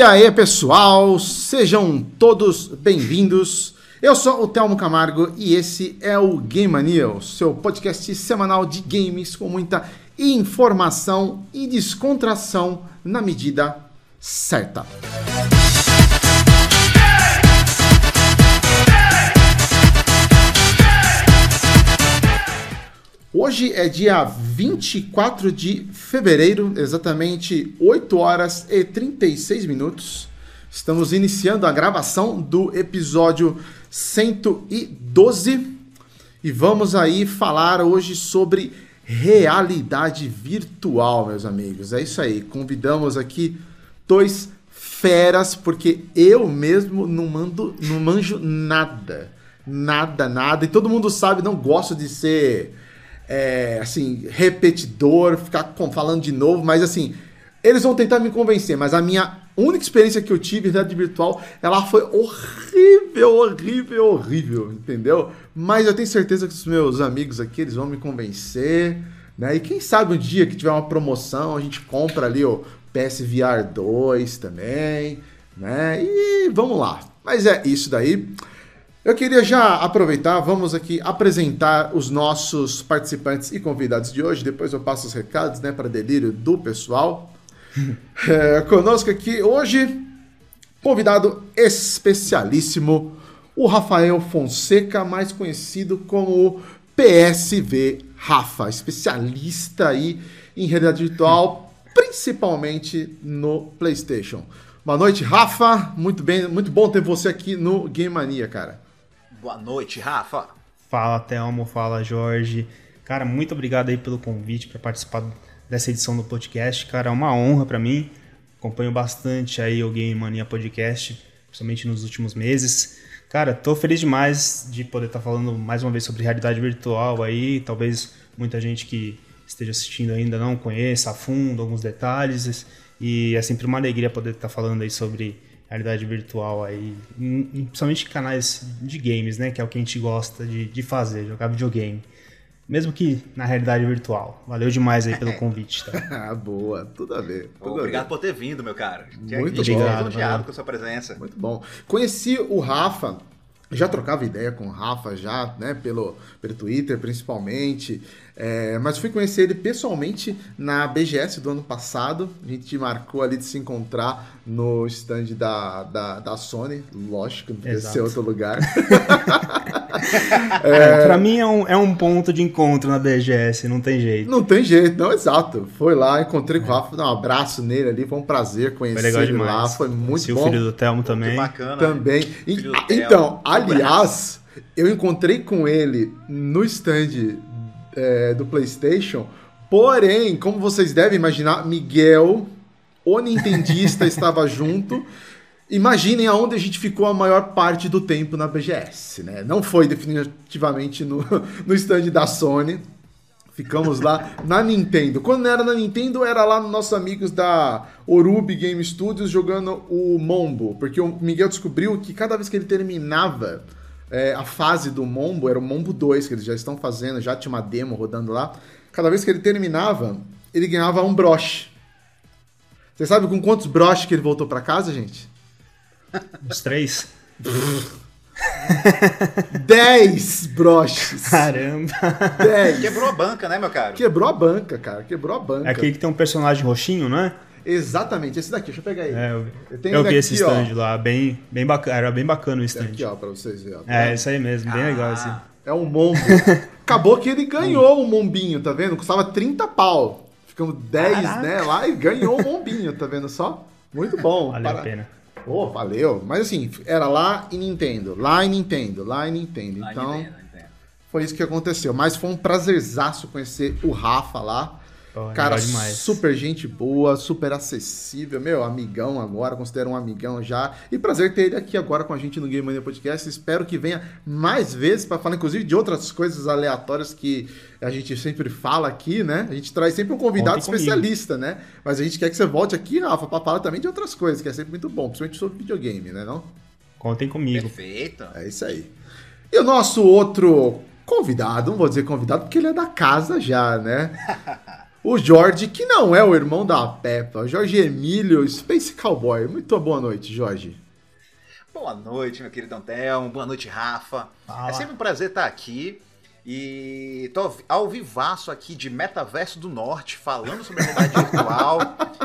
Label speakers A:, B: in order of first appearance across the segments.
A: E aí, pessoal, sejam todos bem-vindos. Eu sou o Telmo Camargo e esse é o Game Mania, o seu podcast semanal de games com muita informação e descontração na medida certa. Hoje é dia 24 de fevereiro, exatamente 8 horas e 36 minutos. Estamos iniciando a gravação do episódio 112 e vamos aí falar hoje sobre realidade virtual, meus amigos. É isso aí. Convidamos aqui dois feras porque eu mesmo não mando, não manjo nada. Nada, nada. E todo mundo sabe, não gosto de ser é, assim, repetidor, ficar falando de novo, mas assim, eles vão tentar me convencer, mas a minha única experiência que eu tive em realidade virtual, ela foi horrível, horrível, horrível, entendeu? Mas eu tenho certeza que os meus amigos aqui, eles vão me convencer, né? E quem sabe um dia que tiver uma promoção, a gente compra ali o PSVR 2 também, né? E vamos lá. Mas é isso daí. Eu queria já aproveitar, vamos aqui apresentar os nossos participantes e convidados de hoje. Depois eu passo os recados, né, para delírio do pessoal. é, conosco aqui hoje, convidado especialíssimo, o Rafael Fonseca, mais conhecido como PSV Rafa, especialista aí em realidade virtual, principalmente no PlayStation. Boa noite, Rafa. Muito bem, muito bom ter você aqui no Game Mania, cara.
B: Boa noite, Rafa.
C: Fala, Thelmo. Fala, Jorge. Cara, muito obrigado aí pelo convite para participar dessa edição do podcast. Cara, é uma honra para mim. Acompanho bastante aí o Game Mania Podcast, principalmente nos últimos meses. Cara, tô feliz demais de poder estar tá falando mais uma vez sobre realidade virtual aí. Talvez muita gente que esteja assistindo ainda não conheça a fundo alguns detalhes. E é sempre uma alegria poder estar tá falando aí sobre realidade virtual aí, principalmente canais de games, né? Que é o que a gente gosta de, de fazer, jogar videogame. Mesmo que na realidade virtual. Valeu demais aí pelo convite,
A: tá? Boa, tudo a ver. Tudo
B: obrigado
A: a ver.
B: por ter vindo, meu cara.
A: Muito obrigado.
B: elogiado com a sua presença.
A: Muito bom. Conheci o Rafa já trocava ideia com o Rafa, já, né, pelo, pelo Twitter principalmente. É, mas fui conhecer ele pessoalmente na BGS do ano passado. A gente marcou ali de se encontrar no stand da, da, da Sony. Lógico, não podia ser outro lugar.
C: é, pra mim é um, é um ponto de encontro na BGS, não tem jeito.
A: Não tem jeito, não, exato. Foi lá, encontrei é. com o Rafa, dei um abraço nele ali, foi um prazer conhecer ele demais. lá, foi muito Conheci bom.
C: o filho do Telmo também. Que
B: bacana.
A: Também. E, então, aliás, eu encontrei com ele no stand é, do PlayStation. Porém, como vocês devem imaginar, Miguel, o Nintendista, estava junto. Imaginem aonde a gente ficou a maior parte do tempo na BGS, né? Não foi definitivamente no, no stand da Sony. Ficamos lá na Nintendo. Quando não era na Nintendo, era lá nos nossos amigos da Orubi Game Studios jogando o Mombo. Porque o Miguel descobriu que cada vez que ele terminava é, a fase do Mombo, era o Mombo 2 que eles já estão fazendo, já tinha uma demo rodando lá. Cada vez que ele terminava, ele ganhava um broche. Você sabe com quantos broches que ele voltou para casa, gente?
C: Uns três.
A: Dez broches.
C: Caramba.
B: Dez. Quebrou a banca, né, meu cara?
A: Quebrou a banca, cara. Quebrou a banca.
C: É aquele que tem um personagem roxinho, não é?
A: Exatamente, esse daqui, deixa eu pegar aí.
C: É, eu, eu, eu vi esse stand ó. lá, bem, bem bacana, era bem bacana o stand.
A: Aqui, ó, pra vocês verem.
C: É, isso aí mesmo, bem ah, legal assim.
A: É um mombo. Acabou que ele ganhou o um mombinho, tá vendo? Custava 30 pau. Ficamos 10, Caraca. né, lá e ganhou o um mombinho, tá vendo só? Muito bom.
C: Valeu Para... a pena.
A: Pô, oh, valeu. Mas assim, era lá e Nintendo, lá e Nintendo, lá e Nintendo. Lá então, Nintendo, Nintendo. foi isso que aconteceu. Mas foi um prazerzaço conhecer o Rafa lá. Pô, cara, super gente boa, super acessível, meu, amigão agora, considero um amigão já. E prazer ter ele aqui agora com a gente no Game Mania Podcast. Espero que venha mais vezes para falar, inclusive, de outras coisas aleatórias que a gente sempre fala aqui, né? A gente traz sempre um convidado especialista, né? Mas a gente quer que você volte aqui, Rafa, para falar também de outras coisas, que é sempre muito bom, principalmente sobre videogame, né? Não?
C: Contem comigo.
B: Perfeito.
A: É isso aí. E o nosso outro convidado, não vou dizer convidado porque ele é da casa já, né? o Jorge, que não é o irmão da Peppa, Jorge Emílio, Space Cowboy. Muito boa noite, Jorge.
B: Boa noite, meu querido Antelmo. Boa noite, Rafa. Fala. É sempre um prazer estar aqui. E tô ao vivaço aqui de Metaverso do Norte, falando sobre a realidade virtual.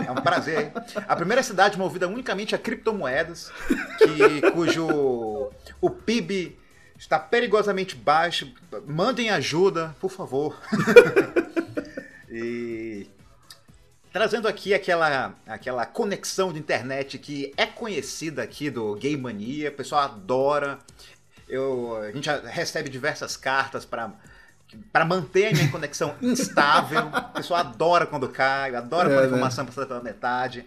B: É um prazer. A primeira cidade movida unicamente a criptomoedas, que, cujo o PIB está perigosamente baixo. Mandem ajuda, por favor. e trazendo aqui aquela, aquela conexão de internet que é conhecida aqui do Game Mania, o pessoal adora. Eu, a gente recebe diversas cartas para para manter a minha conexão instável. O pessoal adora quando cai, adora é, quando a né? informação né? passa pela metade.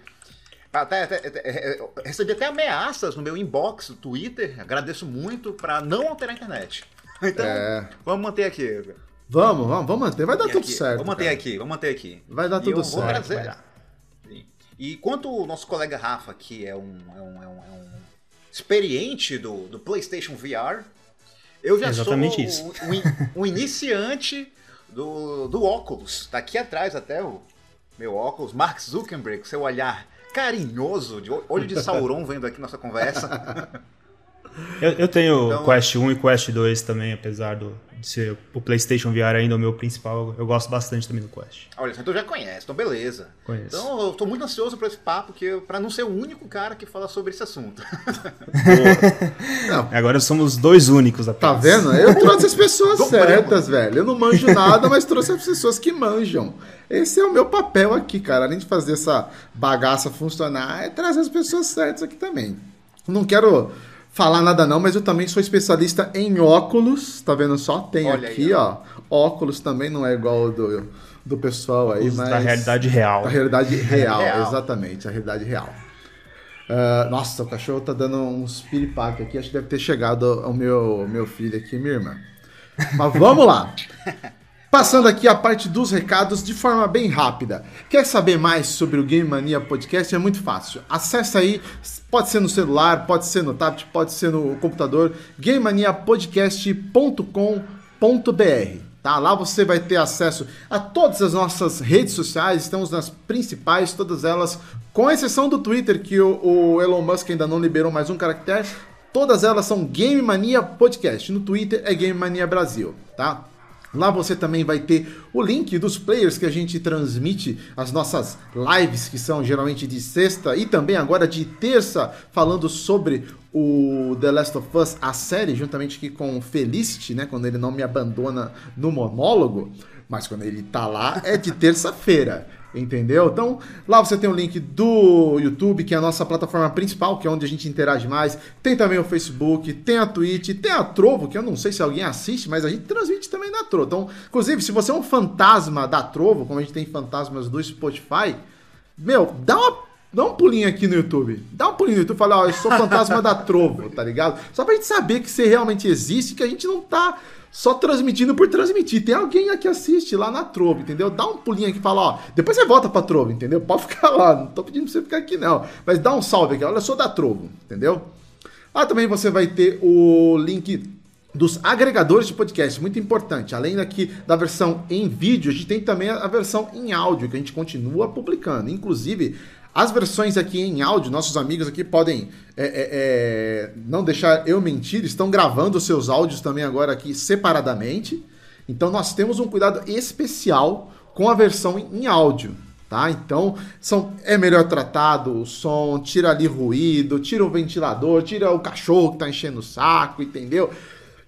B: Até, até, até, recebi até ameaças no meu inbox do Twitter. Agradeço muito para não alterar a internet. Então, é. vamos manter aqui.
A: Vamos, vamos, vamos manter. Vai dar tudo
B: aqui.
A: certo.
B: Vamos manter cara. aqui, vamos manter aqui.
A: Vai dar tudo certo. Trazer...
B: E quanto o nosso colega Rafa, que é um, é um, é um, é um experiente do, do PlayStation VR, eu já Exatamente sou o, o, o, iniciante do, do óculos. Tá aqui atrás até o meu óculos, Mark Zuckerberg, seu olhar carinhoso, de olho de Sauron vendo aqui nossa conversa.
C: Eu, eu tenho então, Quest 1 e Quest 2 também, apesar do, de ser o PlayStation VR ainda o meu principal. Eu gosto bastante também do Quest.
B: Olha, então já conhece, então beleza.
C: Conheço.
B: Então eu tô muito ansioso para esse papo, para não ser o único cara que fala sobre esse assunto.
C: Agora somos dois únicos
A: apenas. Tá vendo? Eu trouxe as pessoas certas, velho. Eu não manjo nada, mas trouxe as pessoas que manjam. Esse é o meu papel aqui, cara. Além de fazer essa bagaça funcionar, é trazer as pessoas certas aqui também. Não quero falar nada não, mas eu também sou especialista em óculos, tá vendo só? Tem Olha aqui, aí, ó. Óculos também não é igual do, do pessoal aí, mas...
C: Da realidade real.
A: Da realidade real, real. exatamente, a realidade real. Uh, nossa, o cachorro tá dando uns piripaque aqui, acho que deve ter chegado ao meu, meu filho aqui, minha irmã. Mas vamos lá. Passando aqui a parte dos recados de forma bem rápida. Quer saber mais sobre o Game Mania Podcast? É muito fácil. Acesse aí, pode ser no celular, pode ser no tablet, pode ser no computador, gamemaniapodcast.com.br. Tá? Lá você vai ter acesso a todas as nossas redes sociais, estamos nas principais, todas elas, com exceção do Twitter, que o, o Elon Musk ainda não liberou mais um caractere. Todas elas são Game Mania Podcast. No Twitter é Game Mania Brasil, tá? Lá você também vai ter o link dos players que a gente transmite as nossas lives, que são geralmente de sexta e também agora de terça, falando sobre o The Last of Us, a série, juntamente aqui com o Felicity, né? Quando ele não me abandona no monólogo. Mas quando ele tá lá, é de terça-feira. Entendeu? Então, lá você tem o link do YouTube, que é a nossa plataforma principal, que é onde a gente interage mais. Tem também o Facebook, tem a Twitch, tem a Trovo, que eu não sei se alguém assiste, mas a gente transmite também na Trovo. Então, inclusive, se você é um fantasma da Trovo, como a gente tem fantasmas do Spotify, meu, dá uma Dá um pulinho aqui no YouTube. Dá um pulinho no YouTube e fala, ó, eu sou fantasma da Trovo, tá ligado? Só pra gente saber que você realmente existe, que a gente não tá só transmitindo por transmitir. Tem alguém aqui assiste lá na Trovo, entendeu? Dá um pulinho aqui e fala, ó, depois você volta pra Trovo, entendeu? Pode ficar lá, não tô pedindo pra você ficar aqui não. Mas dá um salve aqui, olha, eu sou da Trovo, entendeu? Lá também você vai ter o link dos agregadores de podcast, muito importante. Além daqui da versão em vídeo, a gente tem também a versão em áudio, que a gente continua publicando. Inclusive, as versões aqui em áudio, nossos amigos aqui podem é, é, é, não deixar eu mentir, estão gravando seus áudios também agora aqui separadamente. Então nós temos um cuidado especial com a versão em áudio, tá? Então são, é melhor tratado o som, tira ali ruído, tira o ventilador, tira o cachorro que tá enchendo o saco, entendeu?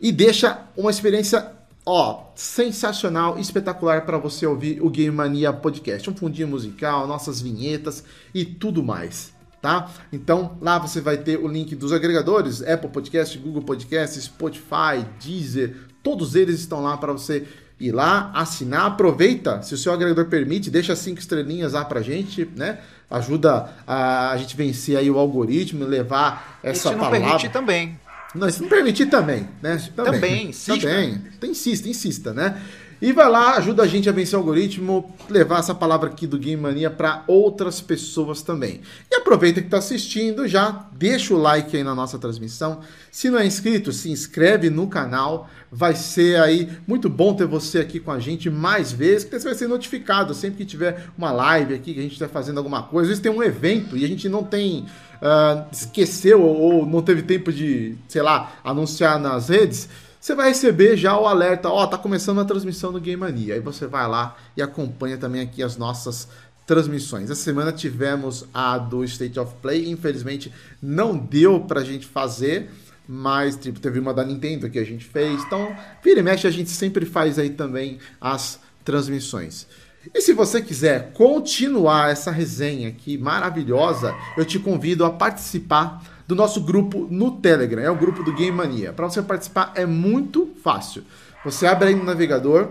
A: E deixa uma experiência Ó, sensacional, espetacular para você ouvir o Game Mania Podcast. Um fundinho musical, nossas vinhetas e tudo mais, tá? Então, lá você vai ter o link dos agregadores, Apple Podcast, Google Podcast, Spotify, Deezer, todos eles estão lá para você ir lá, assinar, aproveita, se o seu agregador permite, deixa cinco estrelinhas lá pra gente, né? Ajuda a, a gente vencer aí o algoritmo, levar essa e se não palavra. permite
B: também.
A: Não, isso não permitir também, né?
B: Também, também insista.
A: Também, insista, insista, né? E vai lá, ajuda a gente a vencer o algoritmo, levar essa palavra aqui do Game Mania para outras pessoas também. E aproveita que está assistindo, já deixa o like aí na nossa transmissão. Se não é inscrito, se inscreve no canal. Vai ser aí muito bom ter você aqui com a gente mais vezes, porque você vai ser notificado sempre que tiver uma live aqui, que a gente está fazendo alguma coisa. Às vezes tem um evento e a gente não tem. Uh, esqueceu ou não teve tempo de, sei lá, anunciar nas redes você vai receber já o alerta, ó, oh, tá começando a transmissão do Game Mania. Aí você vai lá e acompanha também aqui as nossas transmissões. Essa semana tivemos a do State of Play, infelizmente não deu pra gente fazer, mas tipo, teve uma da Nintendo que a gente fez. Então, vira e mexe, a gente sempre faz aí também as transmissões. E se você quiser continuar essa resenha aqui maravilhosa, eu te convido a participar do nosso grupo no Telegram. É o grupo do Game Mania. Para você participar é muito fácil. Você abre aí no navegador.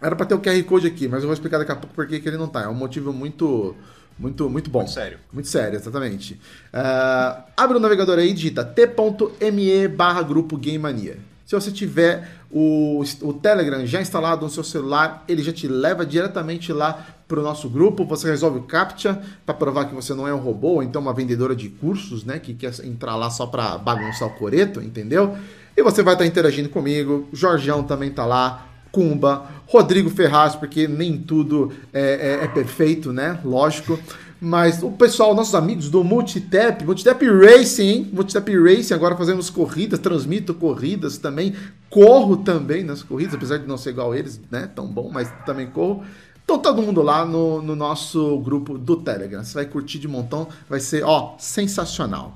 A: Era para ter o QR Code aqui, mas eu vou explicar daqui a pouco porque que ele não tá. É um motivo muito muito, muito bom.
B: Muito sério.
A: Muito sério, exatamente. Uh, abre o navegador aí e digita t.me barra grupo Game Mania. Se você tiver o, o Telegram já instalado no seu celular, ele já te leva diretamente lá para o nosso grupo. Você resolve o CAPTCHA para provar que você não é um robô, ou então uma vendedora de cursos, né? Que quer entrar lá só para bagunçar o coreto, entendeu? E você vai estar tá interagindo comigo. Jorgeão também tá lá. Cumba, Rodrigo Ferraz, porque nem tudo é, é, é perfeito, né? Lógico. Mas o pessoal, nossos amigos do Multitap, Multitap Racing, hein? Multitap Racing, agora fazemos corridas, transmito corridas também, corro também nas corridas, apesar de não ser igual eles, né? Tão bom, mas também corro. Então todo mundo lá no, no nosso grupo do Telegram. Você vai curtir de montão, vai ser, ó, sensacional.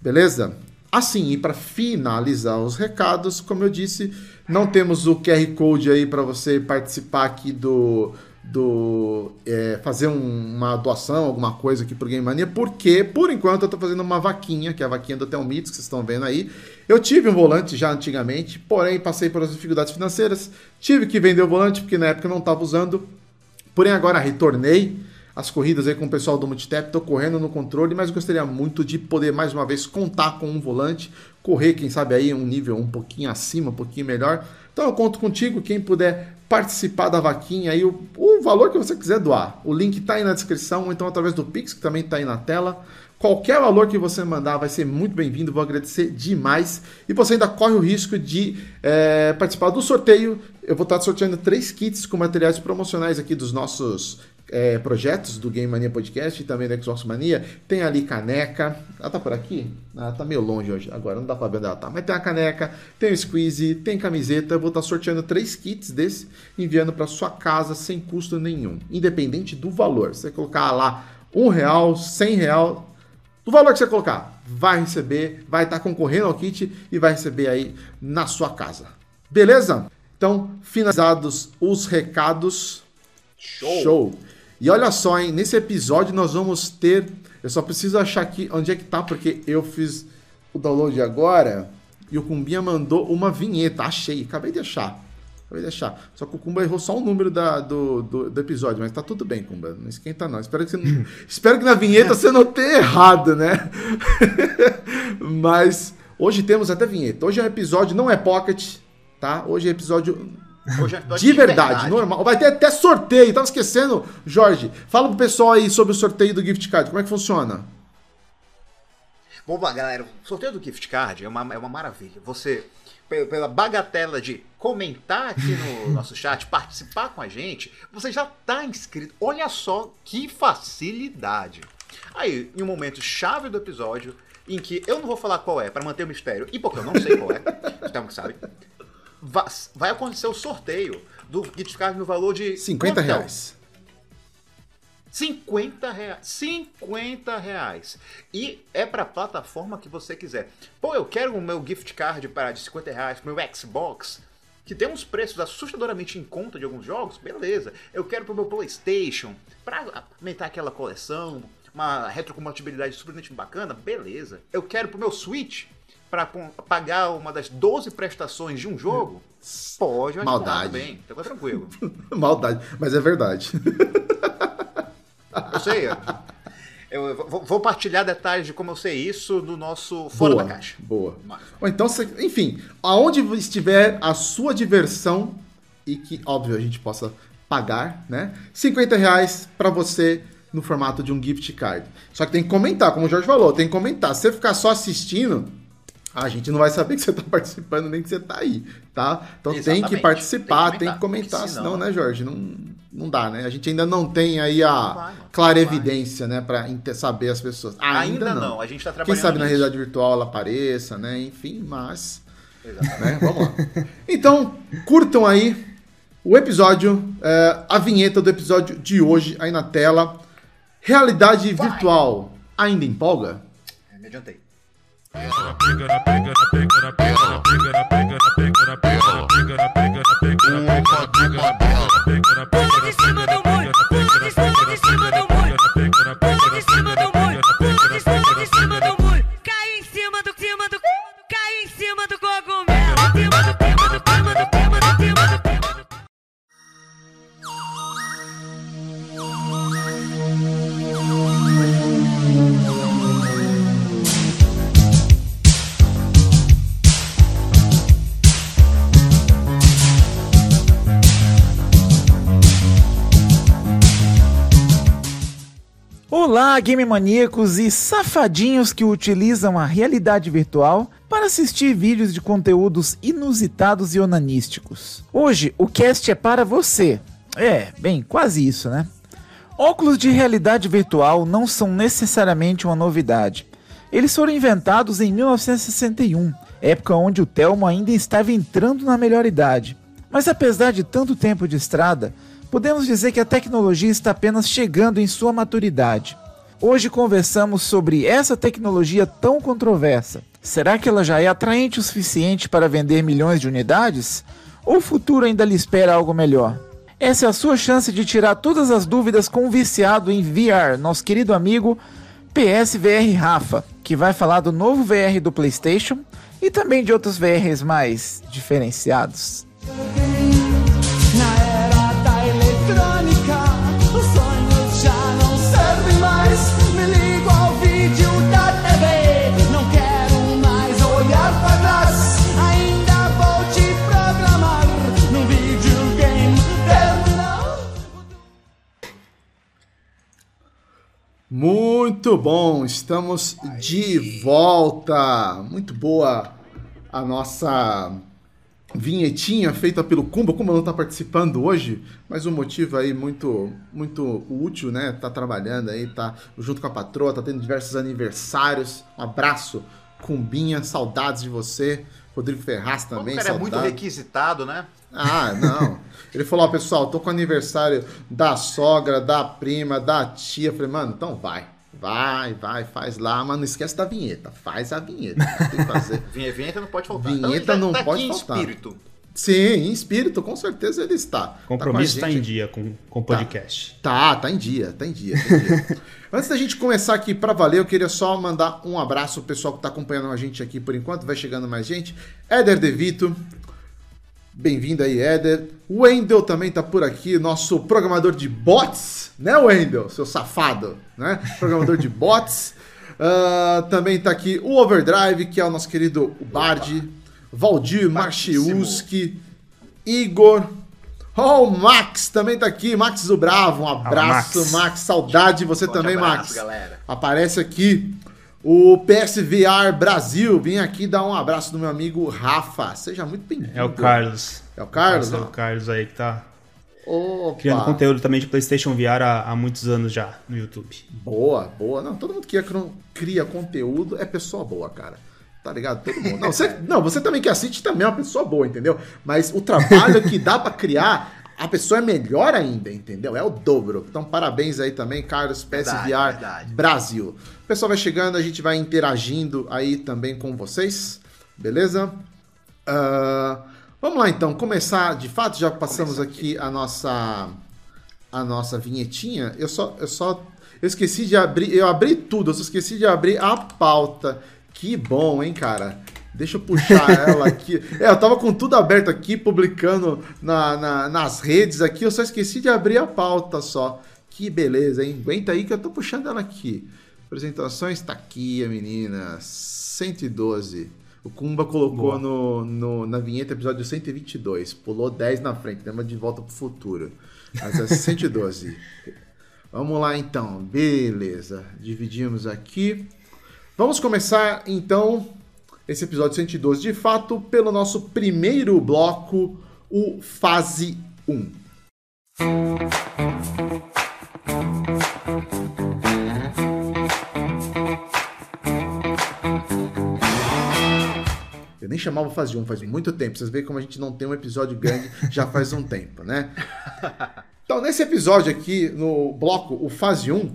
A: Beleza? Assim, e para finalizar os recados, como eu disse, não temos o QR Code aí para você participar aqui do do é, fazer um, uma doação, alguma coisa aqui pro Game Mania, porque por enquanto eu tô fazendo uma vaquinha, que é a vaquinha do Telmits, que vocês estão vendo aí. Eu tive um volante já antigamente, porém passei por as dificuldades financeiras, tive que vender o volante porque na época eu não estava usando. Porém agora retornei as corridas aí com o pessoal do Multitap, tô correndo no controle, mas gostaria muito de poder mais uma vez contar com um volante, correr, quem sabe aí um nível um pouquinho acima, um pouquinho melhor. Então eu conto contigo, quem puder participar da vaquinha aí, o, o valor que você quiser doar. O link está aí na descrição, ou então através do Pix, que também está aí na tela. Qualquer valor que você mandar vai ser muito bem-vindo, vou agradecer demais. E você ainda corre o risco de é, participar do sorteio. Eu vou estar sorteando três kits com materiais promocionais aqui dos nossos é, projetos do Game Mania Podcast e também da Xbox Mania. Tem ali caneca. Ela tá por aqui? Ela tá meio longe hoje, agora não dá pra ver onde ela tá. Mas tem a caneca, tem o squeeze, tem camiseta. Eu vou estar tá sorteando três kits desse, enviando para sua casa sem custo nenhum, independente do valor. Você colocar lá um real, cem real, do valor que você colocar, vai receber, vai estar tá concorrendo ao kit e vai receber aí na sua casa. Beleza? Então, finalizados os recados.
B: Show.
A: Show. E olha só, hein? Nesse episódio nós vamos ter. Eu só preciso achar aqui onde é que tá, porque eu fiz o download agora e o Cumbinha mandou uma vinheta. Achei, acabei de achar. Acabei de achar. Só que o Kumba errou só o número da, do, do, do, episódio, mas tá tudo bem, Kumba. Não esquenta, não. Espero que, você não... Espero que na vinheta você não tenha errado, né? mas hoje temos até vinheta. Hoje é um episódio, não é pocket, tá? Hoje é episódio Hoje é de, de verdade, verdade, normal. Vai ter até sorteio. Tava esquecendo, Jorge. Fala pro pessoal aí sobre o sorteio do gift card. Como é que funciona?
B: Bom, galera, o sorteio do gift card é uma, é uma maravilha. Você, pela bagatela de comentar aqui no nosso chat, participar com a gente, você já tá inscrito. Olha só que facilidade. Aí, em um momento chave do episódio, em que eu não vou falar qual é, para manter o mistério, e porque eu não sei qual é, então que sabe vai acontecer o sorteio do gift card no valor de
A: 50 reais.
B: 50 reais. 50 reais. E é para a plataforma que você quiser. Pô, eu quero o meu gift card para de 50 reais pro meu Xbox, que tem uns preços assustadoramente em conta de alguns jogos, beleza. Eu quero pro meu PlayStation, para aumentar aquela coleção, uma retrocompatibilidade surpreendente bacana, beleza. Eu quero pro meu Switch, para pagar uma das 12 prestações de um jogo, pode, mas
A: Maldade.
B: bem, então tranquilo.
A: Maldade, mas é verdade.
B: Eu sei. Eu vou partilhar detalhes de como eu sei isso no nosso Fora
A: boa,
B: da Caixa.
A: Boa. Ou então, enfim, aonde estiver a sua diversão, e que, óbvio, a gente possa pagar, né? 50 reais para você no formato de um gift card. Só que tem que comentar, como o Jorge falou, tem que comentar. Se você ficar só assistindo, a gente não vai saber que você está participando nem que você está aí, tá? Então Exatamente. tem que participar, tem que comentar, tem que comentar senão, senão, né, Jorge? Não, não dá, né? A gente ainda não tem aí a clara evidência, né, para saber as pessoas.
B: Ainda, ainda não. não. A gente está
A: trabalhando. Quem sabe na realidade virtual ela apareça, né? Enfim, mas. Né? Vamos lá. Então, curtam aí o episódio, é, a vinheta do episódio de hoje aí na tela. Realidade Vai. virtual ainda empolga?
B: É, me adiantei.
D: Uma, duas, Olá, game maníacos e safadinhos que utilizam a realidade virtual para assistir vídeos de conteúdos inusitados e onanísticos. Hoje o cast é para você. É, bem, quase isso, né? Óculos de realidade virtual não são necessariamente uma novidade. Eles foram inventados em 1961, época onde o Telmo ainda estava entrando na melhor idade. Mas apesar de tanto tempo de estrada, podemos dizer que a tecnologia está apenas chegando em sua maturidade. Hoje conversamos sobre essa tecnologia tão controversa. Será que ela já é atraente o suficiente para vender milhões de unidades? Ou o futuro ainda lhe espera algo melhor? Essa é a sua chance de tirar todas as dúvidas com o viciado em VR, nosso querido amigo PSVR Rafa, que vai falar do novo VR do PlayStation e também de outros VRs mais diferenciados.
A: Muito bom, estamos Aí. de volta. Muito boa a nossa vinhetinha feita pelo Kumba. Kumba não está participando hoje, mas um motivo aí muito muito útil, né? Tá trabalhando aí, tá junto com a patroa, tá tendo diversos aniversários. Um abraço, Kumbinha, saudades de você. Rodrigo Ferraz também. O
B: cara é muito requisitado, né?
A: Ah, não. Ele falou, ó, pessoal, tô com aniversário da sogra, da prima, da tia. falei, mano, então vai. Vai, vai, faz lá, mas não esquece da vinheta. Faz a vinheta. Tem que fazer.
B: vinheta não pode faltar.
A: Vinheta então, não tá pode faltar.
B: espírito.
A: Sim, em espírito, com certeza ele está. Tá
C: Compromisso está tá em dia com o tá. podcast.
A: Tá, tá, tá em dia, tá em dia. Tá em dia. Antes da gente começar aqui para valer, eu queria só mandar um abraço ao pessoal que está acompanhando a gente aqui por enquanto, vai chegando mais gente. Éder Devito, Bem-vindo aí, Éder. O Wendel também tá por aqui, nosso programador de bots, né, Wendel? Seu safado, né? Programador de bots. Uh, também tá aqui o Overdrive, que é o nosso querido Bard, Valdir Marchiuski, Igor. Oh, o Max também tá aqui, Max do Bravo, um abraço, Max. Max. Saudade de você Bom também, abraço, Max. Galera. Aparece aqui. O PSVR Brasil, vim aqui dar um abraço do meu amigo Rafa. Seja muito bem-vindo.
C: É o Carlos.
A: É o Carlos?
C: É o Carlos aí que tá Opa. criando conteúdo também de PlayStation VR há, há, muitos anos já no YouTube.
A: Boa, boa. Não, todo mundo que cria conteúdo é pessoa boa, cara. Tá ligado? Todo mundo. Não, você, não, você também que assiste também é uma pessoa boa, entendeu? Mas o trabalho que dá para criar a pessoa é melhor ainda, entendeu? É o dobro. Então, parabéns aí também, Carlos PSVR verdade, verdade. Brasil. O pessoal vai chegando, a gente vai interagindo aí também com vocês, beleza? Uh, vamos lá então, começar de fato, já passamos aqui. aqui a nossa a nossa vinhetinha. Eu só eu só eu esqueci de abrir, eu abri tudo, eu só esqueci de abrir a pauta. Que bom, hein, cara? Deixa eu puxar ela aqui. É, eu tava com tudo aberto aqui, publicando na, na, nas redes aqui. Eu só esqueci de abrir a pauta só. Que beleza, hein? Aguenta aí que eu tô puxando ela aqui. Apresentações, tá aqui a menina. 112. O Kumba colocou no, no, na vinheta episódio 122. Pulou 10 na frente, lembra de volta pro futuro. Mas é 112. Vamos lá então, beleza. dividimos aqui. Vamos começar então esse episódio 112 de fato pelo nosso primeiro bloco, o Fase 1. Eu nem chamava Fase 1 faz muito tempo. Vocês veem como a gente não tem um episódio grande já faz um tempo, né? Então, nesse episódio aqui, no bloco, o Fase 1,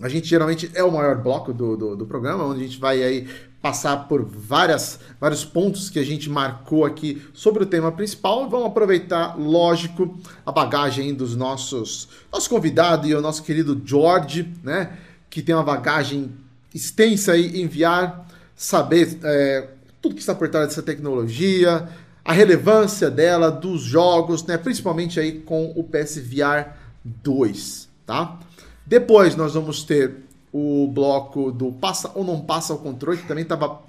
A: a gente geralmente é o maior bloco do, do, do, programa, onde a gente vai aí passar por várias, vários pontos que a gente marcou aqui sobre o tema principal. Vamos aproveitar, lógico, a bagagem dos nossos nosso convidado e o nosso querido George, né? Que tem uma bagagem extensa aí, enviar, saber é, tudo que está por trás dessa tecnologia, a relevância dela, dos jogos, né? principalmente aí com o PSVR 2, tá? Depois nós vamos ter o bloco do passa ou não passa o controle, que também estava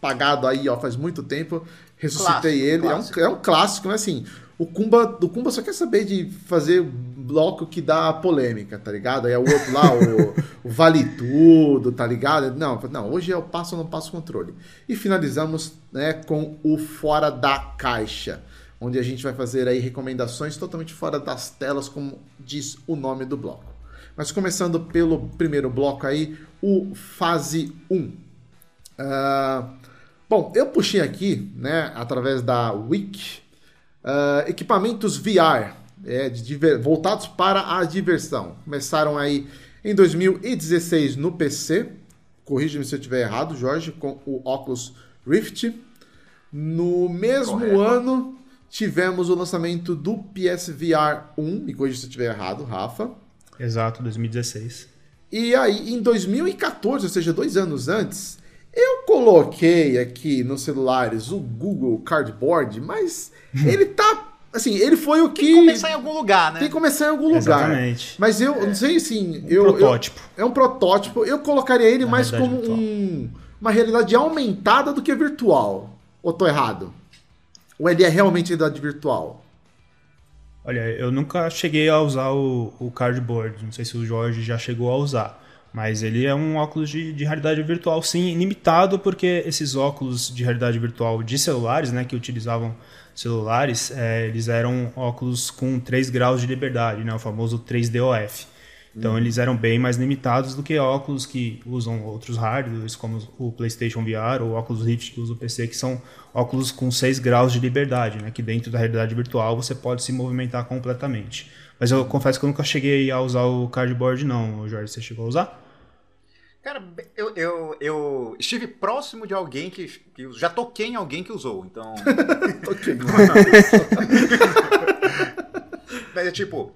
A: pagado aí ó, faz muito tempo. Ressuscitei clássico, ele. Clássico. É, um, é um clássico, mas assim, o Kumba, o Kumba só quer saber de fazer bloco que dá polêmica, tá ligado? Aí é o outro lá, o, o, Vale Tudo, tá ligado? Não, não, hoje é o passo ou não passo controle. E finalizamos né, com o Fora da Caixa, onde a gente vai fazer aí recomendações totalmente fora das telas, como diz o nome do bloco. Mas começando pelo primeiro bloco aí, o Fase 1. Uh, ah, bom, eu puxei aqui, né, através da Wiki, uh, equipamentos VR, é, diver, voltados para a diversão. Começaram aí em 2016 no PC, corrija-me se eu estiver errado, Jorge, com o Oculus Rift. No mesmo Correto. ano, tivemos o lançamento do PSVR 1, me corrija se eu estiver errado, Rafa.
C: Exato, 2016.
A: E aí, em 2014, ou seja, dois anos antes, eu coloquei aqui nos celulares o Google Cardboard, mas ele tá assim, ele foi o que. Tem que
B: começar em algum lugar, né?
A: Tem que começar em algum lugar.
C: Exatamente.
A: Mas eu é. não sei assim.
C: Um
A: eu,
C: protótipo.
A: Eu, é um protótipo. Eu colocaria ele Na mais como um, uma realidade aumentada do que virtual. Ou tô errado? Ou ele é realmente realidade virtual?
C: Olha, eu nunca cheguei a usar o, o cardboard. Não sei se o Jorge já chegou a usar. Mas ele é um óculos de, de, realidade virtual, sim, limitado, porque esses óculos de realidade virtual de celulares, né, que utilizavam celulares, é, eles eram óculos com 3 graus de liberdade, né, o famoso 3DOF. Então uhum. eles eram bem mais limitados do que óculos que usam outros hardwares, como o PlayStation VR ou o Oculus Rift que usa o PC, que são óculos com 6 graus de liberdade, né, que dentro da realidade virtual você pode se movimentar completamente. Mas eu confesso que eu nunca cheguei a usar o cardboard, não, Jorge. Você chegou a usar?
B: Cara, eu, eu, eu estive próximo de alguém que, que. Já toquei em alguém que usou, então. toquei. Mas é tipo.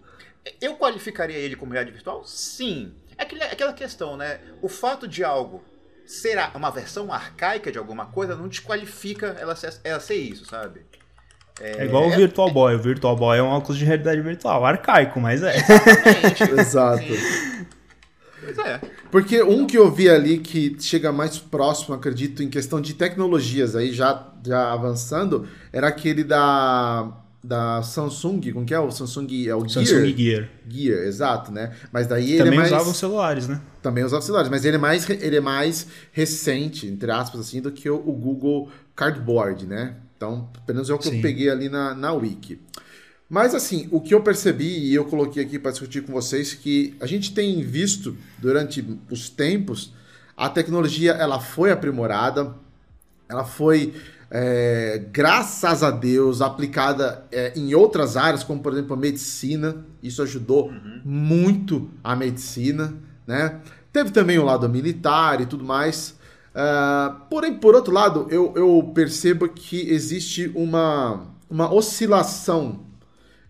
B: Eu qualificaria ele como realidade virtual? Sim. É aquela questão, né? O fato de algo ser uma versão arcaica de alguma coisa não desqualifica ela ser, ela ser isso, sabe?
C: É, é igual o Virtual é, Boy. O Virtual Boy é um óculos de realidade virtual, arcaico, mas é.
A: Exato. Pois é. Porque um que eu vi ali que chega mais próximo, acredito, em questão de tecnologias, aí já, já avançando, era aquele da, da Samsung, como que é? O Samsung é o
C: Gear? Samsung Gear.
A: Gear, exato, né? Mas daí
C: Também
A: ele é mais...
C: usava os celulares, né?
A: Também usava celulares, mas ele é mais, ele é mais recente, entre aspas, assim, do que o, o Google Cardboard, né? Então, pelo menos é o que Sim. eu peguei ali na, na Wiki. Mas assim, o que eu percebi e eu coloquei aqui para discutir com vocês que a gente tem visto durante os tempos a tecnologia ela foi aprimorada, ela foi é, graças a Deus aplicada é, em outras áreas, como por exemplo a medicina. Isso ajudou uhum. muito a medicina, né? Teve também o lado militar e tudo mais. Uh, porém, por outro lado, eu, eu percebo que existe uma, uma oscilação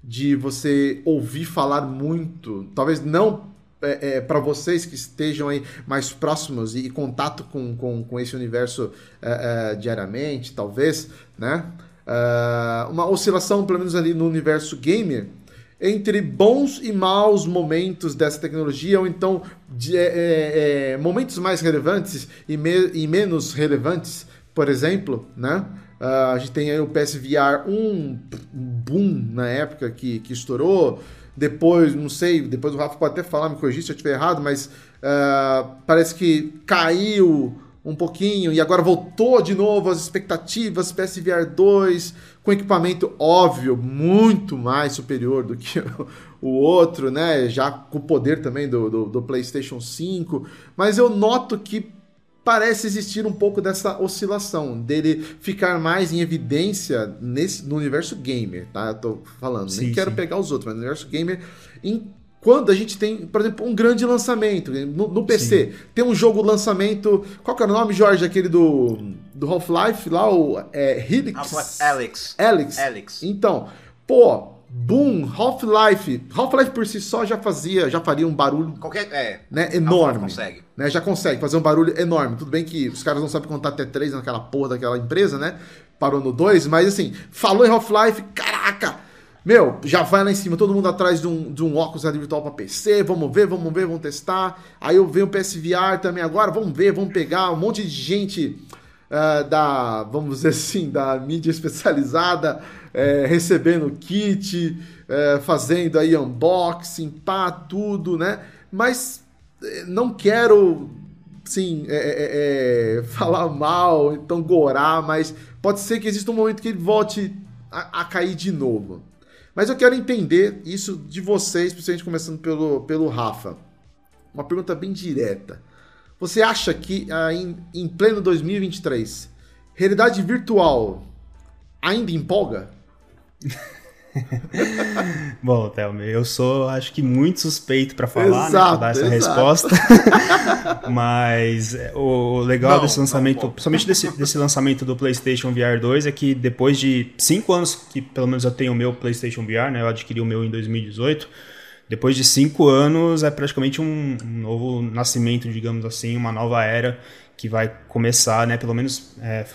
A: de você ouvir falar muito, talvez não é, é, para vocês que estejam aí mais próximos e, contato com, com, com esse universo é, é diariamente, talvez, né? É, uma oscilação, pelo menos ali no universo gamer, entre bons e maus momentos dessa tecnologia, ou então de, é, momentos mais relevantes e, me, e menos relevantes por exemplo, né? A gente tem aí o PSVR 1 boom na época que, que estourou. Depois, não sei, depois o Rafa pode até falar, me corrigir se eu estiver errado, mas uh, parece que caiu um pouquinho e agora voltou de novo as expectativas. PSVR 2 com equipamento óbvio muito mais superior do que o outro, né? Já com o poder também do, do, do PlayStation 5. Mas eu noto que parece existir um pouco dessa oscilação, dele ficar mais em evidência nesse, no universo gamer, tá? Eu tô falando, sim, nem quero pegar os outros, mas no universo gamer, em, quando a gente tem, por exemplo, um grande lançamento no, no PC, sim. tem um jogo lançamento, qual que é o nome, Jorge, aquele do, do Half-Life lá, o é, Helix?
B: Alex.
A: Alex.
B: Alex.
A: Então, pô, Boom, Half-Life. Half-Life por si só já fazia, já faria um barulho
B: Qualquer, é,
A: né, enorme.
B: Consegue.
A: Né, já consegue fazer um barulho enorme. Tudo bem que os caras não sabem contar até 3 naquela porra daquela empresa, né? Parou no 2, mas assim, falou em Half-Life, caraca! Meu, já vai lá em cima, todo mundo atrás de um, de um óculos virtual para PC, vamos ver, vamos ver, vamos testar. Aí eu venho o PSVR também agora, vamos ver, vamos pegar um monte de gente uh, da, vamos dizer assim, da mídia especializada é, recebendo kit, é, fazendo aí unboxing, pá, tudo, né? Mas é, não quero, sim, é, é, é, falar mal, então gorar, mas pode ser que exista um momento que ele volte a, a, cair de novo. Mas eu quero entender isso de vocês, principalmente começando pelo, pelo Rafa. Uma pergunta bem direta. Você acha que ah, em, em pleno 2023, realidade virtual ainda empolga?
C: Bom, Thelma, eu sou, acho que, muito suspeito para falar, exato, né, pra dar essa exato. resposta. Mas é, o legal não, desse lançamento, não, principalmente desse, desse lançamento do PlayStation VR 2, é que depois de cinco anos que pelo menos eu tenho o meu PlayStation VR, né, eu adquiri o meu em 2018. Depois de cinco anos é praticamente um, um novo nascimento, digamos assim, uma nova era que vai começar, né, pelo menos é,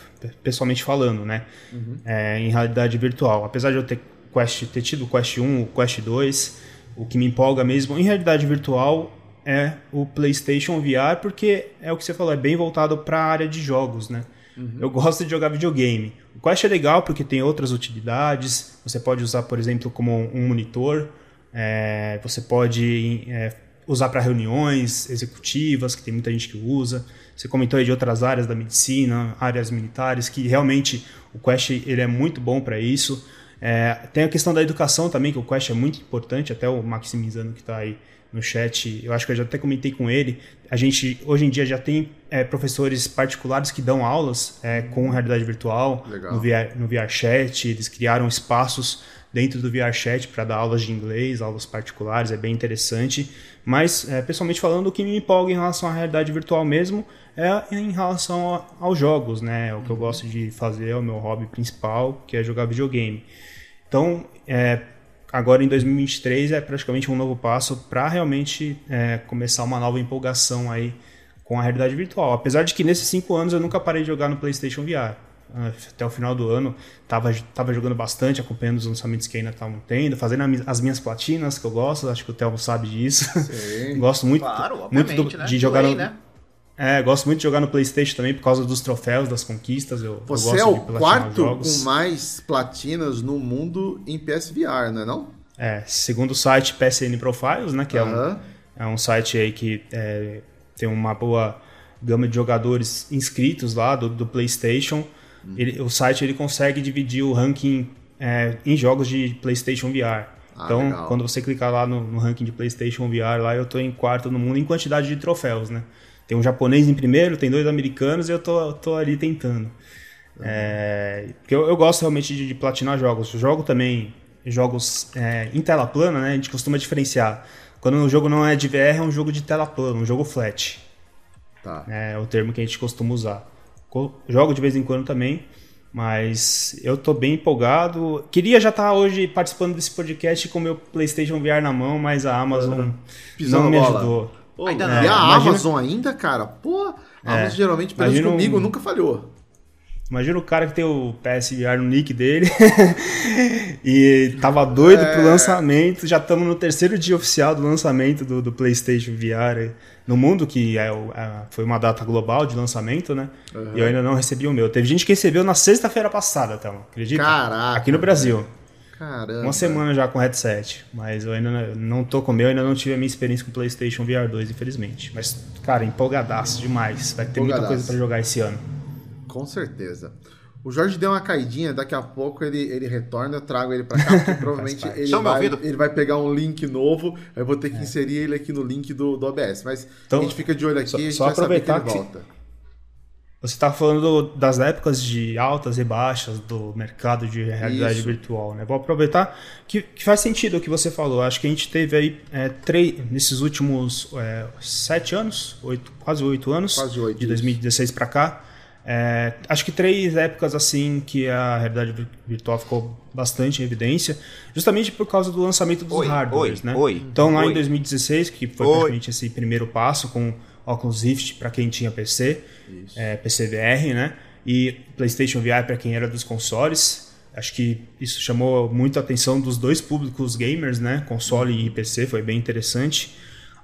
C: pessoalmente falando, né, uhum. é, em realidade virtual. Apesar de eu ter, Quest, ter tido o Quest 1, o Quest 2, o que me empolga mesmo em realidade virtual é o PlayStation VR, porque é o que você falou, é bem voltado para a área de jogos, né. Uhum. Eu gosto de jogar videogame. O Quest é legal porque tem outras utilidades. Você pode usar, por exemplo, como um monitor. É, você pode é, usar para reuniões executivas, que tem muita gente que usa. Você comentou aí de outras áreas da medicina, áreas militares, que realmente o Quest ele é muito bom para isso. É, tem a questão da educação também, que o Quest é muito importante, até o Maximizano que está aí no chat, eu acho que eu já até comentei com ele. A gente hoje em dia já tem é, professores particulares que dão aulas é, com realidade virtual no VR, no VR Chat, eles criaram espaços dentro do VR Chat para dar aulas de inglês, aulas particulares, é bem interessante. Mas, é, pessoalmente falando, o que me empolga em relação à realidade virtual mesmo é em relação a, aos jogos, né? O que eu gosto de fazer é o meu hobby principal, que é jogar videogame. Então, é, agora em 2023 é praticamente um novo passo para realmente é, começar uma nova empolgação aí com a realidade virtual. Apesar de que nesses cinco anos eu nunca parei de jogar no PlayStation VR. Até o final do ano tava, tava jogando bastante, acompanhando os lançamentos que ainda estavam tendo, fazendo as minhas platinas que eu gosto, acho que o Thelmo sabe disso. Gosto muito, claro, muito do, né? de jogar no, né? É, gosto muito de jogar no PlayStation também por causa dos troféus, das conquistas. Eu,
A: Você
C: eu
A: é o quarto jogos. com mais platinas no mundo em PSVR, não é não?
C: É, segundo o site PSN Profiles, né, que é, um, é um site aí que é, tem uma boa gama de jogadores inscritos lá do, do PlayStation. Hum. Ele, o site ele consegue dividir o ranking é, em jogos de PlayStation VR. Ah, então, legal. quando você clicar lá no, no ranking de PlayStation VR, lá eu estou em quarto no mundo em quantidade de troféus, né? Tem um japonês em primeiro, tem dois americanos e eu tô, tô ali tentando. É, porque eu, eu, gosto realmente de, de, platinar jogos. Eu jogo também jogos é, em tela plana, né? A gente costuma diferenciar. Quando o jogo não é de VR, é um jogo de tela plana, um jogo flat. Tá. É o termo que a gente costuma usar. Jogo de vez em quando também, mas eu tô bem empolgado. Queria já estar tá hoje participando desse podcast com o meu PlayStation VR na mão, mas a Amazon não me ajudou.
A: Pô, ainda não. E a imagina... Amazon ainda, cara? Pô, a é, Amazon geralmente, pelo menos comigo, um... nunca falhou.
C: Imagina o cara que tem o PSVR no nick dele e tava doido é... pro lançamento. Já estamos no terceiro dia oficial do lançamento do, do PlayStation VR no mundo, que é, é, foi uma data global de lançamento, né? Uhum. E eu ainda não recebi o meu. Teve gente que recebeu na sexta-feira passada, então, acredita?
A: Caraca!
C: Aqui no Brasil.
A: Caramba.
C: Uma semana já com headset. Mas eu ainda não tô com o meu, ainda não tive a minha experiência com o PlayStation VR 2, infelizmente. Mas, cara, empolgadaço demais. Vai ter muita coisa para jogar esse ano.
A: Com certeza. O Jorge deu uma caidinha, daqui a pouco ele, ele retorna, eu trago ele para cá, porque provavelmente ele, vai, ele vai pegar um link novo, eu vou ter que é. inserir ele aqui no link do, do OBS. Mas então, a gente fica de olho aqui, só, a gente
C: só
A: vai
C: aproveitar
A: saber que ele volta.
C: Você está falando das épocas de altas e baixas do mercado de realidade Isso. virtual, né? Vou aproveitar que, que, faz sentido o que você falou. Acho que a gente teve aí é, três, nesses últimos é, sete anos, oito, quase oito anos,
A: quase oito,
C: de 2016 para cá, é, acho que três épocas assim que a realidade virtual ficou bastante em evidência, justamente por causa do lançamento dos oi, hardwares,
B: oi,
C: né?
B: Oi,
C: então lá em 2016, que foi praticamente esse primeiro passo com Oculus Rift para quem tinha PC, é, PC VR, né? E PlayStation VR para quem era dos consoles. Acho que isso chamou muito a atenção dos dois públicos gamers, né? Console e PC, foi bem interessante.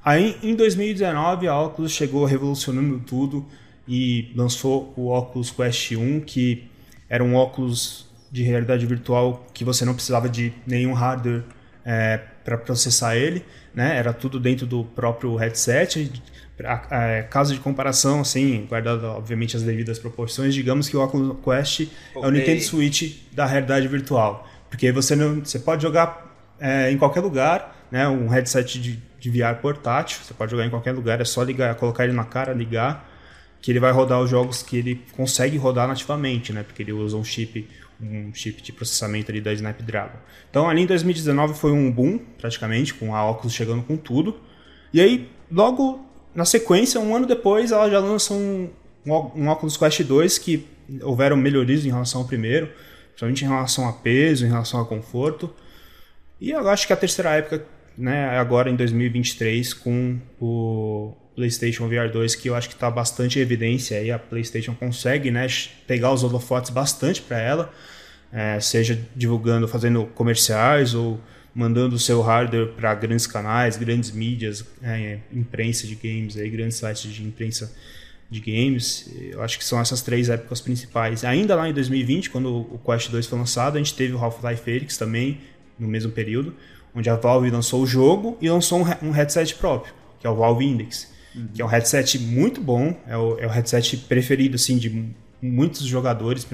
C: Aí em 2019 a Oculus chegou revolucionando tudo e lançou o Oculus Quest 1, que era um óculos de realidade virtual que você não precisava de nenhum hardware é, para processar ele, né? Era tudo dentro do próprio headset. É, caso de comparação, assim, guardado obviamente as devidas proporções, digamos que o Oculus Quest okay. é o Nintendo Switch da realidade virtual, porque você não, você pode jogar é, em qualquer lugar, né? Um headset de, de VR portátil, você pode jogar em qualquer lugar, é só ligar, colocar ele na cara, ligar que ele vai rodar os jogos que ele consegue rodar nativamente, né? Porque ele usa um chip, um chip de processamento ali da Snapdragon. Então ali em 2019 foi um boom, praticamente, com a Oculus chegando com tudo. E aí, logo na sequência, um ano depois, ela já lança um, um Oculus Quest 2 que houveram melhorias em relação ao primeiro, principalmente em relação a peso, em relação a conforto. E eu acho que a terceira época, né, é agora em 2023, com o PlayStation VR 2 que eu acho que está bastante em evidência aí a PlayStation consegue né, pegar os holofotes bastante para ela, é, seja divulgando, fazendo comerciais ou mandando o seu hardware para grandes canais, grandes mídias, é, imprensa de games, aí, grandes sites de imprensa de games. Eu acho que são essas três épocas principais. Ainda lá em 2020, quando o Quest 2 foi lançado, a gente teve o Half-Life Felix também no mesmo período, onde a Valve lançou o jogo e lançou um headset próprio, que é o Valve Index uhum. que é um headset muito bom, é o, é o headset preferido assim, de muitos jogadores,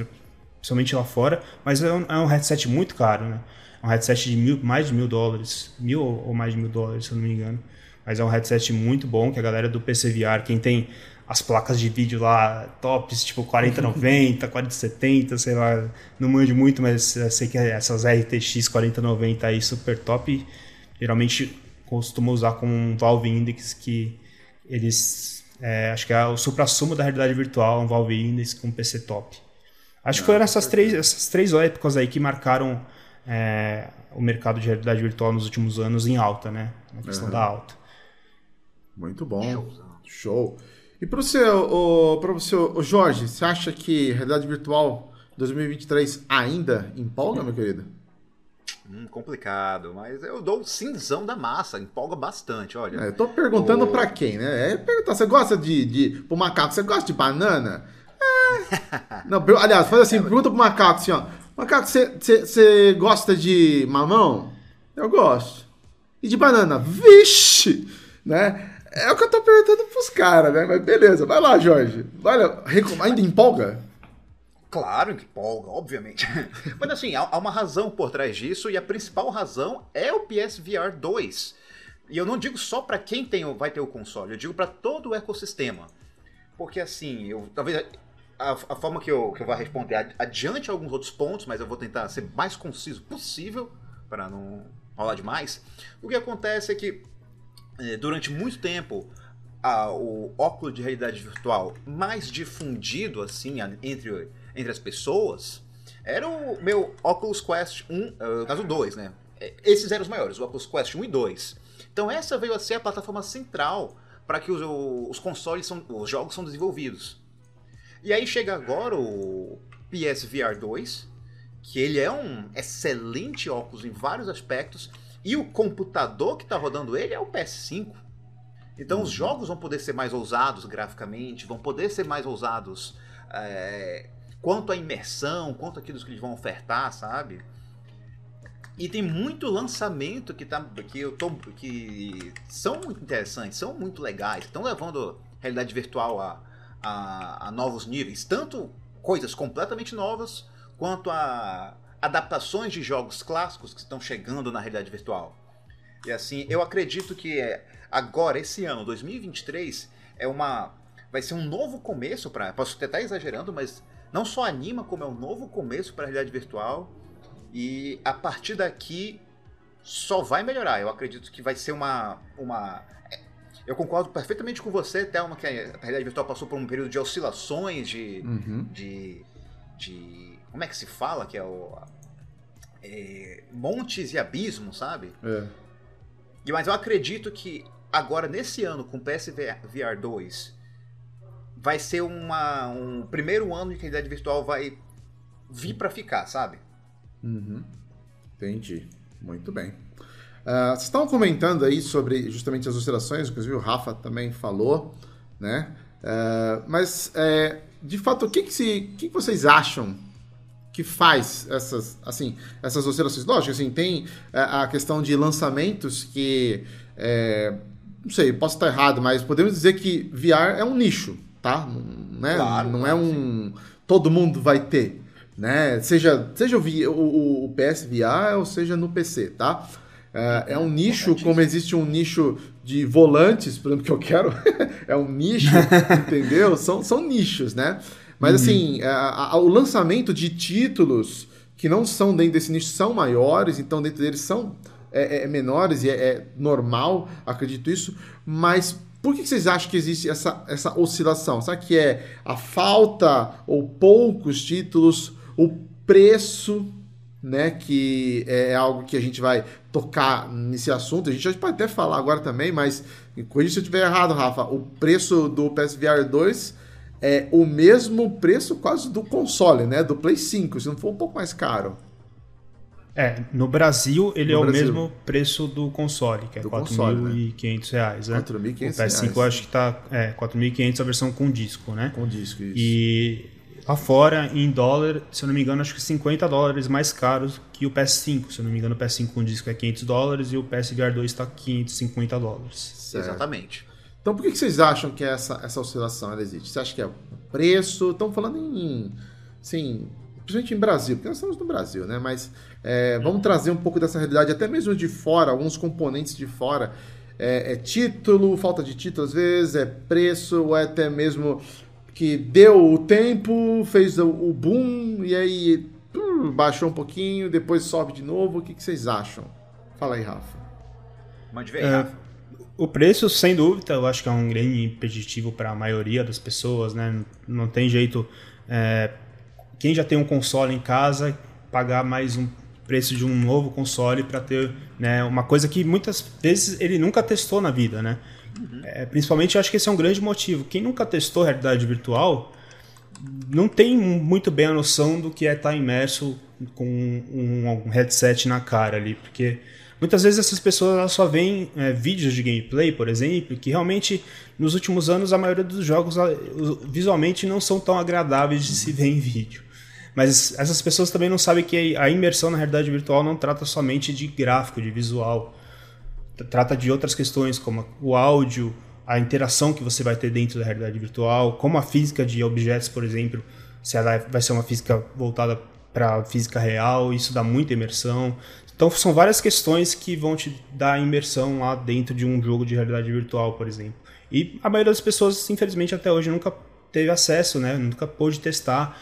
C: principalmente lá fora, mas é um, é um headset muito caro, né? É um headset de mil, mais de mil dólares, mil ou mais de mil dólares, se eu não me engano. Mas é um headset muito bom que a galera do PC VR, quem tem as placas de vídeo lá tops, tipo 4090, 4070, sei lá, não manjo muito, mas sei que essas RTX 4090 aí super top, geralmente costumo usar com um Valve Index que eles é, acho que é o supra-sumo da realidade virtual, um Valve Index com PC top. Acho que foram essas três, essas três épocas aí que marcaram é, o mercado de realidade virtual nos últimos anos em alta, né? Na questão uhum. da alta.
A: Muito bom. Show. E para o seu, para o seu Jorge, você acha que realidade virtual 2023 ainda empolga, meu querido?
B: Hum, complicado, mas eu dou o cinzão da massa, empolga bastante, olha.
A: É, eu tô perguntando o... para quem, né? É perguntar, você gosta de, de. Pro macaco, você gosta de banana? É. Não, aliás, faz assim, pergunta pro macaco assim, ó. Macaco, você gosta de mamão? Eu gosto. E de banana? Vixe! Né? É o que eu tô perguntando pros caras, né? Mas beleza, vai lá, Jorge. Olha, ainda empolga?
B: Claro que empolga, obviamente. Mas assim, há, uma razão por trás disso, e a principal razão é o PSVR 2. E eu não digo só para quem tem, vai ter o console, eu digo para todo o ecossistema. Porque assim, eu talvez a, a, forma que eu, que eu vou responder adiante alguns outros pontos, mas eu vou tentar ser mais conciso possível para não falar demais. O que acontece é que eh, durante muito tempo a, o óculos de realidade virtual mais difundido assim entre entre as pessoas era o meu Oculus Quest 1, uh, eh, caso 2, né? É, esses eram os maiores, o Oculus Quest 1 e 2. Então essa veio a ser a plataforma central para que os, os consoles, são, os jogos são desenvolvidos. E aí chega agora o, PSVR 2, que ele é um excelente óculos em vários aspectos, e o computador que está rodando ele é o PS5. Então os jogos vão poder ser mais ousados graficamente, vão poder ser mais ousados é, quanto à imersão, quanto àquilo que eles vão ofertar, sabe? E tem muito lançamento que, tá, que eu tô. que são muito interessantes, são muito legais, estão levando realidade virtual a, a, a, novos níveis. Tanto coisas completamente novas, quanto a adaptações de jogos clássicos que estão chegando na realidade virtual. E assim, eu acredito que agora, esse ano, 2023, é uma. Vai ser um novo começo para. Posso até estar exagerando, mas não só anima, como é um novo começo para a realidade virtual. E a partir daqui só vai melhorar. Eu acredito que vai ser uma. uma eu concordo perfeitamente com você, Thelma, que a realidade virtual passou por um período de oscilações, de. Uhum. de, de como é que se fala? Que é o. É, montes e abismos, sabe? É. Mas eu acredito que agora, nesse ano, com o PSVR 2, vai ser uma, um primeiro ano de realidade virtual vai vir para ficar, sabe?
A: Uhum. Entendi. Muito bem. Uh, vocês estavam comentando aí sobre justamente as oscilações, inclusive o Rafa também falou, né? Uh, mas, é, de fato, o que, que, se, que, que vocês acham que faz essas, assim, essas oscilações? Lógico, assim, tem é, a questão de lançamentos que, é, não sei, posso estar errado, mas podemos dizer que VR é um nicho, tá? Né? Claro, não é um... Todo mundo vai ter né? Seja, seja o, o, o PSVR ou seja no PC, tá? É, é um nicho, como existe um nicho de volantes, por exemplo, que eu quero, é um nicho, entendeu? São, são nichos, né? Mas uhum. assim, a, a, o lançamento de títulos que não são dentro desse nicho são maiores, então dentro deles são é, é menores e é, é, normal, acredito isso. Mas por que vocês acham que existe essa, essa oscilação? Será que é a falta ou poucos títulos o preço, né, que é algo que a gente vai tocar nesse assunto, a gente pode até falar agora também, mas corrija se eu estiver errado, Rafa, o preço do PSVR 2 é o mesmo preço quase do console, né, do Play 5, se não for um pouco mais caro.
C: É, no Brasil ele no é Brasil. o mesmo preço do console, que é R$ 4.500 né? reais, né? 4.500 O PS5 eu acho que tá é, 4.500 a versão com disco, né?
A: Com disco, isso.
C: E lá fora, em dólar, se eu não me engano, acho que 50 dólares mais caros que o PS5. Se eu não me engano, o PS5 com disco é 500 dólares e o PSVR 2 está 550 dólares.
B: Certo. Exatamente.
A: Então por que vocês acham que essa, essa oscilação ela existe? Você acha que é o preço? Estamos falando em. Sim, principalmente em Brasil, porque nós estamos no Brasil, né? Mas é, vamos trazer um pouco dessa realidade, até mesmo de fora, alguns componentes de fora. É, é título, falta de título às vezes, é preço, ou é até mesmo que deu o tempo, fez o, boom e aí uh, baixou um pouquinho, depois sobe de novo. O que, que vocês acham? Fala aí, Rafa.
B: Mande ver, é, Rafa.
C: O preço, sem dúvida, eu acho que é um grande impeditivo para a maioria das pessoas, né? Não tem jeito. É, quem já tem um console em casa, pagar mais um preço de um novo console para ter né, uma coisa que muitas vezes ele nunca testou na vida, né? É, principalmente eu acho que esse é um grande motivo. Quem nunca testou realidade virtual não tem muito bem a noção do que é estar imerso com um, um headset na cara ali, porque muitas vezes essas pessoas só veem é, vídeos de gameplay, por exemplo, que realmente nos últimos anos a maioria dos jogos visualmente não são tão agradáveis de se ver em vídeo. Mas essas pessoas também não sabem que a imersão na realidade virtual não trata somente de gráfico, de visual trata de outras questões como o áudio, a interação que você vai ter dentro da realidade virtual, como a física de objetos, por exemplo, se ela vai ser uma física voltada para física real, isso dá muita imersão. Então são várias questões que vão te dar imersão lá dentro de um jogo de realidade virtual, por exemplo. E a maioria das pessoas, infelizmente, até hoje nunca teve acesso, né? Nunca pôde testar.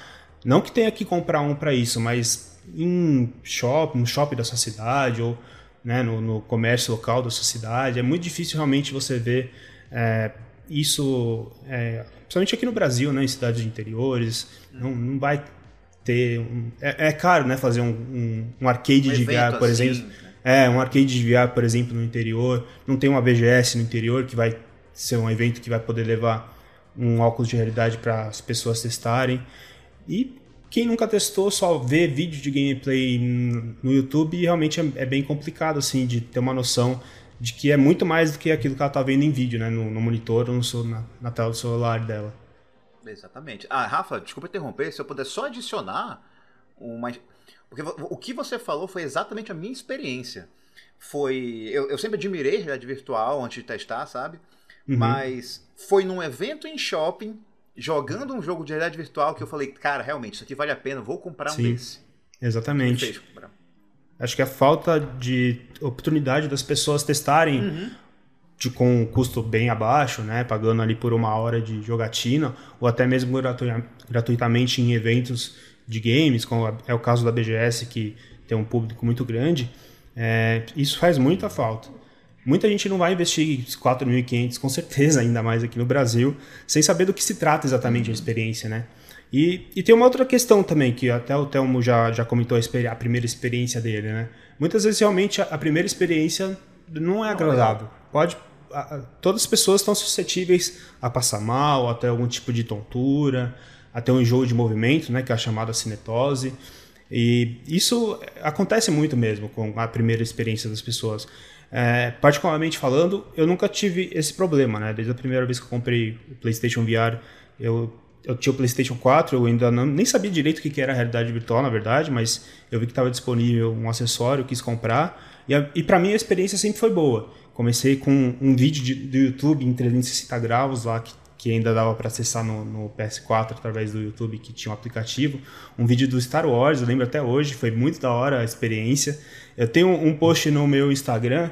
C: Não que tenha que comprar um para isso, mas em shopping, no shopping da sua cidade ou né, no, no, comércio local da sua cidade. É muito difícil realmente você ver é, isso, é, principalmente aqui no Brasil, né, em cidades interiores. Não, não vai ter. Um, é, é, caro né, fazer um, um, um arcade um de VR, por assim, exemplo. Né? É, um arcade de VR, por exemplo, no interior. Não tem uma BGS no interior que vai ser um evento que vai poder levar um óculos de realidade para as pessoas testarem. E quem nunca testou só vê vídeo de gameplay no YouTube realmente é, é, bem complicado assim de ter uma noção de que é muito mais do que aquilo que ela está vendo em vídeo, né, no, no monitor ou no, na, na tela do celular dela.
B: Exatamente. Ah, Rafa, desculpa interromper, se eu puder só adicionar uma. Porque o que você falou foi exatamente a minha experiência. Foi. Eu, eu sempre admirei a realidade virtual antes de testar, sabe? Uhum. Mas foi num evento em shopping, jogando um jogo de realidade virtual, que eu falei, cara, realmente, isso aqui vale a pena, vou comprar um Sim, desse.
C: Exatamente. Acho que a falta de oportunidade das pessoas testarem uhum de, com um custo bem abaixo, né, pagando ali por uma hora de jogatina, ou até mesmo gratuitamente em eventos de games, como é o caso da BGS, que tem um público muito grande, é, isso faz muita falta. Muita gente não vai investir 4.500, com certeza, ainda mais aqui no Brasil, sem saber do que se trata exatamente a experiência, né? E, e tem uma outra questão também, que até o Telmo já, já comentou a, a primeira experiência dele, né? Muitas vezes, realmente, a, a primeira experiência não é agradável. Pode todas as pessoas estão suscetíveis a passar mal, até algum tipo de tontura, até um enjoo de movimento, né, que é a chamada cinetose. E isso acontece muito mesmo com a primeira experiência das pessoas. É, particularmente falando, eu nunca tive esse problema, né? Desde a primeira vez que eu comprei o PlayStation VR, eu, eu tinha o PlayStation 4, eu ainda não, nem sabia direito o que era a realidade virtual, na verdade, mas eu vi que estava disponível um acessório, quis comprar. E, e para mim a experiência sempre foi boa. Comecei com um vídeo de, do YouTube em 360 graus lá, que, que ainda dava para acessar no, no, PS4 através do YouTube, que tinha um aplicativo. Um vídeo do Star Wars, eu lembro até hoje, foi muito da hora a experiência. Eu tenho um post no meu Instagram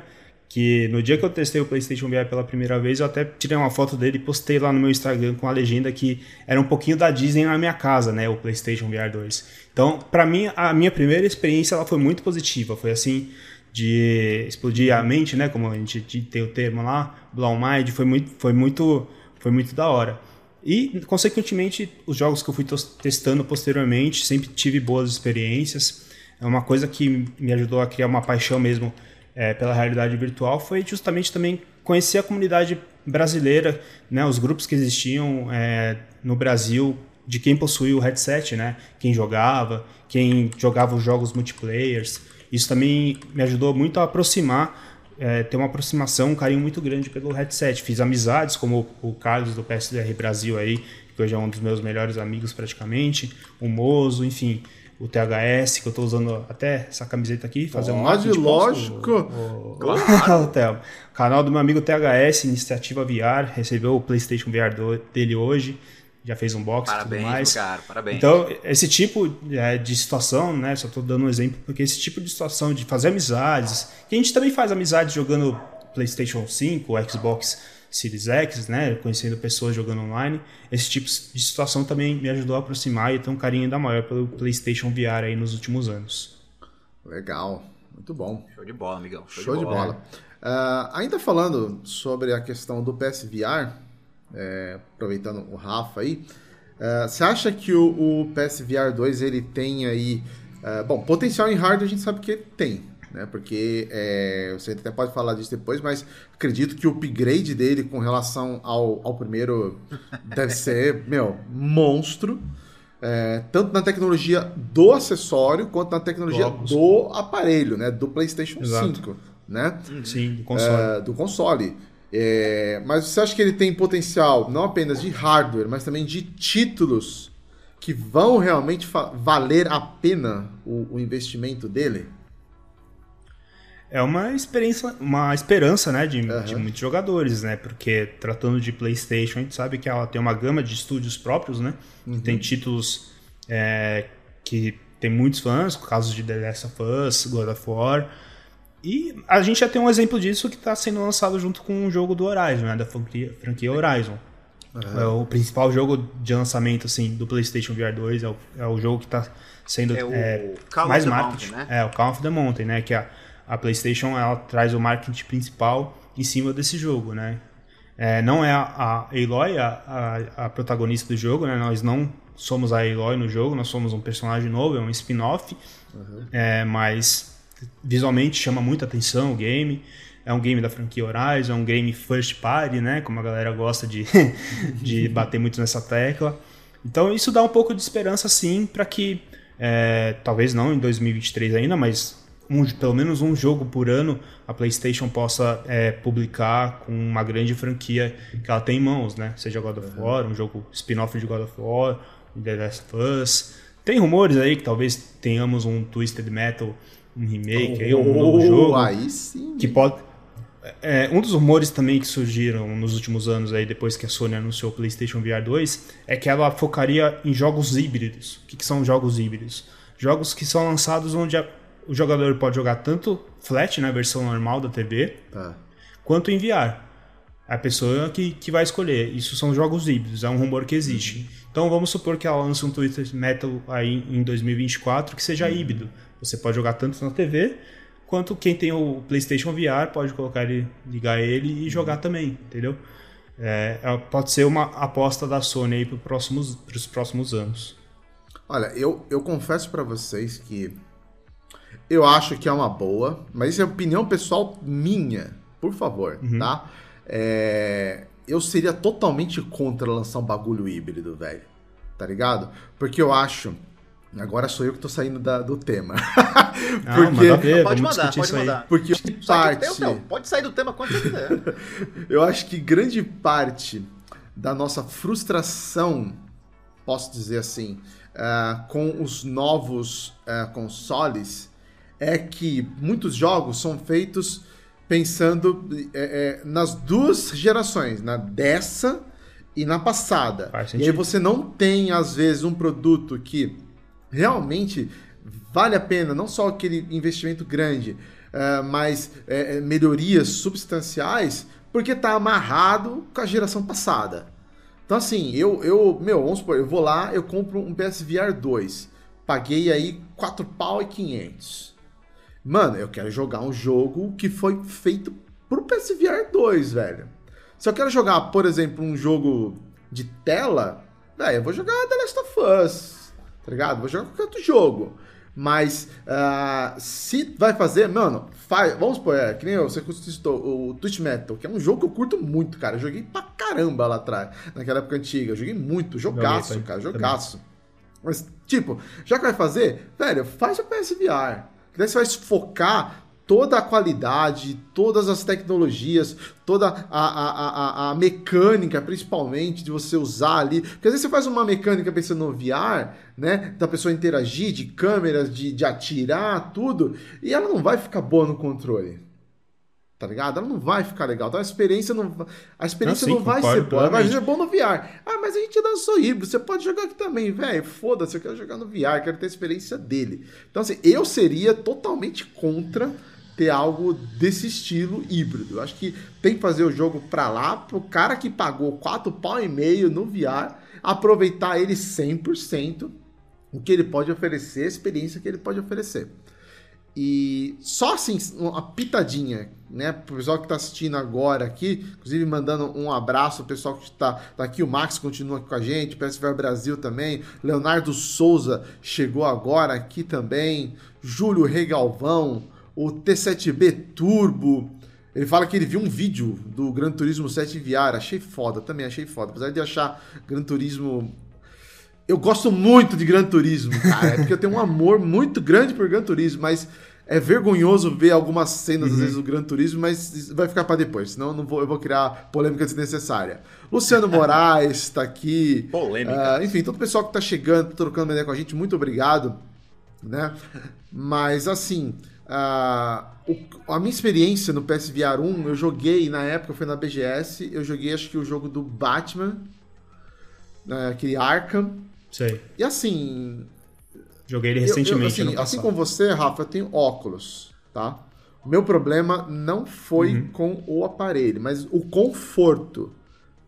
C: que no dia que eu testei o PlayStation VR pela primeira vez, eu até tirei uma foto dele e postei lá no meu Instagram com a legenda que era um pouquinho da Disney na minha casa, né, o PlayStation VR 2. Então, para mim, a minha primeira experiência ela foi muito positiva, foi assim, de explodir a mente, né? Como a gente tem o termo lá, blow mind, foi muito, foi muito, foi muito da hora. E, consequentemente, os jogos que eu fui testando posteriormente, sempre tive boas experiências. É uma coisa que me ajudou a criar uma paixão mesmo é, pela realidade virtual foi justamente também conhecer a comunidade brasileira, né? Os grupos que existiam é, no Brasil de quem possuía o headset, né? Quem jogava, quem jogava os jogos multiplayers. Isso também me ajudou muito a aproximar, é, ter uma aproximação, um carinho muito grande pelo headset. Fiz amizades, como o Carlos do PSDR Brasil aí, que hoje é um dos meus melhores amigos praticamente, o Mozo, enfim, o THS, que eu estou usando até essa camiseta aqui, fazer
A: um Pode, lógico.
C: O, o, claro. o, canal do meu amigo THS, Iniciativa VR, recebeu o PlayStation VR dele hoje já fez um box
B: parabéns,
C: e tudo mais.
B: Cara, parabéns.
C: Então, esse tipo é, de situação, né? Só estou dando um exemplo, porque esse tipo de situação de fazer amizades, que a gente também faz amizades jogando PlayStation 5, Xbox Series X, né? Conhecendo pessoas jogando online. Esse tipo de situação também me ajudou a aproximar e ter um carinho ainda maior pelo PlayStation VR aí nos últimos anos.
A: Legal, muito bom.
B: Show de bola, amigão.
A: Show, Show de, bola. De bola. Uh, ainda falando sobre a questão do PSVR, é, aproveitando o Rafa aí, é, você acha que o, o PSVR 2 ele tem aí. É, bom, potencial em hardware a gente sabe que tem, né? Porque é, você até pode falar disso depois, mas acredito que o upgrade dele com relação ao, ao primeiro deve ser, meu, monstro. É, tanto na tecnologia do acessório quanto na tecnologia do aparelho, né? Do PlayStation Exato. 5, né?
C: Sim, do console.
A: É, do console. É, mas você acha que ele tem potencial não apenas de hardware, mas também de títulos que vão realmente valer a pena o, o, investimento dele?
C: É uma experiência, uma esperança, né, de, uhum. de, muitos jogadores, né? Porque tratando de PlayStation, a gente sabe que ela tem uma gama de estúdios próprios, né? Uhum. Tem títulos é, que tem muitos fãs, casos de The Last of Us, God of War. E a gente já tem um exemplo disso que está sendo lançado junto com o jogo do Horizon, né? Da franquia, franquia Horizon. Uhum. É o principal jogo de lançamento assim, do PlayStation VR 2 é o, é o jogo que está sendo
B: é o é,
C: mais marketing. Mountain, né? É, o Call of the Mountain, né? Que a, a PlayStation ela traz o marketing principal em cima desse jogo, né? É, não é a, a Aloy a, a, a, protagonista do jogo, né? Nós não somos a Aloy no jogo, nós somos um personagem novo, é um spin-off, uhum. é, mas visualmente chama muita atenção o game. É um game da franquia Horizon, é um game first party, né? Como a galera gosta de, de bater muito nessa tecla. Então isso dá um pouco de esperança sim para que, é, talvez não em 2023 ainda, mas um, pelo menos um jogo por ano a PlayStation possa é, publicar com uma grande franquia que ela tem em mãos, né? Seja God of War, um jogo spin-off de God of War, The Last of Us. Tem rumores aí que talvez tenhamos um Twisted Metal, um remake, oh, aí, um novo jogo.
A: Aí sim.
C: Que pode. É, um dos rumores também que surgiram nos últimos anos aí, depois que a Sony anunciou o PlayStation VR 2, é que ela focaria em jogos híbridos. O que, que são jogos híbridos? Jogos que são lançados onde a o jogador pode jogar tanto flat, na né, versão normal da TV,
A: tá.
C: quanto em VR. A pessoa que, que vai escolher. Isso são jogos híbridos, é um rumor que existe. Uhum. Então vamos supor que ela lance um Twisted Metal aí em 2024 que seja uhum. híbrido. Você pode jogar tanto na TV, quanto quem tem o PlayStation VR pode colocar ele, ligar ele e uhum. jogar também, entendeu? É, é pode ser uma aposta da Sony aí para os próximos, próximos anos.
A: Olha, eu, eu confesso para vocês que eu acho que é uma boa, mas isso é opinião pessoal minha, por favor, uhum. tá? É, eu seria totalmente contra lançar um bagulho híbrido, velho. Tá ligado? Porque eu acho. Agora sou eu que tô saindo da, do tema.
C: porque
B: não, ver, pode mandar, pode mandar.
A: Porque parte.
B: não, pode sair do tema quando você quiser.
A: eu acho que grande parte da nossa frustração, posso dizer assim, uh, com os novos uh, consoles é que muitos jogos são feitos pensando é, é, nas duas gerações, na dessa e na passada. E aí você não tem, às vezes, um produto que realmente vale a pena, não só aquele investimento grande, uh, mas uh, melhorias substanciais, porque está amarrado com a geração passada. Então, assim, eu, eu, meu, vamos supor, eu vou lá, eu compro um PSVR 2, paguei aí 4 pau e 500. Mano, eu quero jogar um jogo que foi feito pro PSVR 2, velho. Se eu quero jogar, por exemplo, um jogo de tela, velho, eu vou jogar The Last of Us, tá ligado? Vou jogar qualquer outro jogo. Mas uh, se vai fazer, mano, faz, vamos supor, é, que nem eu, você citou o Twitch Metal, que é um jogo que eu curto muito, cara. Eu joguei pra caramba lá atrás, naquela época antiga. Eu joguei muito, jogaço, cara, jogaço. Mas, tipo, já que vai fazer, velho, faz o PSVR. Que daí você vai focar toda a qualidade, todas as tecnologias, toda a, a, a, a, mecânica, principalmente, de você usar ali. Porque às vezes você faz uma mecânica pensando no VR, né? Da pessoa interagir, de câmeras, de, de atirar, tudo, e ela não vai ficar boa no controle tá ligado? Ela não vai ficar legal. Então a experiência não, a experiência não, sim, não vai ser boa. Ela vai ser bom no VR. Ah, mas a gente lançou híbrido, você pode jogar aqui também, velho. Foda-se, eu quero jogar no VR, quero ter a experiência dele. Então, assim, eu seria totalmente contra ter algo desse estilo híbrido. Eu acho que tem que fazer o jogo pra lá, pro cara que pagou 4 pau e meio no VR, aproveitar ele 100%, o que ele pode oferecer, a experiência que ele pode oferecer. E só assim, uma pitadinha, né? Pro pessoal que está assistindo agora aqui, inclusive mandando um abraço ao pessoal que está tá aqui, o Max continua aqui com a gente, PSVR Brasil também, Leonardo Souza chegou agora aqui também, Júlio Regalvão, o T7B Turbo. Ele fala que ele viu um vídeo do Gran Turismo 7 VR, achei foda, também achei foda. Apesar de achar Gran Turismo eu gosto muito de Gran Turismo, cara. É porque eu tenho um amor muito grande por Gran Turismo, mas é vergonhoso ver algumas cenas, uhum. às vezes, do Gran Turismo, mas vai ficar para depois, senão eu, não vou, eu vou criar polêmica desnecessária. Luciano Moraes está aqui.
B: Polêmica.
A: Uh, enfim, todo o pessoal que está chegando, trocando ideia com a gente, muito obrigado. Né? Mas, assim, uh, o, a minha experiência no PSVR 1, eu joguei, na época, foi na BGS, eu joguei, acho que o jogo do Batman, né, aquele Arkham,
C: Sei.
A: E assim.
C: Joguei ele recentemente.
A: Eu, eu, assim, assim como você, Rafa, eu tenho óculos, tá? Meu problema não foi uhum. com o aparelho, mas o conforto,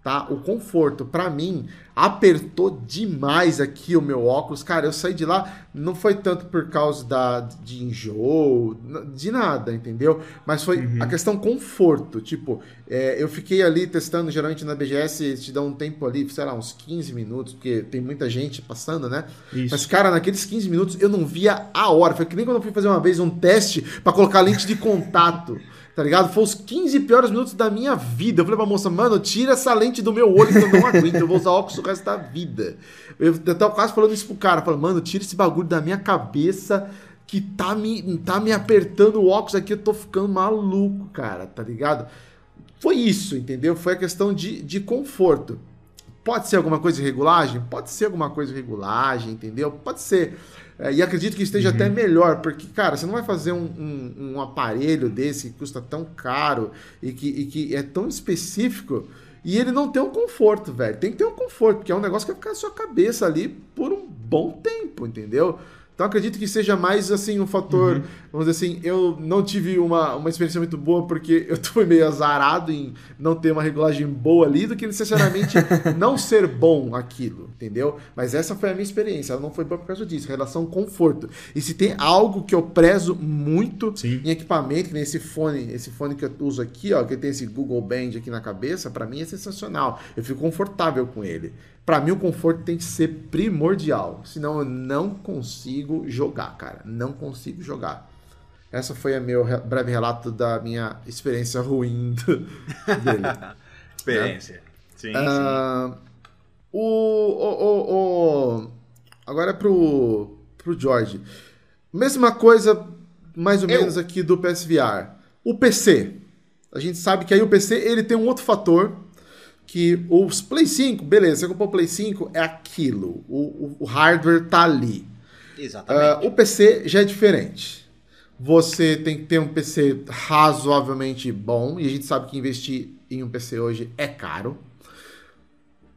A: tá? O conforto, para mim, apertou demais aqui o meu óculos. Cara, eu saí de lá, não foi tanto por causa da, de enjoo, de nada, entendeu? Mas foi uhum. a questão conforto. Tipo, é, eu fiquei ali testando, geralmente na BGS te dá um tempo ali, sei lá, uns 15 minutos, porque tem muita gente passando, né? Isso. Mas, cara, naqueles 15 minutos eu não via a hora. Foi que nem quando eu fui fazer uma vez um teste para colocar lente de contato. Tá ligado? Foi os 15 piores minutos da minha vida. Eu falei pra moça, mano, tira essa lente do meu olho que eu não aguento. Eu vou usar óculos o resto da vida. Eu, eu tava quase falando isso pro cara. Falando, mano, tira esse bagulho da minha cabeça que tá me, tá me apertando o óculos aqui. Eu tô ficando maluco, cara, tá ligado? Foi isso, entendeu? Foi a questão de, de conforto. Pode ser alguma coisa de regulagem? Pode ser alguma coisa de regulagem, entendeu? Pode ser. É, e acredito que esteja uhum. até melhor, porque, cara, você não vai fazer um, um, um, aparelho desse que custa tão caro e que, e que é tão específico e ele não tem um conforto, velho. Tem que ter um conforto, porque é um negócio que vai ficar na sua cabeça ali por um bom tempo, entendeu? Então acredito que seja mais assim um fator, uhum. vamos dizer assim, eu não tive uma, uma experiência muito boa porque eu fui meio azarado em não ter uma regulagem boa ali do que necessariamente não ser bom aquilo, entendeu? Mas essa foi a minha experiência, ela não foi boa por causa disso, relação conforto. E se tem algo que eu prezo muito Sim. em equipamento, que nem esse fone, esse fone que eu uso aqui, ó, que tem esse Google Band aqui na cabeça, para mim é sensacional. Eu fico confortável com ele. Para mim, o conforto tem que ser primordial. Senão, eu não consigo jogar, cara. Não consigo jogar. Essa foi o meu breve relato da minha experiência ruim dele.
B: experiência. Né? Sim,
A: uh, sim. O, o, o, o, agora é pro, pro George. Mesma coisa, mais ou eu. menos, aqui do PSVR. O PC. A gente sabe que aí o PC ele tem um outro fator que os Play 5, beleza, você comprou o Play 5, é aquilo. O, o, hardware tá ali.
B: Exatamente.
A: Uh, o PC já é diferente. Você tem que ter um PC razoavelmente bom, e a gente sabe que investir em um PC hoje é caro.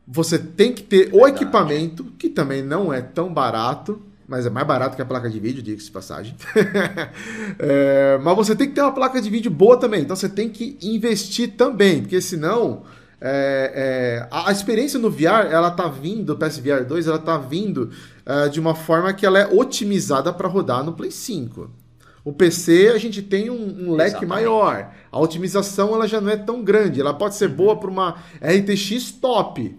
A: Você tem que ter Verdade. o equipamento, que também não é tão barato, mas é mais barato que a placa de vídeo, diga-se de passagem. é, mas você tem que ter uma placa de vídeo boa também, então você tem que investir também, porque senão é, é, a, experiência no VR, ela tá vindo, o PSVR 2, ela tá vindo uh, de uma forma que ela é otimizada para rodar no Play 5. O PC a gente tem um, um leque maior. A otimização ela já não é tão grande. Ela pode ser boa para uma RTX top,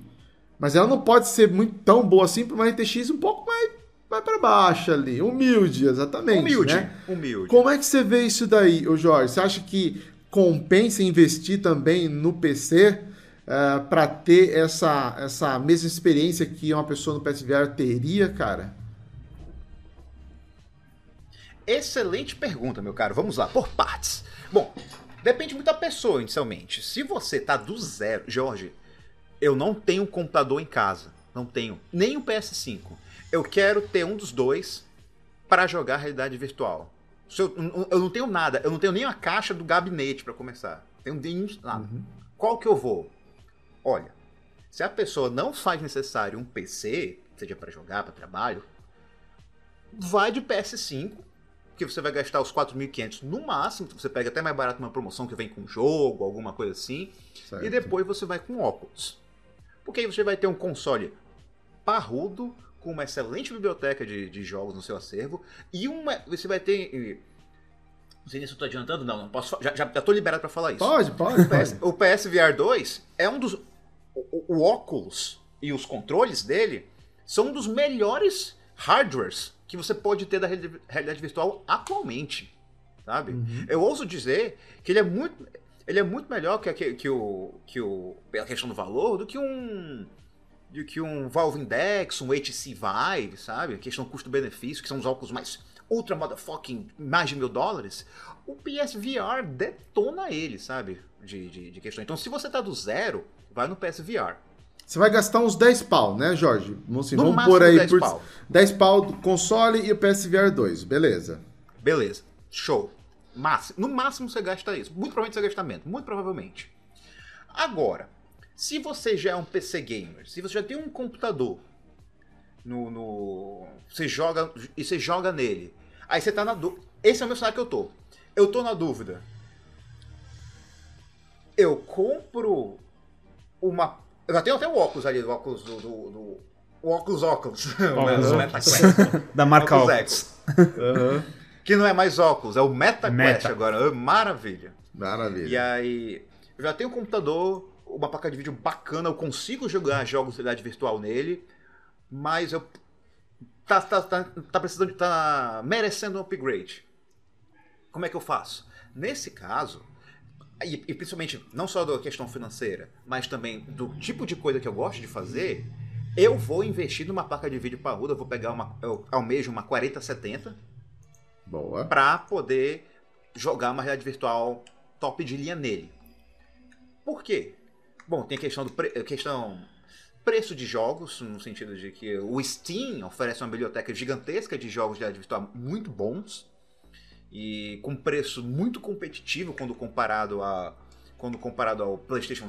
A: mas ela não pode ser muito tão boa assim para uma RTX um pouco mais, mais para baixo ali, humilde, exatamente.
B: Humilde,
A: né?
B: humilde.
A: Como é que você vê isso daí, o Jorge? Você acha que compensa investir também no PC? Uh, é, para ter essa, essa mesma experiência que uma pessoa no PSVR teria, cara?
B: Excelente pergunta, meu caro. Vamos lá, por partes. Bom, depende muito da pessoa, inicialmente. Se você tá do zero, Jorge, eu não tenho um computador em casa. Não tenho nem um PS5. Eu quero ter um dos dois para jogar realidade virtual. Eu, eu, não tenho nada, eu não tenho nem a caixa do gabinete para começar. Tenho nem nada. Uhum. Qual que eu vou? Olha, se a pessoa não faz necessário um PC, seja para jogar, para trabalho, vai de PS5, que você vai gastar os 4.500 no máximo, você pega até mais barato uma promoção que vem com jogo, alguma coisa assim, certo. e depois você vai com óculos. Porque aí você vai ter um console parrudo, com uma excelente biblioteca de, de jogos no seu acervo, e uma, você vai ter não sei nem se eu tô adiantando, não. não posso, já, já, já tô liberado para falar isso.
A: Pode, pode.
B: O, PS, o PSVR 2 é um dos o, o óculos e os controles dele são um dos melhores hardwares que você pode ter da realidade virtual atualmente, sabe? Uhum. Eu ouso dizer que ele é muito, ele é muito melhor que, que, que o que o pela questão do valor do que um do que um Valve Index, um HTC Vive, sabe? A questão custo-benefício, que são os óculos mais ultra motherfucking mais de mil dólares. O PSVR detona ele, sabe? De, de, de questão. Então, se você tá do zero, vai no PSVR.
A: Você vai gastar uns 10 pau, né, Jorge? Vamos, assim, vamos pôr aí 10 por pau. 10 pau do console e o PSVR 2, beleza.
B: Beleza, show. Máximo. No máximo você gasta isso. Muito provavelmente você gasta menos, muito provavelmente. Agora, se você já é um PC gamer, se você já tem um computador no, no você joga e você joga nele, aí você tá na dúvida. Esse é o meu cenário que eu tô. Eu tô na dúvida. Eu compro uma. Eu já tenho até o óculos ali, o óculos do. do, do o óculos óculos.
C: da marca óculos. X.
B: Uhum. Que não é mais óculos, é o MetaQuest Meta. agora. Maravilha.
A: Maravilha.
B: E aí, eu já tenho um computador, uma placa de vídeo bacana, eu consigo jogar jogos de realidade virtual nele, mas eu. Tá, tá, tá, tá precisando, tá merecendo um upgrade. Como é que eu faço? Nesse caso, e, e principalmente não só da questão financeira, mas também do tipo de coisa que eu gosto de fazer, eu vou investir numa placa de vídeo parruda, eu vou pegar uma, eu almejo uma 4070
A: Boa.
B: para poder jogar uma realidade virtual top de linha nele. Por quê? Bom, tem a questão do pre... questão preço de jogos, no sentido de que o Steam oferece uma biblioteca gigantesca de jogos de realidade virtual muito bons e com preço muito competitivo quando comparado a quando comparado ao PlayStation,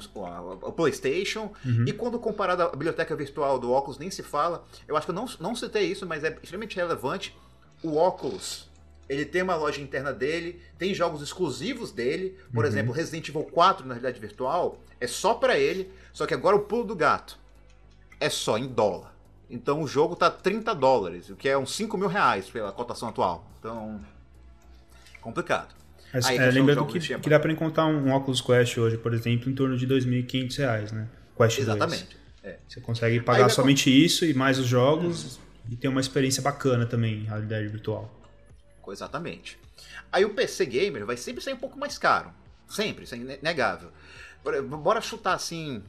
B: ao PlayStation
C: Uhum.
B: e quando comparado à biblioteca virtual do Oculus nem se fala. Eu acho que eu não, não citei isso, mas é extremamente relevante. O Oculus, ele tem uma loja interna dele, tem jogos exclusivos dele. Por exemplo, Resident Evil 4 na realidade virtual é só pra ele, só que agora o pulo do gato é só em dólar. Então o jogo tá 30 dólares, o que é uns 5 mil reais pela cotação atual. Então, complicado.
C: Mas,
B: Aí,
C: é, lembrando que, que dá pra encontrar um Oculus Quest hoje, por exemplo, em torno de 2.500 reais, né? Quest 2.
B: Exatamente. É.
C: Você consegue pagar somente isso e mais os jogos e ter uma experiência bacana também em realidade virtual.
B: Exatamente. Aí o PC Gamer vai sempre sair um pouco mais caro. Sempre, isso é inegável. Bora chutar assim,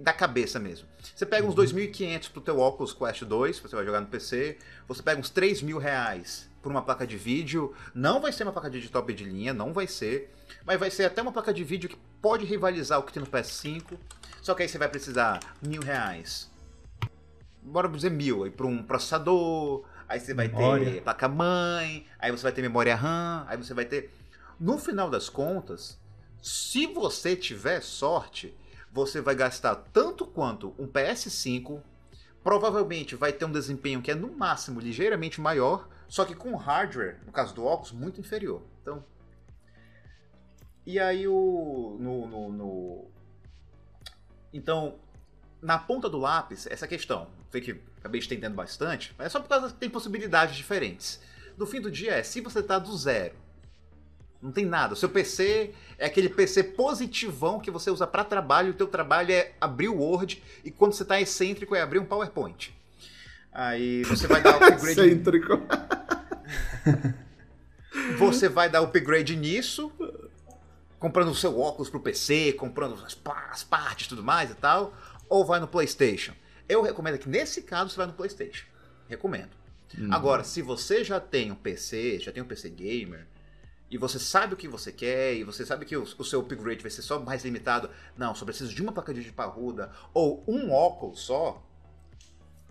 B: da cabeça mesmo. Você pega uns 2.500 pro teu Oculus Quest 2, você vai jogar no PC. Você pega uns 3 mil reais por uma placa de vídeo. Não vai ser uma placa de vídeo top de linha, não vai ser. Mas vai ser até uma placa de vídeo que pode rivalizar o que tem no PS5. Só que aí você vai precisar mil reais. Bora dizer mil, aí para um processador. Aí você vai ter
C: Memória.
B: placa-mãe, aí você vai ter memória RAM, aí você vai ter. No final das contas, se você tiver sorte, você vai gastar tanto quanto um PS5, provavelmente vai ter um desempenho que é no máximo ligeiramente maior, só que com hardware, no caso do óculos, muito inferior. Então. E aí o. No, no, no- Então, na ponta do lápis, essa questão, que acabei estendendo bastante, mas é só por causa que tem possibilidades diferentes. No fim do dia é, se você tá do zero, não tem nada, o seu PC é aquele PC positivão que você usa para trabalho, o teu trabalho é abrir o Word e quando você tá excêntrico é abrir um PowerPoint. Aí você vai dar upgrade,
A: Cêntrico.
B: você vai dar upgrade nisso, comprando o seu óculos pro PC, comprando as, pa- as partes e tudo mais e tal, ou vai no PlayStation. Eu recomendo que nesse caso você vai no PlayStation. Recomendo. Agora, se você já tem um PC, já tem um PC gamer, e você sabe o que você quer, e você sabe que o, o seu upgrade vai ser só mais limitado, não, só preciso de uma placa de parruda, ou um óculos só,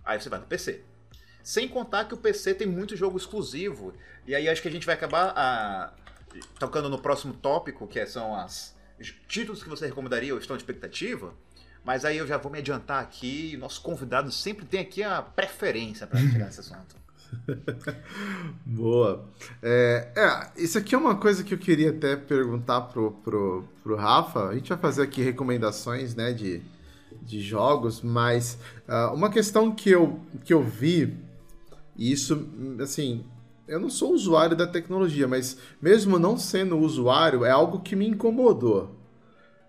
B: aí você vai no PC. Sem contar que o PC tem muito jogo exclusivo. E aí acho que a gente vai acabar ah, tocando no próximo tópico, que são as os títulos que você recomendaria ou estão de expectativa. Mas aí eu já vou me adiantar aqui. Nosso convidado sempre tem aqui a preferência para chegar nesse assunto.
A: Boa. É, é, isso aqui é uma coisa que eu queria até perguntar pro, pro, pro Rafa. A gente vai fazer aqui recomendações né, de, de jogos, mas ah, uma questão que eu, que eu vi, e isso, assim, eu não sou usuário da tecnologia, mas mesmo não sendo usuário, é algo que me incomodou.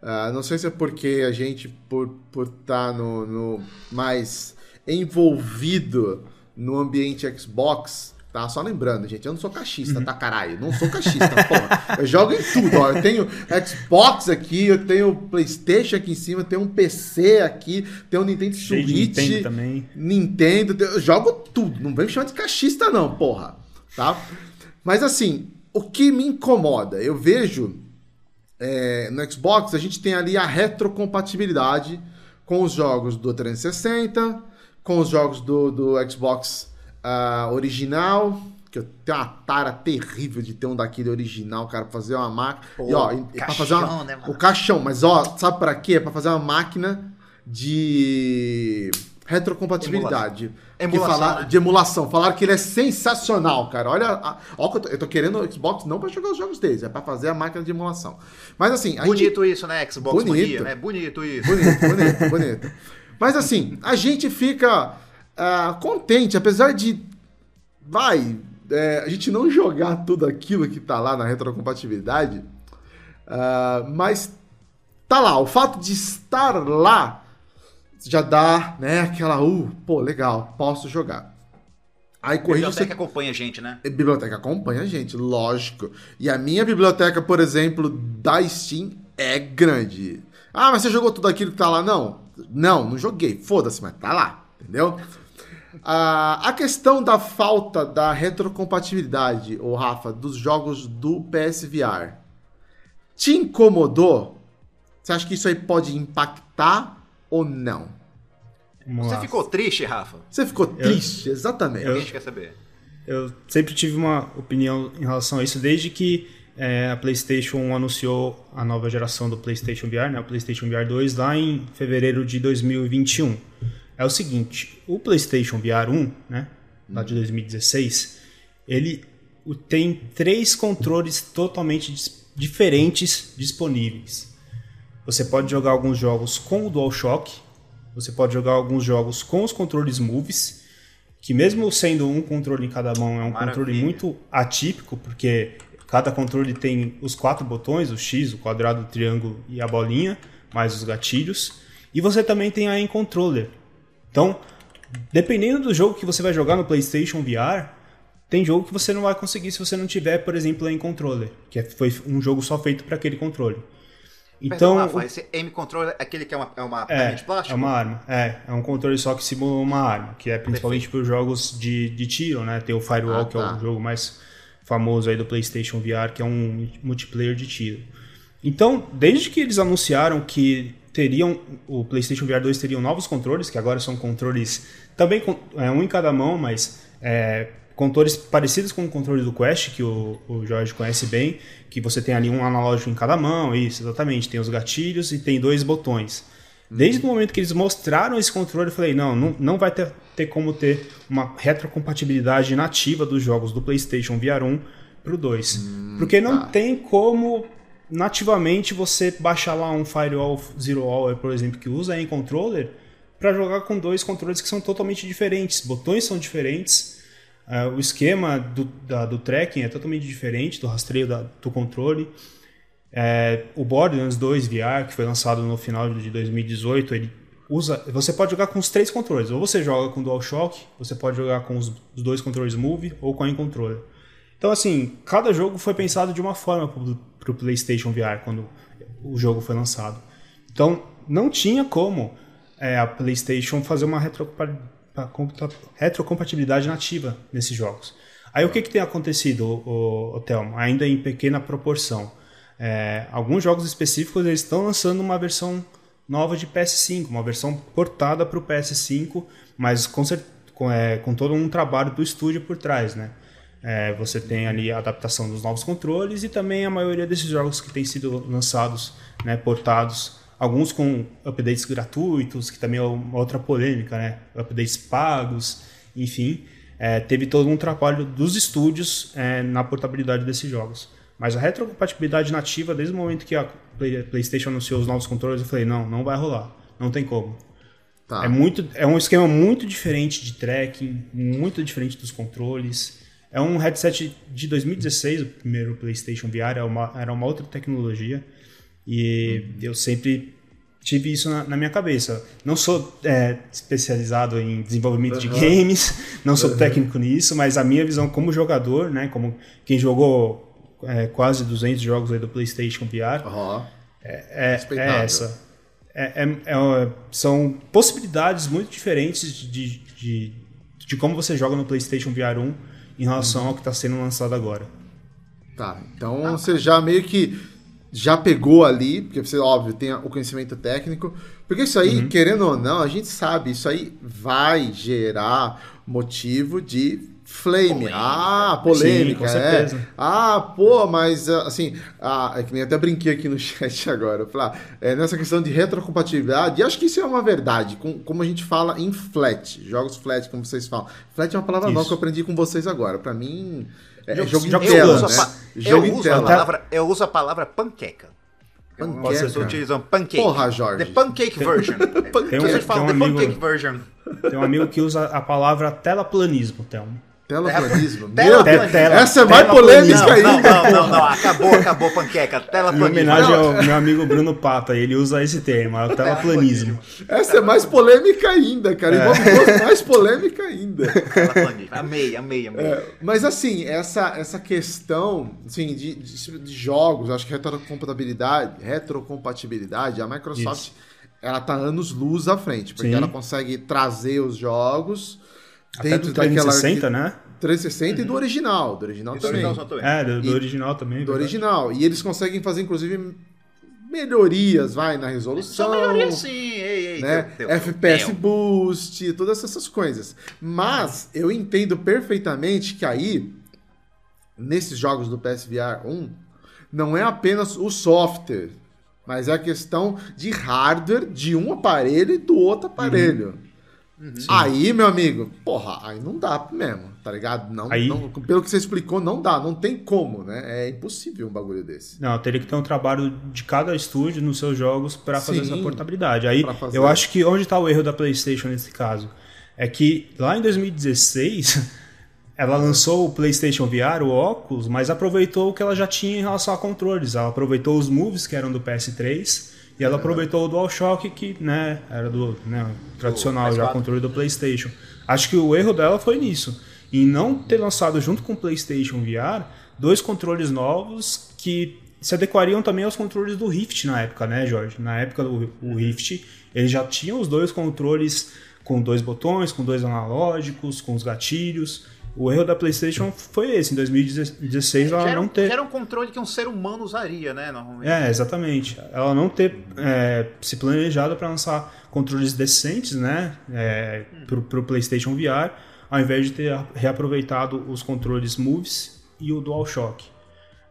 A: Ah, não sei se é porque a gente, por estar por tá no, no mais envolvido no ambiente Xbox, tá? Só lembrando, gente, eu não sou cachista, tá, caralho? Não sou cachista, porra. Eu jogo em tudo, ó. Eu tenho Xbox aqui, eu tenho PlayStation aqui em cima, eu tenho um PC aqui, tenho um Nintendo Switch.
C: Nintendo também.
A: Nintendo, eu jogo tudo, não vem me chamar de cachista não, porra, tá? Mas assim, o que me incomoda, eu vejo é, no Xbox a gente tem ali a retrocompatibilidade com os jogos do 360, com os jogos do, do Xbox ah, original, que eu tenho uma tara terrível de ter um daquele original, cara, pra fazer uma máquina.
B: Pô,
A: e ó, e pra fazer uma,
B: caixão, né, mano?
A: o caixão, mas ó, sabe pra quê? É pra fazer uma máquina de retrocompatibilidade.
B: Emulação,
A: Que falar,
B: né?
A: De emulação. Falaram que ele é sensacional, cara. Olha, a- ó, eu tô, eu tô querendo o Xbox não pra jogar os jogos deles, é pra fazer a máquina de emulação. Mas assim, a gente
B: Bonito isso, né? Xbox
A: Bonito.
B: Mania, né? Bonito isso.
A: Bonito, bonito, bonito. Mas assim, a gente fica ah, contente, apesar de. Vai, é, a gente não jogar tudo aquilo que tá lá na retrocompatibilidade. ah, mas tá lá, o fato de estar lá já dá, né, aquela, uh, pô, legal, posso jogar. Aí
B: A
A: corrija
B: biblioteca acompanha a gente, né?
A: Biblioteca acompanha a gente, lógico. E a minha biblioteca, por exemplo, da Steam é grande. Ah, mas você jogou tudo aquilo que tá lá? Não. Não, não joguei. Foda-se, mas tá lá. Entendeu? Ah, a questão da falta da retrocompatibilidade, ô Rafa, dos jogos do PSVR, te incomodou? Você acha que isso aí pode impactar ou não?
C: Vamos
B: Você ficou triste, Rafa?
A: Você ficou triste, exatamente.
B: A gente quer saber.
C: Eu sempre tive uma opinião em relação a isso, desde que é, a PlayStation anunciou a nova geração do PlayStation VR, né, o PlayStation VR 2, lá em fevereiro de 2021. É o seguinte, o PlayStation VR 1, né, lá de 2016, ele tem três controles totalmente diferentes disponíveis. Você pode jogar alguns jogos com o DualShock, você pode jogar alguns jogos com os controles Moves, que mesmo sendo um controle em cada mão, é um
B: Maravilha.
C: controle muito atípico, porque cada controle tem os quatro botões, o X, o quadrado, o triângulo e a bolinha, mais os gatilhos. E você também tem a Controller. Então, dependendo do jogo que você vai jogar no PlayStation VR, tem jogo que você não vai conseguir se você não tiver, por exemplo, a Controller, que é- foi um jogo só feito para aquele controle.
B: Então,
C: Então,
B: Rafa, esse aim controller é aquele que é uma, é uma
C: é,
B: de plástico?
C: é uma arma. É, é um controle só que simula uma arma, que é principalmente para os jogos de, de tiro, né? Tem o Firewall,
A: Ah,
C: que é
A: tá.
C: o jogo mais famoso aí do PlayStation VR, que é um multiplayer de tiro. Então, desde que eles anunciaram que teriam o PlayStation VR 2 teriam novos controles, que agora são controles também com, é, um em cada mão, mas é, controles parecidos com o controle do Quest, que o, o Jorge conhece bem, que você tem ali um analógico em cada mão, isso, exatamente, tem os gatilhos e tem dois botões. Desde o momento que eles mostraram esse controle, eu falei, não, não, não vai ter, ter como ter uma retrocompatibilidade nativa dos jogos do PlayStation VR 1 pro 2. Porque não
A: tá.
C: tem como nativamente você baixar lá um Firewall Zero Hour, por exemplo, que usa em controller, para jogar com dois controles que são totalmente diferentes. Botões são diferentes, ah, o esquema do, da- do tracking é totalmente diferente, do rastreio da- do controle. É, o Borderlands 2 VR, que foi lançado no final de 2018, ele usa. Você pode jogar com os três controles. Ou você joga com DualShock, você pode jogar com os, os dois controles Move ou com a controller. Então, assim, cada jogo foi pensado de uma forma para o PlayStation VR quando o jogo foi lançado. Então, não tinha como é, a PlayStation fazer uma retrocompa- compa- retrocompatibilidade nativa nesses jogos. Aí o que, que tem acontecido, o, Thelmo? Ainda em pequena proporção. É, alguns jogos específicos eles estão lançando uma versão nova de PS5, uma versão portada para o PS5, mas com, com, é, com todo um trabalho do estúdio por trás, né? É, você tem ali a adaptação dos novos controles e também a maioria desses jogos que têm sido lançados, né, portados, alguns com updates gratuitos, que também é uma outra polêmica, né? Updates pagos, enfim, é, teve todo um trabalho dos estúdios é, na portabilidade desses jogos. Mas a retrocompatibilidade nativa, desde o momento que a Play- PlayStation anunciou os novos controles, eu falei, não, não vai rolar, não tem como.
A: Tá.
C: É, muito, é um esquema muito diferente de tracking, muito diferente dos controles. É um headset de 2016, o primeiro PlayStation VR, era uma, era uma outra tecnologia. E eu sempre tive isso na, na minha cabeça. Não sou é, especializado em desenvolvimento de games, não sou técnico nisso, mas a minha visão como jogador, né, como quem jogou é, quase 200 jogos aí do PlayStation VR,
A: Ó,
C: é, é
A: Respeitável.
C: essa. É- é- é- são possibilidades muito diferentes de, de, de como você joga no PlayStation VR 1 em relação ao que está sendo lançado agora.
A: Tá, então você já meio que já pegou ali, porque você, óbvio, tem o conhecimento técnico. Porque isso aí, querendo ou não, a gente sabe, isso aí vai gerar motivo de flame.
B: Polêmica.
A: Ah, polêmica,
C: Sim, com
A: é. Ah, pô, mas ah, assim, ah, é que nem até brinquei aqui no chat agora. Eu falei, ah, é, nessa questão de retrocompatibilidade, acho que isso é uma verdade, com- como a gente fala em flat, jogos flat, como vocês falam. Flat é uma palavra nova
C: Isso.
A: que eu aprendi com vocês agora. Pra mim, é, jogo em tela,
B: uso,
A: né?
B: pa-
A: Jogo
B: eu, uso a
A: tela.
B: palavra, eu uso a palavra panqueca.
A: Panqueca?
B: Pessoas utilizam pancake.
A: Porra, Jorge.
B: The pancake version.
C: Tem um-
B: Vocês falam the
C: tem um amigo-
B: pancake version.
C: Tem um amigo que usa a palavra telaplanismo, Thelmo.
A: Telaplanismo. Deus,
C: tela-
A: essa é mais
C: telaplanismo.
A: polêmica ainda.
B: não, não, não, não. Acabou, acabou, panqueca. Tela
C: Em homenagem ao meu amigo Bruno Papa, ele usa esse termo, é o terraplanismo.
A: Essa é mais polêmica ainda, cara. Envolve duas mais polêmica ainda.
B: Terraplanismo. Amei, amei, amei.
A: É, mas assim, essa, essa questão assim, de, de, de jogos, acho que retrocompatibilidade, retrocompatibilidade, a Microsoft ela tá anos luz à frente, porque
C: Sim.
A: ela consegue trazer os jogos
C: Até
A: dentro
C: do
A: daquela
C: 360,
A: arqui-
C: né?
A: 360 e do original, do original
B: do
A: também.
B: original também.
C: É, do, do
A: E-
C: original também.
A: do original. E eles conseguem fazer, inclusive, melhorias, vai, na resolução.
B: Só melhoria sim. Ei, ei,
A: né?
B: teu- teu-
A: FPS
B: teu.
A: boost, todas essas coisas. Mas eu entendo perfeitamente que aí, nesses jogos do PSVR 1, não é apenas o software, mas é a questão de hardware de um aparelho e do outro aparelho. Aí, meu amigo, porra, aí não dá mesmo, tá ligado? Não,
C: Aí-
A: não- pelo que você explicou, não dá, não tem como, né? É impossível um bagulho desse.
C: Não, teria que ter um trabalho de cada estúdio nos seus jogos para fazer
A: Sim,
C: essa portabilidade. Aí
A: fazer.
C: eu acho que onde está o erro da PlayStation nesse caso é que lá em 2016 ela lançou o PlayStation VR, o óculos, mas aproveitou o que ela já tinha em relação a controles. Ela aproveitou os moves que eram do PS3 e ela aproveitou o DualShock que, né, era do né, tradicional já
B: PS4.
C: controle do PlayStation. Acho que o erro dela foi nisso, em não ter lançado junto com o PlayStation VR dois controles novos que se adequariam também aos controles do Rift na época, né, Jorge? Na época do Rift, ele já tinha os dois controles com dois botões, com dois analógicos, com os gatilhos. O erro da PlayStation foi esse, em 2016 ela não ter.
B: era um controle que um ser humano usaria, né? Normalmente.
C: É, exatamente. Ela não ter é, se planejado para lançar controles decentes, né, é, pro, pro PlayStation VR, ao invés de ter reaproveitado os controles Moves e o DualShock.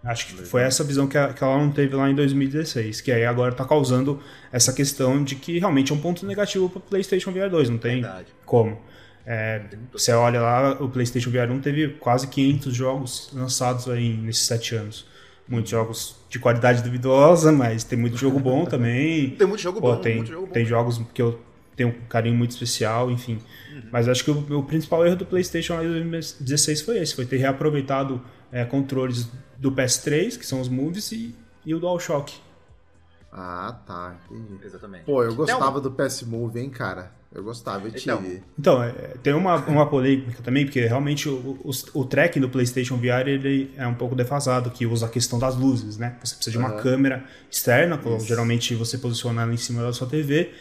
C: Acho que foi essa visão que, a- que ela não teve lá em 2016, que aí agora está causando essa questão de que realmente é um ponto negativo para o PlayStation VR 2, não tem
B: Verdade.
C: como. É, você olha lá, o PlayStation VR 1 teve quase 500 jogos lançados aí nesses sete anos. Muitos jogos de qualidade duvidosa, mas tem muito jogo bom também.
B: Tem muito jogo
C: Pô,
B: bom,
C: tem,
B: muito jogo bom.
C: tem jogos que eu tenho um carinho muito especial, enfim.
B: Uhum.
C: Mas acho que o, o principal erro do PlayStation lá em 2016 foi esse: foi ter reaproveitado é, controles do PS3, que são os Moves, e, e o DualShock.
A: Ah, tá, entendi.
B: Exatamente.
A: Pô, eu
B: um-
A: gostava do PS Move, hein, cara? Eu gostava, eu tive.
B: Então,
C: Então, tem uma, uma polêmica também, porque realmente o, o, o tracking do PlayStation VR ele é um pouco defasado, que usa a questão das luzes, né? Você precisa de uma
A: Aham.
C: câmera externa,
A: Isso.
C: geralmente você posiciona ela em cima da sua TV,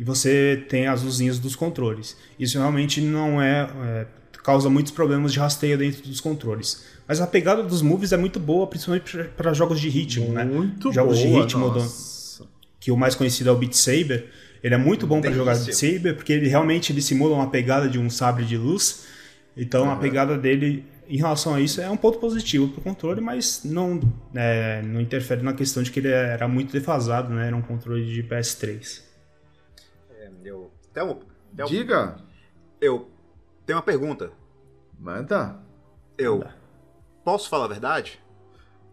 C: e você tem as luzinhas dos controles. Isso realmente não é, é, causa muitos problemas de rasteio dentro dos controles. Mas a pegada dos moves é muito boa, principalmente para jogos de ritmo, né?
A: Muito
C: Jogos de ritmo do- que o mais conhecido é o Beat Saber. Ele é muito bom para jogar
B: Delícia.
C: Saber, porque ele realmente ele simula uma pegada de um sabre de luz. Então a pegada dele em relação a isso é um ponto positivo para o controle, mas não, é, não interfere na questão de que ele era muito defasado, né? Era um controle de PS3.
B: é, eu, Thelmo, Thelmo,
A: Diga,
B: eu tenho uma pergunta.
A: manda.
B: Eu posso falar a verdade?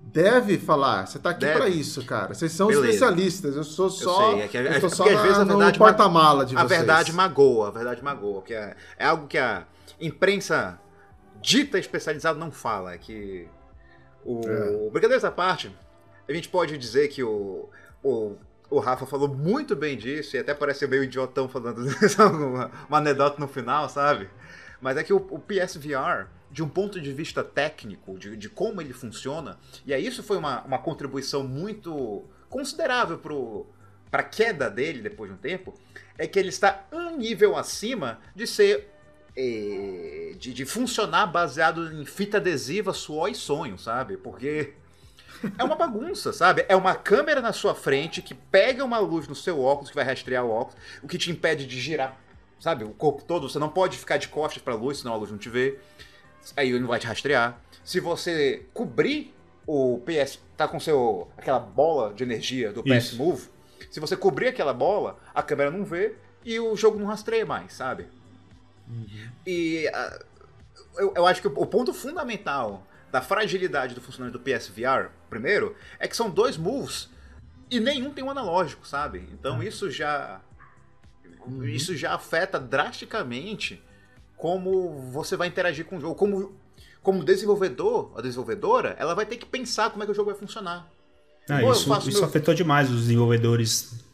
A: Deve falar, você tá aqui pra isso, cara. Vocês são
B: Beleza.
A: especialistas, eu sou só.
B: sei, é que-
A: eu
B: é
A: só
B: às
A: na-
B: vezes a verdade
A: porta-mala de
B: a
A: vocês.
B: verdade magoa, a verdade magoa, que é, é algo que a imprensa dita especializada não fala, é que o
A: É.
B: brincadeiras à parte, a gente pode dizer que o, o, o Rafa falou muito bem disso e até parece meio idiotão falando uma, uma anedota no final, sabe? Mas é que o, o PSVR, de um ponto de vista técnico, de, de como ele funciona, e aí isso foi uma, uma contribuição muito considerável para a queda dele depois de um tempo, é que ele está um nível acima de ser. eh, de, de funcionar baseado em fita adesiva, suor e sonho, sabe? Porque é uma bagunça, sabe? É uma câmera na sua frente que pega uma luz no seu óculos, que vai rastrear o óculos, o que te impede de girar, sabe? O corpo todo. Você não pode ficar de costas para a luz, senão a luz não te vê. Aí ele não vai te rastrear. Se você cobrir o PS, tá com seu aquela bola de energia do PS
C: Isso.
B: Move, se você cobrir aquela bola, a câmera não vê e o jogo não rastreia mais, sabe? E ah, eu, eu acho que o, ponto fundamental da fragilidade do funcionamento do PSVR, primeiro, é que são dois moves e nenhum tem um analógico, sabe? Então isso já isso já afeta drasticamente como você vai interagir com o jogo. Como, como desenvolvedor, a desenvolvedora, ela vai ter que pensar como é que o jogo vai funcionar.
C: Ah,
B: Pô,
C: isso isso
B: meu-
C: afetou demais os desenvolvedores.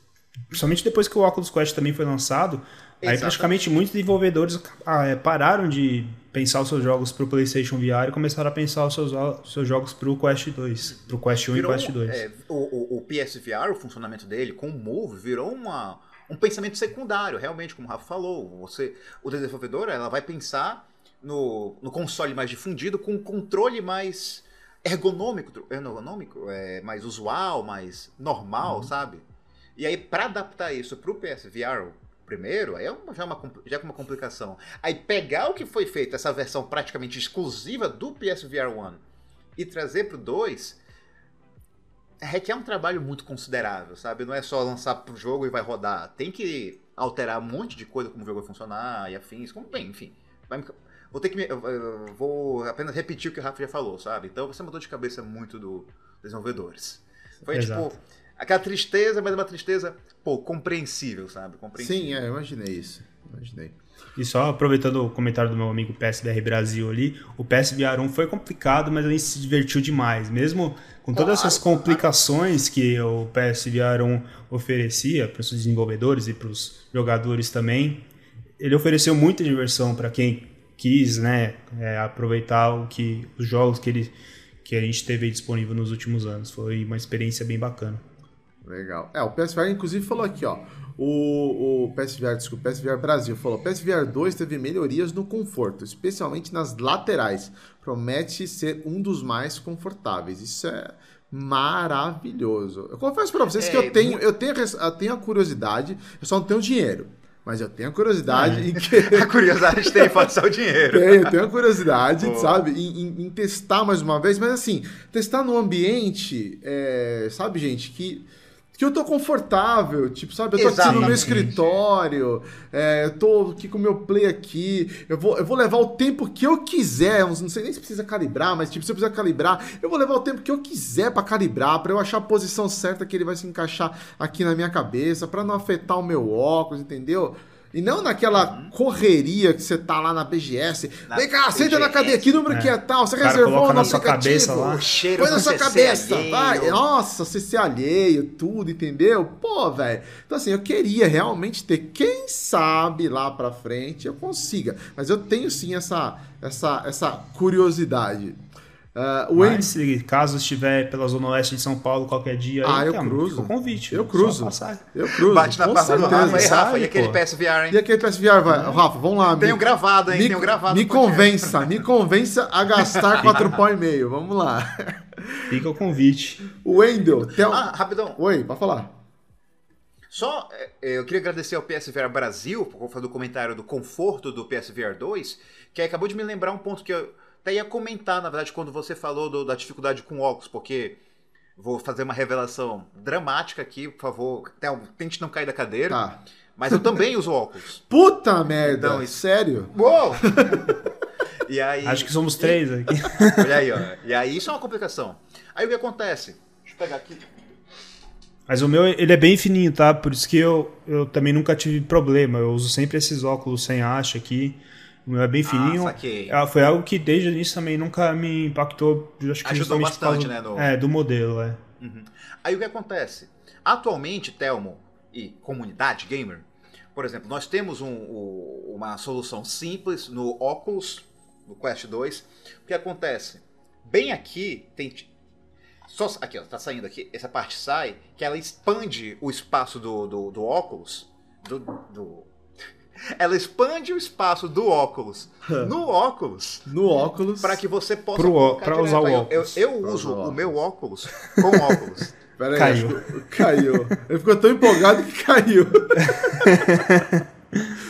C: Principalmente depois que o Oculus Quest também foi lançado. Aí
B: Exatamente.
C: praticamente muitos desenvolvedores ah, é, pararam de pensar os seus jogos pro PlayStation VR e começaram a pensar os seus, os seus jogos pro Quest 2. Pro Quest 1
B: Virou
C: e Quest 2.
B: é, o, o, o PSVR, o funcionamento dele com o Move, virou uma, um pensamento secundário, realmente, como o Rafa falou. Você, o desenvolvedor ela vai pensar no, no console mais difundido com um controle mais ergonômico, ergonômico é, mais usual, mais normal, sabe? E aí, para adaptar isso pro PSVR primeiro, aí é uma, já, é uma, já é uma complicação. Aí pegar o que foi feito, essa versão praticamente exclusiva do PSVR 1 e trazer pro 2 requer um trabalho muito considerável, sabe? Não é só lançar pro jogo e vai rodar. Tem que alterar um monte de coisa como o jogo vai funcionar e afins. Como bem, enfim. Vai me- Vou ter que me, vou apenas repetir o que o Rafa já falou, sabe? Então uma dor de cabeça muito dos desenvolvedores. Foi
C: Exato.
B: tipo aquela tristeza, mas é uma tristeza, pô, compreensível, sabe? Compreensível.
A: Sim, é, eu imaginei isso. Imaginei.
C: E só aproveitando o comentário do meu amigo PSVR Brasil ali, o PSVR 1 foi complicado, mas a gente se divertiu demais. Mesmo com todas essas complicações que o PSVR 1 oferecia para os desenvolvedores e para os jogadores também, ele ofereceu muita diversão para quem quis né, é, aproveitar o que, os jogos que, ele, que a gente teve disponível nos últimos anos. Foi uma experiência bem bacana.
A: Legal. É, o PSVR inclusive falou aqui, ó. O, o PSVR, desculpa, o PSVR Brasil falou: PSVR 2 teve melhorias no conforto, especialmente nas laterais. Promete ser um dos mais confortáveis. Isso é maravilhoso. Eu confesso pra vocês que
B: É,
A: eu tenho, eu tenho, eu tenho a curiosidade, eu só não tenho dinheiro. Mas eu tenho a curiosidade
C: É.
A: em que.
B: A curiosidade tem pode ser o dinheiro.
A: Tenho, tenho a curiosidade,
B: Boa.
A: sabe, em, em- em testar mais uma vez, mas assim, testar num ambiente, é, sabe, gente, que, que eu tô confortável, tipo, sabe, eu tô aqui no meu
B: Exatamente.
A: escritório, é, eu tô aqui com o meu play aqui, eu vou, eu vou levar o tempo que eu quiser, eu não sei nem se precisa calibrar, mas tipo, se eu precisar calibrar, eu vou levar o tempo que eu quiser pra calibrar, pra eu achar a posição certa que ele vai se encaixar aqui na minha cabeça, pra não afetar o meu óculos, entendeu? E não naquela correria que você tá lá na BGS.
B: Uhum. Na
A: Vem cá, senta na cadeia, que número
C: É.
A: que é tal? Você
C: O
A: reservou
C: coloca
A: no
C: na sua
A: aplicativo?
C: cabeça lá.
B: O cheiro
A: Põe na sua cabeça,
B: alheio.
A: vai. Nossa, CC alheio, tudo, entendeu? Pô, velho. Então, assim, eu queria realmente ter, quem sabe lá pra frente eu consiga. Mas eu tenho sim essa, essa, essa curiosidade. Ah, o
C: Mas se caso estiver pela Zona Oeste de São Paulo qualquer dia,
A: Ah,
C: aí,
A: eu
C: cara,
A: cruzo.
C: fica o convite.
A: Eu cruzo.
C: passar.
A: Eu cruzo.
B: Bate na palma do. Rafa.
C: Sai,
B: E aquele. PSVR, hein?
A: E aquele PSVR, vai. Rafa, vamos lá.
B: Tenho gravado, hein?
A: Me,
B: Tenho gravado
A: me convença, me convença a gastar quatro pau e meio. Vamos lá.
C: Fica o convite.
A: O Wendel, tem um...
B: Ah, rapidão.
A: Oi, pode falar.
B: Só é, eu queria agradecer ao PSVR Brasil por causa do comentário do conforto do PSVR 2, que aí acabou de me lembrar um ponto que eu até ia comentar, na verdade, quando você falou do- da dificuldade com óculos, porque vou fazer uma revelação dramática aqui, por favor, até- tente não cair da cadeira,
A: Tá.
B: mas eu também uso óculos.
A: Puta merda,
B: Então, isso-
A: sério?
B: Uou! e aí,
C: Acho que somos três aqui.
B: olha aí, ó. E aí isso é uma complicação. Aí o que acontece? Deixa eu pegar aqui.
C: Mas o meu, ele é bem fininho, tá? Por isso que eu, eu também nunca tive problema. Eu uso sempre esses óculos sem haste aqui. O meu é bem fininho.
B: saquei.
C: É, Foi algo que desde o início também nunca me impactou. Acho que
B: Ajudou bastante, né, no-
C: É, do modelo, é.
B: Aí o que acontece? Atualmente, Telmo e comunidade gamer, por exemplo, nós temos um- o- uma solução simples no Oculus, no Quest 2. O que acontece? Bem aqui tem. Só, aqui, ó, tá saindo aqui, essa parte sai, que ela expande o espaço do, do, do óculos. Do, do- Ela expande o espaço do óculos no óculos
A: No óculos.
B: para que você possa
C: Pro ó-
B: colocar
C: pra usar o óculos.
B: Eu, eu uso
A: o
B: meu óculos com óculos.
A: Pera
C: Caiu.
A: acho Caiu. Ele ficou tão empolgado que caiu.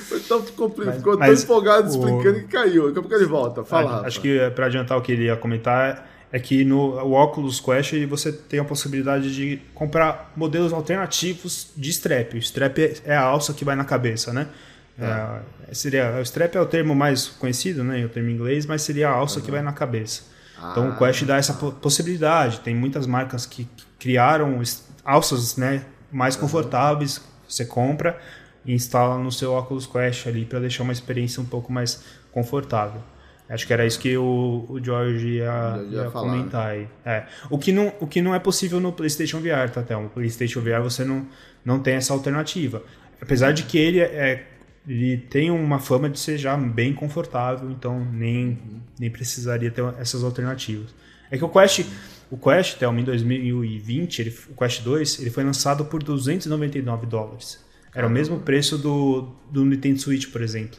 A: Foi tão, compli-
C: Mas-
A: ficou tão
C: mas
A: empolgado
C: o-
A: explicando que caiu. Daqui a pouco ele volta. Fala, Rafa.
C: Acho que é, pra adiantar o que ele ia comentar é que no o Oculus Quest você tem a possibilidade de comprar modelos alternativos de strap. O strap é- é a alça que vai na cabeça, né? É, seria, o strap é o termo mais conhecido, né? O termo em inglês, mas seria a alça que vai na cabeça. Então o Quest dá essa po- possibilidade. Tem muitas marcas que criaram alças né, mais confortáveis. Você compra e instala no seu Oculus Quest ali para deixar uma experiência um pouco mais confortável. Acho que era isso que o, o George ia,
A: ia
C: ia
A: falar.
C: comentar aí. É. O, que não, o que não é possível no PlayStation VR, tá, Thelma? No PlayStation VR você não, não tem essa alternativa. Apesar de que ele é, ele tem uma fama de ser já bem confortável, então nem, nem precisaria ter essas alternativas. É que o Quest, o Quest, Thelma, em 2020, ele, o Quest 2, ele foi lançado por 299 dólares. Era o mesmo preço do, do Nintendo Switch, por exemplo.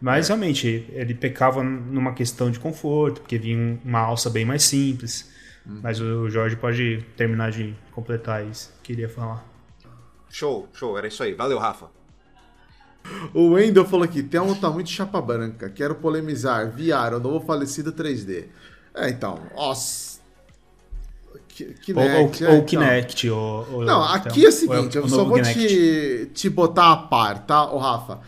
C: Mas realmente, ele pecava numa questão de conforto, porque vinha uma alça bem mais simples. Mas o Jorge pode terminar de completar isso que queria falar.
B: Show, show, era isso aí. Valeu, Rafa.
A: O Wendel falou aqui, Thelma tá muito chapa branca, quero polemizar, VR, o novo falecido 3D. É, então, nossa...
C: Ou, ou,
A: Kinect, é,
C: ou
A: então.
C: Kinect, ou, ou-
A: Não, aqui é o seguinte, eu
C: o
A: só vou
C: Kinect.
A: te, te botar a par, tá, ô Rafa?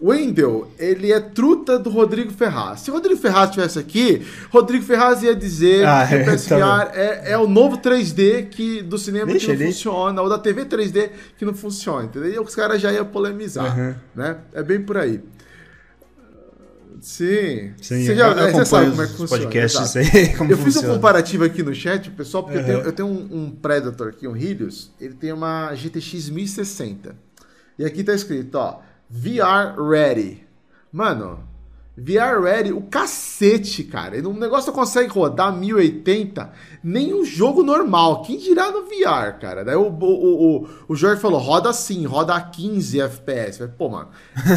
A: O Wendel, ele é truta do Rodrigo Ferraz. Se o Rodrigo Ferraz estivesse aqui, Rodrigo Ferraz ia dizer
C: Ah,
A: que o
C: é,
A: PSVR
C: tá
A: é, é o novo 3D que, do cinema
C: Deixa
A: que não
C: ele.
A: funciona, ou da TV 3D que não funciona, entendeu? E os caras já iam polemizar,
C: Uhum.
A: né? É bem por aí. Sim.
C: Sim,
A: você já é, você sabe como é que funciona.
C: podcasts aí, como
A: eu fiz um
C: funciona.
A: comparativo aqui no chat, pessoal, porque eu tenho,
C: Uhum.
A: eu tenho um, um Predator aqui, um Helios, ele tem uma GTX 1060. E aqui tá escrito, ó, VR Ready. Mano, VR Ready, o cacete, cara. Um negócio não consegue rodar 1080, nem um jogo normal. Quem dirá no VR, cara? Daí o, o, o, o Jorge falou, roda assim, roda a 15 FPS. Falei, Pô, mano,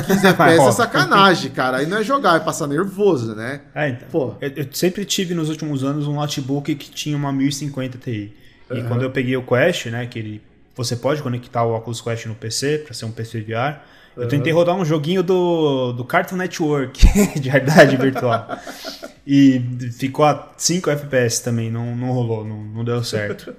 A: 15 FPS é sacanagem, cara. Aí não é jogar, é passar nervoso, né?
C: É, então.
A: Pô.
C: Eu, eu sempre tive nos últimos anos um notebook que tinha uma 1050 Ti. E quando eu peguei o Quest, né, que ele você pode conectar o Oculus Quest no PC para ser um PC VR. Eu tentei rodar um joguinho do, do Cartoon Network de realidade virtual. E ficou a 5 FPS também, não, não rolou, não, não deu certo.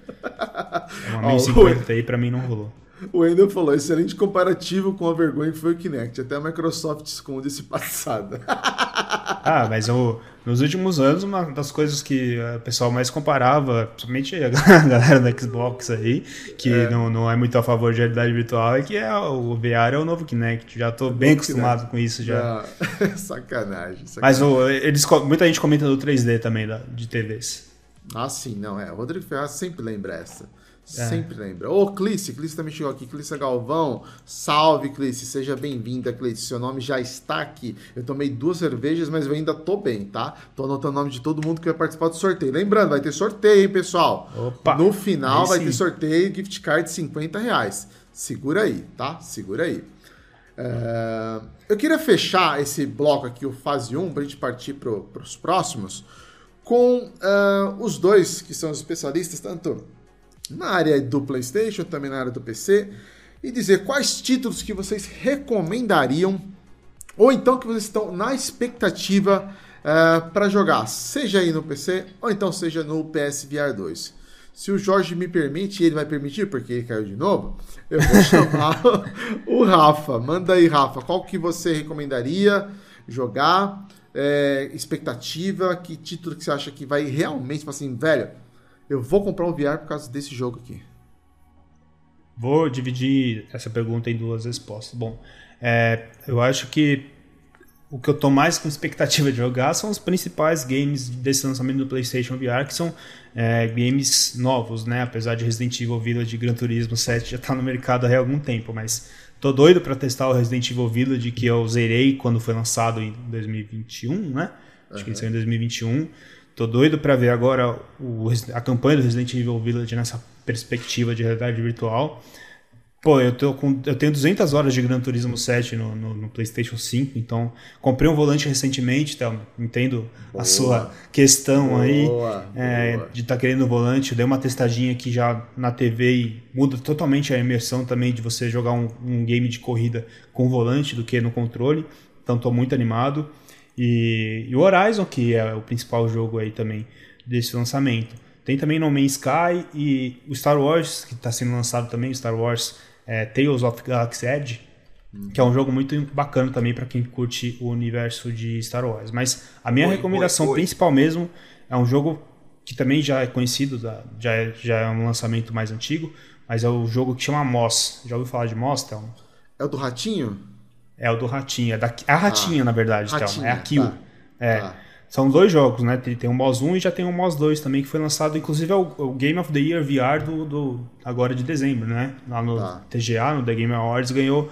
C: Uma
A: Ó,
C: 1050 Ti pra mim não rolou.
A: O Wendel falou, excelente comparativo com a vergonha que foi o Kinect. Até a Microsoft esconde esse passado.
C: Ah, mas eu, nos últimos anos, uma das coisas que o pessoal mais comparava, principalmente a galera da Xbox aí, que Não, não é muito a favor de realidade virtual, é que é, o VR é o novo Kinect. Já tô bem
A: novo
C: acostumado com isso já.
A: Ah, sacanagem, sacanagem.
C: Mas o, eles, muita gente comenta do 3D também, da, de TVs.
A: Ah, sim, não, é. O Rodrigo Ferraz sempre lembra essa.
C: É.
A: Sempre lembra. Ô, Clice, Clice também chegou aqui. Clice Galvão, salve, Clice. Seja bem-vinda, Clice. Seu nome já está aqui. Eu tomei duas cervejas, mas eu ainda tô bem, tá? Tô anotando o nome de todo mundo que vai participar do sorteio. Lembrando, vai ter sorteio, hein, pessoal?
C: Opa,
A: no final vai ter sorteio, gift card de 50 reais. Segura aí, tá? Segura aí. É, Eu queria fechar esse bloco aqui, o fase 1, pra gente partir para os próximos, com ah, os dois que são os especialistas, tanto na área do PlayStation, também na área do PC, e dizer quais títulos que vocês recomendariam, ou então que vocês estão na expectativa para jogar, seja aí no PC, ou então seja no PSVR 2. Se o Jorge me permite, ele vai permitir, porque ele caiu de novo, eu vou chamar o Rafa. Manda aí, Rafa, qual que você recomendaria jogar? É, expectativa, que título que você acha que vai realmente, assim, velho, eu vou comprar um VR por causa desse jogo aqui.
C: Vou dividir essa pergunta em duas respostas. Bom, é, eu acho que o que eu tô mais com expectativa de jogar são os principais games desse lançamento do PlayStation VR, que são é, games novos, né? Apesar de Resident Evil Village e Gran Turismo 7 já tá no mercado há algum tempo, mas tô doido para testar o Resident Evil Village que eu zerei quando foi lançado em 2021, né? Acho que ele saiu em 2021. Tô doido para ver agora o, a campanha do Resident Evil Village nessa perspectiva de realidade virtual. Pô, eu, tô com, eu tenho 200 horas de Gran Turismo 7 no, no, no PlayStation 5, então comprei um volante recentemente, então entendo
A: Boa.
C: a sua questão aí
A: Boa,
C: é,
A: boa.
C: de estar querendo o volante. Eu dei uma testadinha aqui já na TV e muda totalmente a imersão também de você jogar um, um game de corrida com volante do que no controle. Então estou muito animado. E, e o Horizon, que é o principal jogo aí também desse lançamento. Tem também No Man's Sky e o Star Wars, que está sendo lançado também, Star Wars é, Tales of Galaxy Edge, que é um jogo muito bacana também para quem curte o universo de Star Wars. Mas a minha
B: Oi,
C: recomendação
B: oi, oi.
C: principal mesmo é um jogo que também já é conhecido, já, é, já é um lançamento mais antigo, mas é o jogo que chama Moss. Já ouviu falar de Moss, Thelma?
A: É o do Ratinho?
C: É o do Ratinho. É da, a Ratinha, na verdade, então.
A: Ratinha,
C: É a Kill.
A: tá.
C: É.
A: Tá.
C: São dois jogos, né? Tem, tem o MOS 1 e já tem o MOS 2 também, que foi lançado, inclusive, é o, o Game of the Year VR do, do- agora de dezembro, né? Lá no
A: Tá.
C: TGA, no The Game Awards, ganhou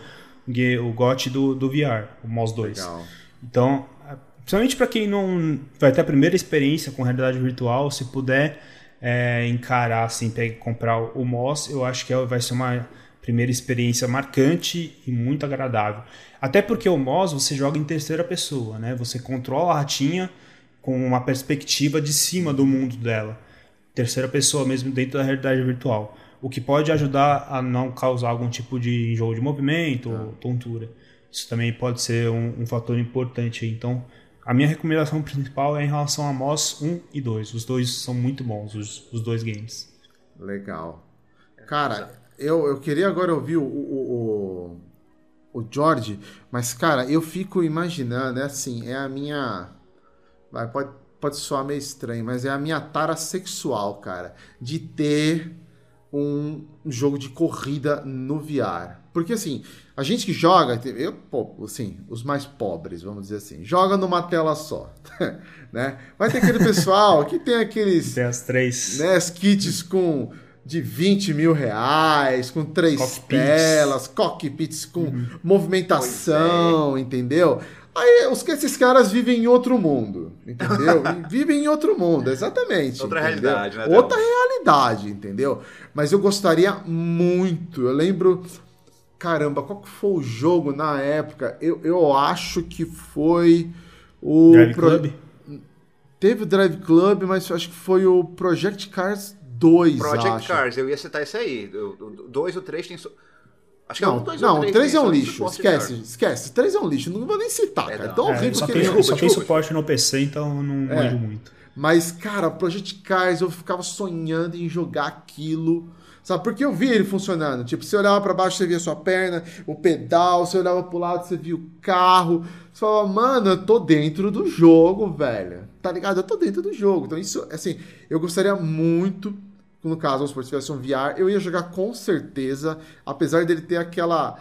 C: o GOT do, do VR, o MOS 2.
A: Legal.
C: Então, é, principalmente para quem não vai ter a primeira experiência com realidade virtual, se puder é, encarar assim, pegar, comprar o MOS, eu acho que é- vai ser uma primeira experiência marcante e muito agradável. Até porque o MOS você joga em terceira pessoa, né? Você controla a ratinha com uma perspectiva de cima do mundo dela. Terceira pessoa mesmo dentro da realidade virtual. O que pode ajudar a não causar algum tipo de enjoo de movimento ou tontura. Isso também pode ser um, um fator importante. Então, a minha recomendação principal é em relação a MOS 1 e 2. Os dois são muito bons, os, os dois games.
A: Legal. Cara, eu, eu queria agora ouvir o, o, o, o George, mas, cara, eu fico imaginando, é assim, é a minha. Vai, pode, pode soar meio estranho, mas é a minha tara sexual, cara, de ter um jogo de corrida no VR. Porque assim, a gente que joga, eu, assim, os mais pobres, vamos dizer assim, joga numa tela só, né? Vai ter aquele pessoal que tem aqueles
C: Tem as três.
A: né, as kits com de 20 mil reais, com três
C: Cockpits.
A: telas, cockpits com
C: Uhum.
A: movimentação, entendeu? Aí os, esses caras vivem em outro mundo, entendeu? E vivem em outro mundo, exatamente.
B: Outra
A: entendeu?
B: realidade, né,
A: Outra realidade, entendeu? Mas eu gostaria muito, eu lembro. Caramba, qual que foi o jogo na época? Eu, eu acho que foi o.
C: Drive
A: pro-
C: Club?
A: Teve o Drive Club, mas eu acho que foi o Project Cars 2,
B: Project
A: acho.
B: Cars, eu ia citar esse aí. O 2 e o 3 tem. so- Acho que é
A: Não,
B: o 2
A: não,
B: ou
A: o 3 é um
B: tem
A: lixo. Esquece, esquece. 3 é um lixo. Não vou nem citar,
B: É,
A: cara.
B: não.
A: Tão
C: É,
A: horrível
C: só
A: que
C: tem,
A: é.
B: desculpa,
C: só tem
B: desculpa.
C: suporte no PC, então eu não
A: É.
C: muito.
A: Mas, cara, Project Cars, eu ficava sonhando em jogar aquilo. Sabe? Porque eu via ele funcionando. Tipo, você olhava pra baixo, você via sua perna, o pedal, você olhava pro lado, você via o carro. Você falava, mano, eu tô dentro do jogo, velho. Tá ligado? Eu tô dentro do jogo. Então, isso, assim, eu gostaria muito. No caso, vamos supor, se tivesse um VR, eu ia jogar com certeza, apesar dele ter aquela.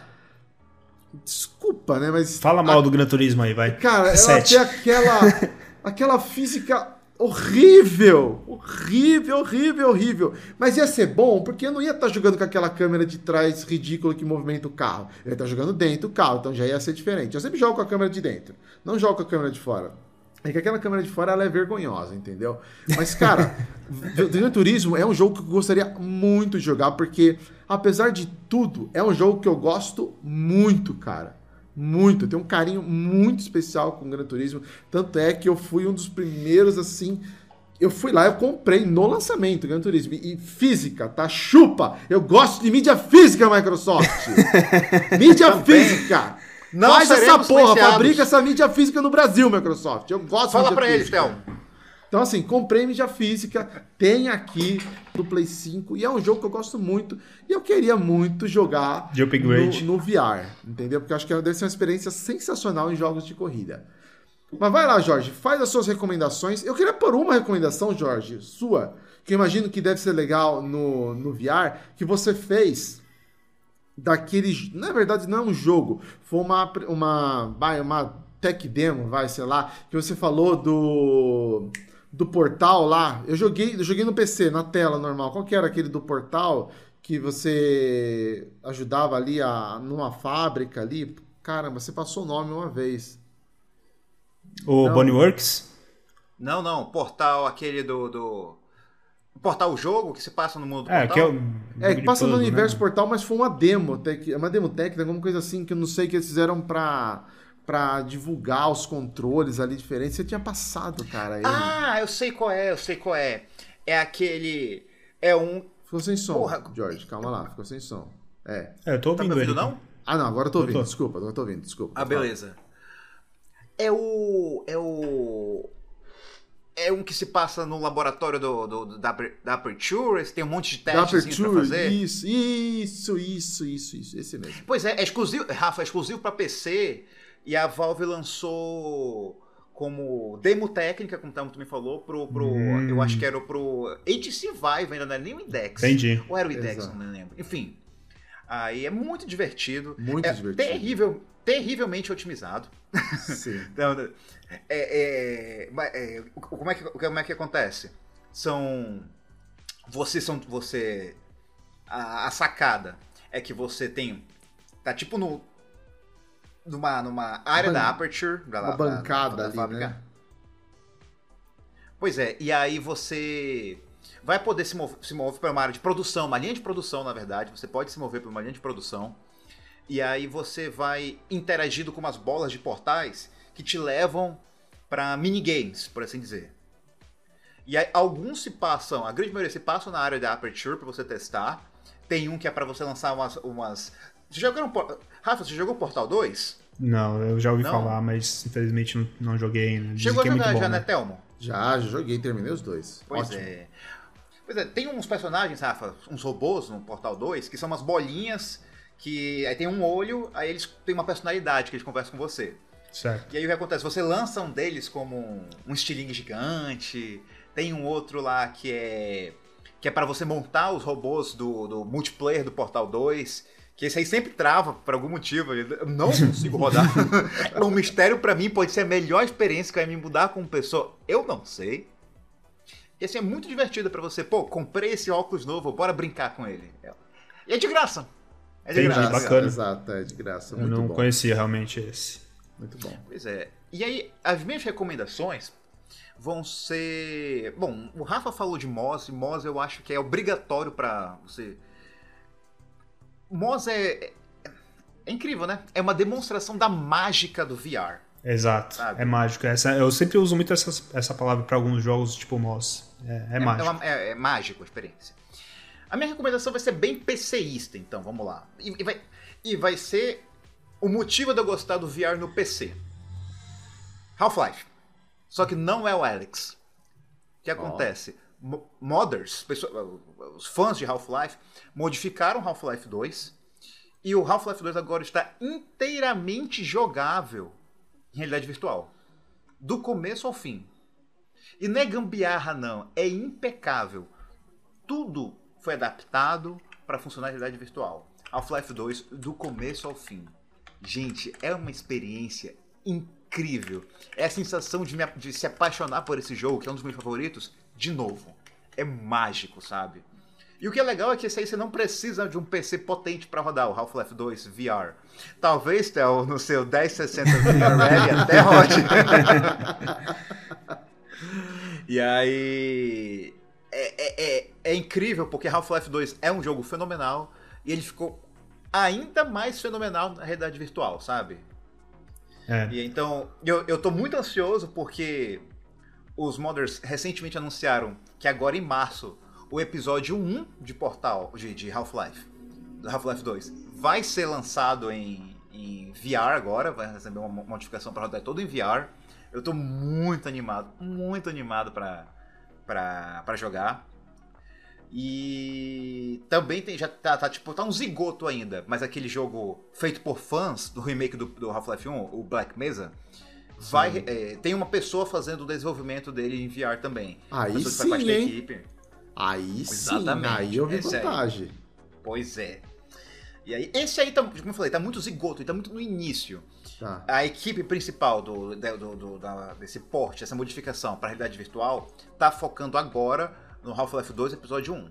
A: Desculpa, né? Mas.
C: Fala mal do Gran Turismo aí, vai.
A: Cara, ela
C: Sete.
A: tem aquela, aquela física horrível. Horrível, horrível, horrível. Mas ia ser bom, porque eu não ia estar jogando com aquela câmera de trás ridícula que movimenta o carro. Eu ia estar jogando dentro do carro, então já ia ser diferente. Eu sempre jogo com a câmera de dentro, não jogo com a câmera de fora. É que aquela câmera de fora ela é vergonhosa, entendeu? Mas, cara, Gran Turismo é um jogo que eu gostaria muito de jogar, porque, apesar de tudo, é um jogo que eu gosto muito, cara. Muito. Eu tenho um carinho muito especial com o Gran Turismo. Tanto é que eu fui um dos primeiros, assim. Eu fui lá, eu comprei no lançamento Gran Turismo. E física, tá? Chupa! Eu gosto de mídia física, Microsoft! mídia física!
B: Não
A: Faz essa porra, fabrica essa mídia física no Brasil, Microsoft. Eu gosto de
B: Fala
A: mídia
B: pra eles. Théo.
A: Então, assim, comprei mídia física, tem aqui do Play 5, e é um jogo que eu gosto muito, e eu queria muito jogar
C: De upgrade.
A: no, no VR, entendeu? Porque eu acho que deve ser uma experiência sensacional em jogos de corrida. Mas vai lá, Jorge, faz as suas recomendações. Eu queria pôr uma recomendação, Jorge, sua, que eu imagino que deve ser legal no, no VR, que você fez daquele. Na verdade, não é um jogo, foi uma, uma, vai, uma tech demo, vai, sei lá, que você falou do. Do portal lá, eu joguei, eu joguei no PC, na tela normal. Qual que era aquele do portal que você ajudava ali a, numa fábrica ali? Caramba, você passou o nome uma vez.
C: O
A: Não.
C: Bonnie Works?
B: Não, não, portal aquele do. do... o Portal jogo que se passa no mundo do
C: É,
B: portal.
C: que é o.
A: É, que passa no
C: puzzle,
A: universo
C: né?
A: portal, mas foi uma demo, tec- uma demo técnica, alguma coisa assim, que eu não sei que eles fizeram pra, pra divulgar os controles ali diferentes. Você tinha passado, cara. Ele.
B: Ah, eu sei qual é, eu sei qual é. É aquele. É um.
A: Ficou sem som,
B: Porra.
A: George, calma lá, ficou sem som. É.
C: É, eu tô
B: Tá me
C: ouvindo
B: ouvindo,
C: ele.
B: não?
A: Ah, não, agora eu tô
C: Eu
A: ouvindo,
C: tô.
A: desculpa, agora eu tô ouvindo, desculpa.
B: Ah, beleza. É o. É o. É um que se passa no laboratório do, do- do- da, da Aperture, tem um monte de testes pra
A: Aperture,
B: fazer.
A: isso, isso, isso, isso, isso, esse mesmo.
B: Pois é, é exclusivo, Rafa, é exclusivo pra PC e a Valve lançou como demo técnica, como o Tamo também falou, pro, pro
C: Hum.
B: eu acho que era pro HTC Vive, ainda não era nem o Index.
C: Entendi.
B: Ou era o Index,
A: Exato.
B: não me lembro. Enfim, aí é muito divertido.
A: Muito
B: é
A: divertido.
B: terrível, terrivelmente otimizado.
A: Sim.
B: Então, é, é, é, como, é que, como é que acontece? São. Você são. Você. A, a sacada é que você tem. Tá tipo no. Numa, numa área
A: Ban-
B: da Aperture. Da,
A: Uma
B: da-
A: bancada
B: da
A: ali,
B: fábrica.
A: né?
B: Pois é, e aí você vai poder se mover, se mover para uma área de produção, uma linha de produção, na verdade. Você pode se mover para uma linha de produção. E aí você vai interagindo com umas bolas de portais que te levam para minigames, por assim dizer. E aí, alguns se passam, a grande maioria se passam na área da Aperture para você testar. Tem um que é para você lançar umas. umas... Você jogou no Por- Rafa, você jogou Portal 2?
C: Não, eu já ouvi
B: Não?
C: falar, mas infelizmente não, não joguei ainda. Dizem
B: Chegou a
C: é
B: jogar
C: bom,
B: já,
C: né?
B: né, Thelmo?
A: Já, já joguei, terminei os dois.
B: Pois
A: Ótimo.
B: é. Pois é, tem uns personagens, Rafa, uns robôs no Portal 2, que são umas bolinhas que aí tem um olho, aí eles têm uma personalidade que eles conversam com você.
C: Certo.
B: E aí o que acontece? Você lança um deles como um, um estilingue gigante, tem um outro lá que é que é para você montar os robôs do, do multiplayer do Portal 2, que esse aí sempre trava por algum motivo, eu não consigo rodar. é um mistério pra mim, pode ser a melhor experiência que vai me mudar como pessoa, eu não sei. E assim, é muito divertido pra você, pô, comprei esse óculos novo, bora brincar com ele. E é de graça. É de
C: Entendi,
B: graça.
C: bacana.
A: Exato, é de graça.
C: Eu não
A: bom.
C: conhecia realmente esse.
A: Muito bom.
B: Pois é. E aí, as minhas recomendações vão ser. Bom, o Rafa falou de Moz, e Moz eu acho que é obrigatório pra você. Moz é. é- É incrível, né? É uma demonstração da mágica do VR.
C: Exato.
B: Sabe?
C: É mágico. Essa, eu sempre uso muito essa, essa palavra para alguns jogos tipo Moss. É, é, mágico.
B: uma- é- é mágico a experiência. A minha recomendação vai ser bem PCista, então, vamos lá. E, e vai, e vai ser o motivo de eu gostar do VR no PC. Half-Life. Só que não é o Alex. O que acontece? Mo- Modders, os fãs de Half-Life, modificaram Half-Life 2 e o Half-Life 2 agora está inteiramente jogável em realidade virtual. Do começo ao fim. E não é gambiarra, não. É impecável. Tudo foi adaptado para funcionar em realidade virtual. Half-Life 2, do começo ao fim. Gente, é uma experiência incrível. É a sensação de, me- de se apaixonar por esse jogo, que é um dos meus favoritos, de novo. É mágico, sabe? E o que é legal é que esse aí você não precisa de um PC potente para rodar o Half-Life 2 VR. Talvez, Theo, no seu 1060 VR até rode. E aí. É, é, é, é incrível porque Half-Life 2 é um jogo fenomenal e ele ficou ainda mais fenomenal na realidade virtual, sabe?
C: É.
B: E então, eu, eu tô muito ansioso porque os modders recentemente anunciaram que agora em março o episódio 1 de Portal, de, de Half-Life, Half-Life 2, vai ser lançado em, em VR agora, vai receber uma mo- modificação para rodar todo em VR. Eu tô muito animado, muito animado pra jogar. E também tem, já tá, tá, tipo, tá um zigoto ainda, mas aquele jogo feito por fãs do remake do, do Half-Life 1, o Black Mesa, vai, é, tem uma pessoa fazendo o desenvolvimento dele em VR também.
A: Aí
B: faz
A: sim, hein?
B: equipe.
A: Aí sim,
B: Exatamente,
A: aí eu vi
B: esse aí.
A: vantagem.
B: Pois é. E aí, esse aí, tá, como eu falei, tá muito zigoto, tá muito no início.
A: Tá.
B: A equipe principal do, do, do- do- da- desse porte, essa modificação para realidade virtual, tá focando agora no Half-Life 2, episódio 1.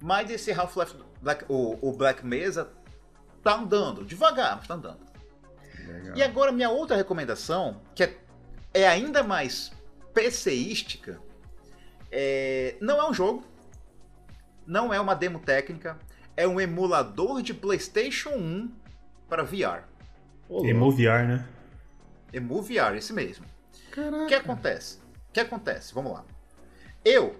B: Mas esse Half-Life, Black- o, o Black Mesa, tá andando, devagar, mas tá andando.
A: Legal.
B: E agora, minha outra recomendação, que é, é ainda mais PCística, é, não é um jogo, não é uma demo técnica, é um emulador de PlayStation 1 para VR.
A: Ô, louco.
C: Emo VR, né?
B: Emu VR, esse mesmo. O que acontece? O que acontece? Vamos lá. Eu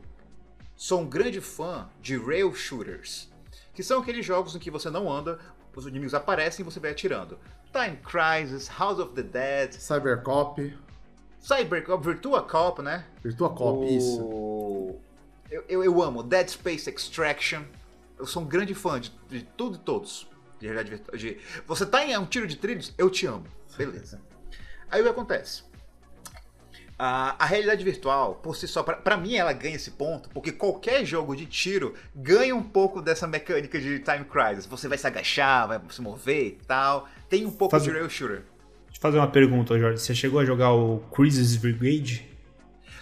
B: sou um grande fã de rail shooters, que são aqueles jogos em que você não anda, os inimigos aparecem e você vai atirando. Time Crisis, House of the Dead,
A: Cybercop,
B: Cybercop, Virtua Cop, né?
A: Virtua Cop, isso.
B: o... eu, eu, eu amo Dead Space Extraction. Eu sou um grande fã de, de tudo e todos. De virtual. De... Você tá em um tiro de trilhos? Eu te amo. Beleza. Aí o que acontece? A, a realidade virtual, por si só, pra, pra mim ela ganha esse ponto, porque qualquer jogo de tiro ganha um pouco dessa mecânica de Time Crisis. Você vai se agachar, vai se mover e tal. Tem um pouco
C: Faz-
B: de rail shooter.
C: Deixa eu fazer uma pergunta, Jorge. Você chegou a jogar o Crisis Brigade?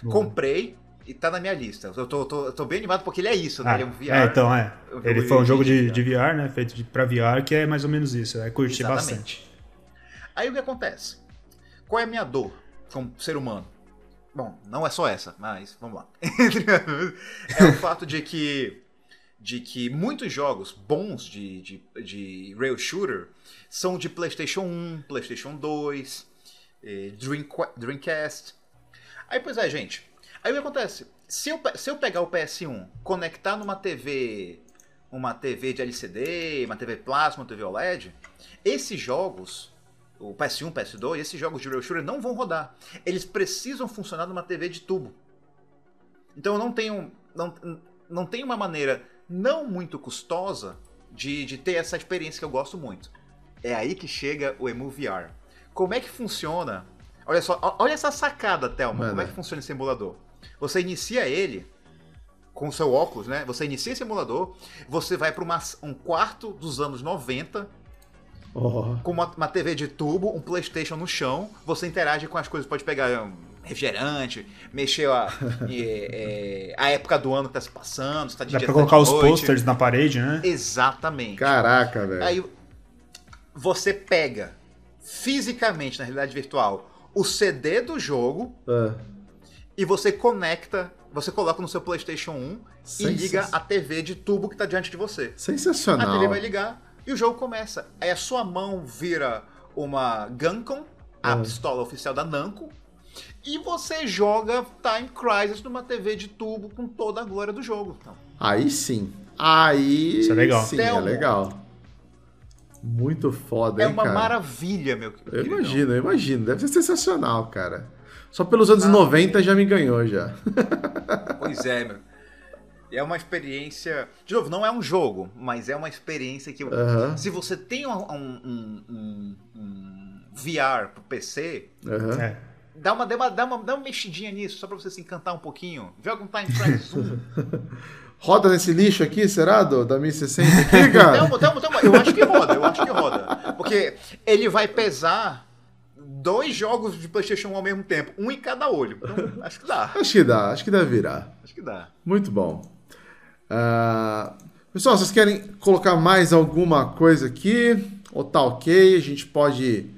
B: Comprei e tá na minha lista. Eu tô, tô, tô bem animado porque ele é isso, né?
C: Ah,
B: ele é um VR.
C: é, então, é.
B: um
C: Ele foi um jogo de,
B: de-
C: de VR, né? Feito de, pra VR, que é mais ou menos isso. É curtir
B: Exatamente.
C: bastante.
B: Aí o que acontece? Qual é a minha dor como ser humano? Bom, não é só essa, mas vamos lá. é o fato de que de que muitos jogos bons de, de, de rail shooter são de PlayStation 1, PlayStation 2, eh, Dreamca- Dreamcast. Aí, pois é, gente. Aí o que acontece? Se eu, se eu pegar o PS1, conectar numa TV, uma TV de LCD, uma TV plasma, uma TV OLED, esses jogos, o PS1, PS2, esses jogos de rail shooter não vão rodar. Eles precisam funcionar numa TV de tubo. Então eu não tenho, não, não tenho uma maneira não muito custosa de, de ter essa experiência que eu gosto muito. É aí que chega o Emu VR. Como é que funciona? Olha só, olha essa sacada, Thelma. Como é que funciona esse emulador? Você inicia ele com o seu óculos, né? Você inicia esse emulador, você vai para um quarto dos anos 90,
A: Oh.
B: com uma, uma TV de tubo, um PlayStation no chão, você interage com as coisas, pode pegar um refrigerante, mexer a, é, é, a época do ano que tá se passando, se tá de
C: Dá
B: dia,
C: pra
B: tá
C: colocar
B: de
C: os
B: noite.
C: posters na parede, né?
B: Exatamente.
A: Caraca, velho.
B: Aí você pega fisicamente na realidade virtual o CD do jogo
A: Ah,
B: e você conecta, você coloca no seu PlayStation 1 e liga a TV de tubo que tá diante de você. A
A: sensacional.
B: TV vai ligar e o jogo começa. Aí a sua mão vira uma Guncon, a
A: Ah.
B: pistola oficial da Namco, e você joga Time Crisis numa TV de tubo com toda a glória do jogo. Então,
A: Aí sim. Aí
C: Isso é legal.
A: sim, é legal. Muito foda,
B: é
A: hein,
B: uma
A: cara?
B: maravilha, meu
A: Eu
B: queridão.
A: imagino, eu imagino. Deve ser sensacional, cara. Só pelos
B: Ah.
A: anos 90 já me ganhou já.
B: Pois é, meu. É uma experiência. De novo, não é um jogo, mas é uma experiência que. Se você tem um, um- um- um- um VR pro PC.
C: É.
B: dá uma, dá, uma, dá, uma, dá uma mexidinha nisso, só pra você se encantar um pouquinho. Joga um Time Crisis 1.
A: Roda nesse lixo aqui, será, do, da 1060 aqui, cara?
B: Eu acho que roda, eu acho que roda. Porque ele vai pesar dois jogos de PlayStation 1 ao mesmo tempo, um em cada olho. Então, acho que dá.
A: Acho que dá, acho que deve virar.
B: Acho que dá.
A: Muito bom. Ah, pessoal, vocês querem colocar mais alguma coisa aqui? Ou tá ok? A gente pode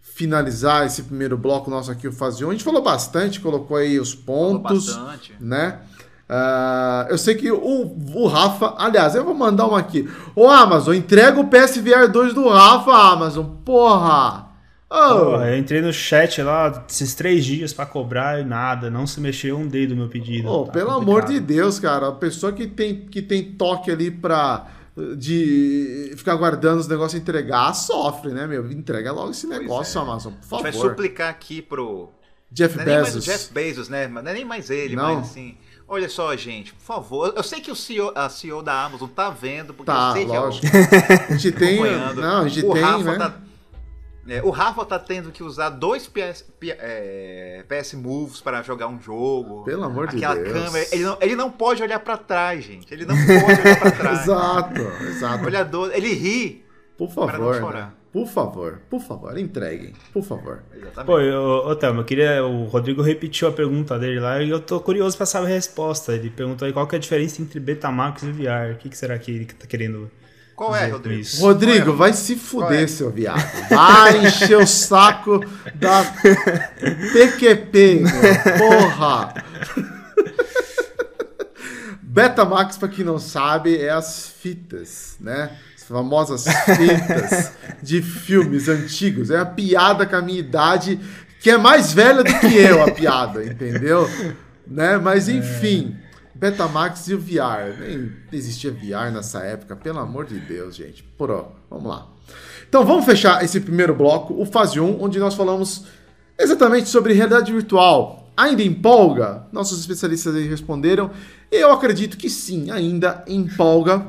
A: finalizar esse primeiro bloco nosso aqui, o Fase 1. A gente falou bastante, colocou aí os pontos, né? Ah, eu sei que o, o Rafa, aliás, eu vou mandar uma aqui. Ô Amazon, entrega o PSVR 2 do Rafa, Amazon, porra!
C: Porra, eu entrei no chat lá esses três dias pra cobrar e nada, não se mexeu um dedo no meu pedido.
A: Ô,
C: Tá
A: pelo
C: complicado.
A: amor de Deus, cara, a pessoa que tem, que tem toque ali pra de ficar guardando os negócios e entregar, sofre, né, meu? Entrega logo esse negócio,
B: é.
A: Amazon, por
B: A gente vai
A: favor.
B: suplicar aqui pro.
A: Jeff
B: Não é nem mais o
A: Bezos.
B: Jeff Bezos, né? Não é nem mais ele,
A: Não.
B: mas assim. Olha só, gente, por favor. Eu sei que o CEO, a CEO da Amazon tá vendo, porque
A: Tá,
B: eu sei
A: lógico.
B: que é
A: A gente
B: o,
A: tem,
B: acompanhando.
A: não, a gente
B: o
A: tem,
B: Rafa
A: né?
B: Tá, é, o Rafa tá tendo que usar dois PS, é, PS Moves para jogar um jogo.
A: Pelo amor de
B: Aquela
A: Deus.
B: câmera. Ele não, ele não pode olhar pra trás, gente. Ele não pode olhar pra trás.
A: Exato, exato.
B: Olhador, ele ri.
A: Por
B: para não
A: favor,
B: chorar.
A: né? Por favor, por favor, entreguem, por favor.
B: Exatamente.
C: Pô, eu, ô, Thelma, eu queria. O Rodrigo repetiu a pergunta dele lá e eu tô curioso pra saber a resposta. Ele perguntou aí qual que é a diferença entre Betamax e VR. O que, que será que ele tá querendo
B: Qual é,
C: dizer com
B: Rodrigo?
C: isso?
A: Rodrigo,
B: Qual é?
A: vai se
B: Qual
A: fuder,
B: é?
A: seu viado. Vai encher o saco da PQP, meu. Porra! Betamax, pra quem não sabe, é as fitas, né? As famosas fitas de filmes antigos. É a piada com a minha idade, que é mais velha do que eu, a piada, entendeu? Né? Mas enfim, Betamax e o VR. Nem existia VR nessa época, pelo amor de Deus, gente. Por ó, vamos lá. Então vamos fechar esse primeiro bloco, o fase 1, onde nós falamos exatamente sobre realidade virtual. Ainda empolga? Nossos especialistas aí responderam. Eu acredito que sim, ainda empolga,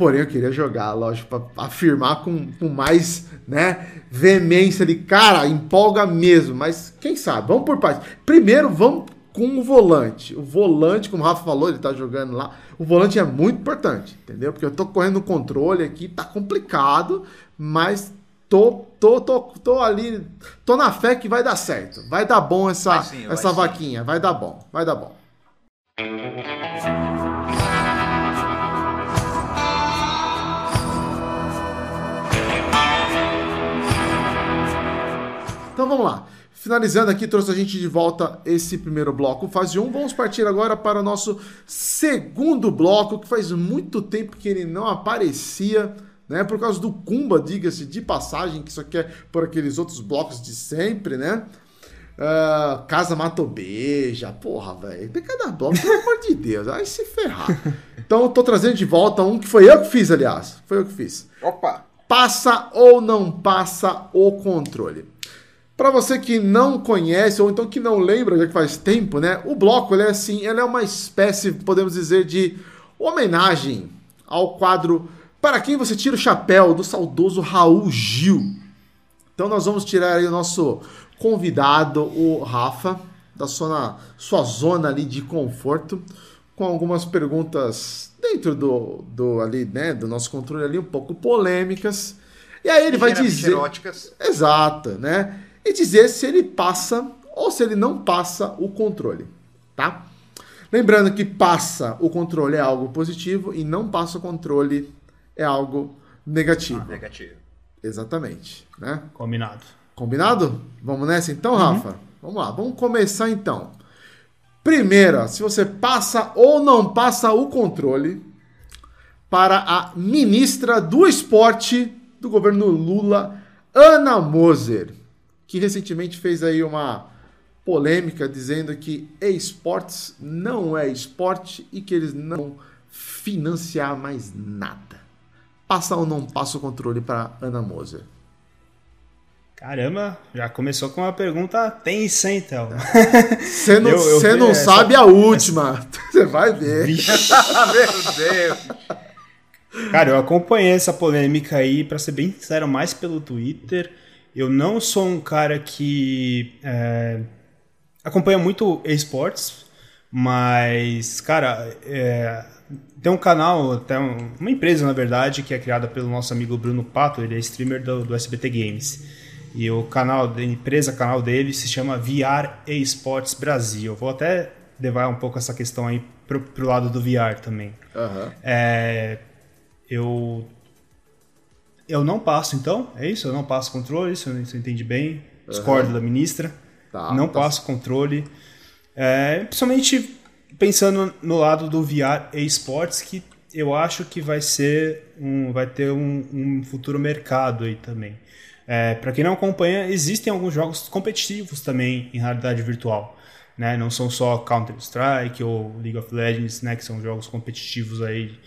A: Porém, eu queria jogar, lógico, para afirmar com, com mais né, veemência ali. Cara, empolga mesmo, mas quem sabe? Vamos por partes. Primeiro, vamos com o volante. O volante, como o Rafa falou, ele tá jogando lá. O volante é muito importante, entendeu? Porque eu tô correndo no controle aqui, tá complicado, mas tô, tô, tô, tô ali, tô na fé que vai dar certo. Vai dar bom essa, vai sim, essa vai vaquinha, sim. vai dar bom, vai dar bom. Então vamos lá. Finalizando aqui, trouxe a gente de volta esse primeiro bloco, fase 1. Vamos partir agora para o nosso segundo bloco, que faz muito tempo que ele não aparecia, né? Por causa do Kumba, diga-se de passagem, que isso aqui é por aqueles outros blocos de sempre, né? Uh, Casa Mato Beija, porra, velho. Tem cada bloco, pelo amor de Deus, vai se ferrar. Então eu tô trazendo de volta um que foi eu que fiz, aliás. Foi eu que fiz.
B: Opa!
A: Passa ou não passa o controle? Para você que não conhece ou então que não lembra, já que faz tempo, né? O bloco ele é assim, ele é uma espécie, podemos dizer, de homenagem ao quadro Para quem você tira o chapéu do saudoso Raul Gil. Então nós vamos tirar aí o nosso convidado, o Rafa, da sua, sua zona ali de conforto, com algumas perguntas dentro do, do ali, né, do nosso controle ali um pouco polêmicas. E aí ele vai dizer,
B: eróticas.
A: exato, né? E dizer se ele passa ou se ele não passa o controle, tá? Lembrando que passa o controle é algo positivo e não passa o controle é algo negativo.
B: Ah, negativo.
A: Exatamente, né?
C: Combinado.
A: Combinado? Vamos nessa então, uhum. Rafa? Vamos lá, vamos começar então. Primeira, se você passa ou não passa o controle para a ministra do esporte do governo Lula, Ana Moser que recentemente fez aí uma polêmica dizendo que esportes não é esporte e que eles não vão financiar mais nada. Passa ou não passa o controle para Ana Moser?
C: Caramba, já começou com uma pergunta tensa, então.
A: Você não, eu, eu não essa, sabe a última. Você vai ver. Meu
C: Deus. Cara, eu acompanhei essa polêmica aí, para ser bem sincero, mais pelo Twitter. Eu não sou um cara que é, acompanha muito esportes, mas, cara, é, tem um canal, até uma empresa, na verdade, que é criada pelo nosso amigo Bruno Pato, ele é streamer do, do SBT Games. E o canal da empresa, canal dele, se chama VR Esports Brasil. Eu vou até levar um pouco essa questão aí pro, pro lado do VR também.
A: Uhum.
C: É, eu eu não passo, então? É isso? Eu não passo controle, isso você entende bem. Discordo uhum. da ministra. Tá, não tá. passo controle. É, principalmente pensando no lado do VR e esportes, que eu acho que vai ser um, vai ter um, um futuro mercado aí também. É, Para quem não acompanha, existem alguns jogos competitivos também em realidade virtual. Né? Não são só Counter Strike ou League of Legends, né? que são jogos competitivos aí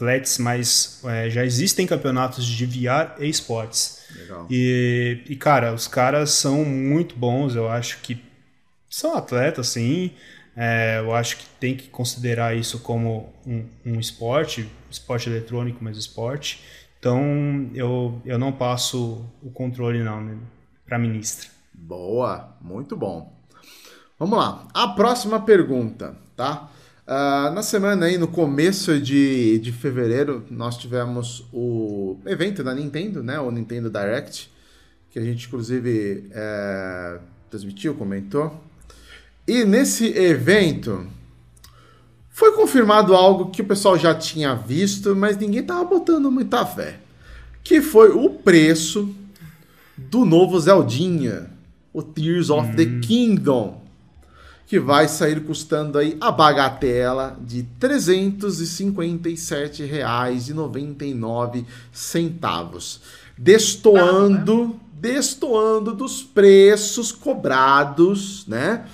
C: flats, mas é, já existem campeonatos de VR e esportes. Legal. E, e, cara, os caras são muito bons, eu acho que são atletas, sim. É, eu acho que tem que considerar isso como um, um esporte, esporte eletrônico, mas esporte. Então, eu, eu não passo o controle, não, né, para a ministra.
A: Boa, muito bom. Vamos lá. A próxima pergunta, tá? Uh, na semana aí, no começo de, de fevereiro, nós tivemos o evento da Nintendo, né? O Nintendo Direct, que a gente inclusive é, transmitiu, comentou. E nesse evento foi confirmado algo que o pessoal já tinha visto, mas ninguém tava botando muita fé. Que foi o preço do novo Zeldinha, o Tears of hum. the Kingdom que vai sair custando aí a bagatela de R$ 357,99 centavos, destoando, destoando dos preços cobrados, né,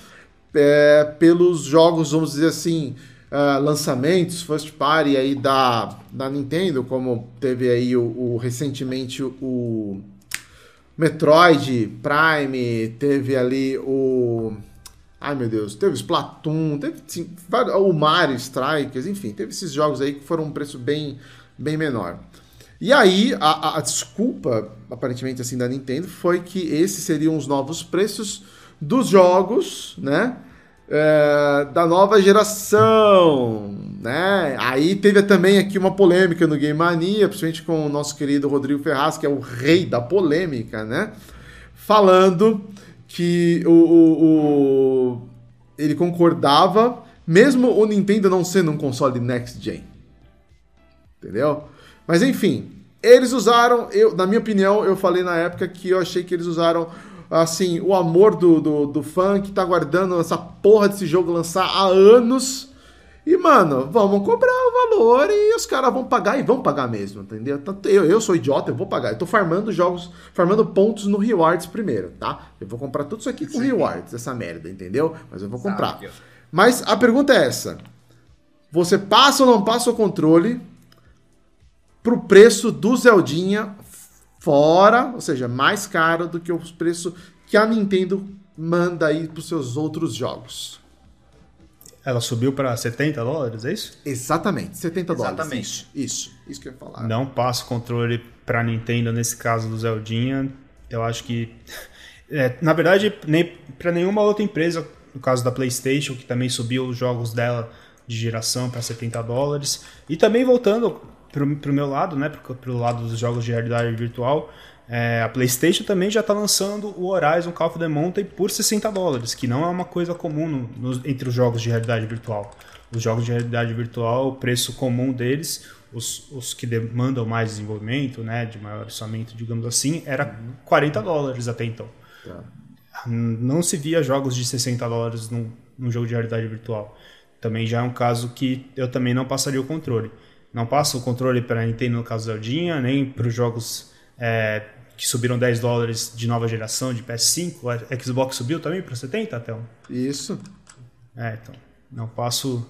A: é, pelos jogos, vamos dizer assim, uh, lançamentos first party aí da, da Nintendo, como teve aí o, o recentemente o Metroid Prime, teve ali o Ai meu Deus, teve Splatoon, teve sim, o Mario Strikers, enfim, teve esses jogos aí que foram um preço bem bem menor. E aí, a, a, a desculpa, aparentemente assim, da Nintendo foi que esses seriam os novos preços dos jogos, né? É, da nova geração, né? Aí teve também aqui uma polêmica no Game Mania, principalmente com o nosso querido Rodrigo Ferraz, que é o rei da polêmica, né? Falando que o, o, o ele concordava, mesmo o Nintendo não sendo um console next gen. Entendeu? Mas enfim, eles usaram, eu, na minha opinião, eu falei na época que eu achei que eles usaram assim, o amor do, do, do fã que tá guardando essa porra desse jogo lançar há anos. E, mano, vamos cobrar o valor e os caras vão pagar e vão pagar mesmo, entendeu? Eu, eu sou idiota, eu vou pagar. Eu tô farmando jogos, farmando pontos no Rewards primeiro, tá? Eu vou comprar tudo isso aqui com. Rewards, essa merda, entendeu? Mas eu vou comprar. Mas a pergunta é essa: você passa ou não passa o controle pro preço do Zeldinha fora, ou seja, mais caro do que o preço que a Nintendo manda aí para os seus outros jogos.
C: Ela subiu para 70 dólares, é isso?
A: Exatamente, 70 Exatamente. dólares. Isso, isso, isso que eu ia falar.
C: Não passo controle para Nintendo nesse caso do Zeldinha. Eu acho que, é, na verdade, nem para nenhuma outra empresa, no caso da PlayStation, que também subiu os jogos dela de geração para 70 dólares. E também voltando para o meu lado, né, para o lado dos jogos de realidade virtual, é, a PlayStation também já está lançando o Horizon Call of the Mountain por 60 dólares, que não é uma coisa comum no, no, entre os jogos de realidade virtual. Os jogos de realidade virtual, o preço comum deles, os, os que demandam mais desenvolvimento, né, de maior orçamento, digamos assim, era 40 dólares até então. Tá. Não se via jogos de 60 dólares num, num jogo de realidade virtual. Também já é um caso que eu também não passaria o controle. Não passo o controle para a Nintendo no caso Zeldinha, nem para os jogos é, que subiram 10 dólares de nova geração de PS5. A Xbox subiu também para 70, até
A: Isso.
C: É, então. Não passo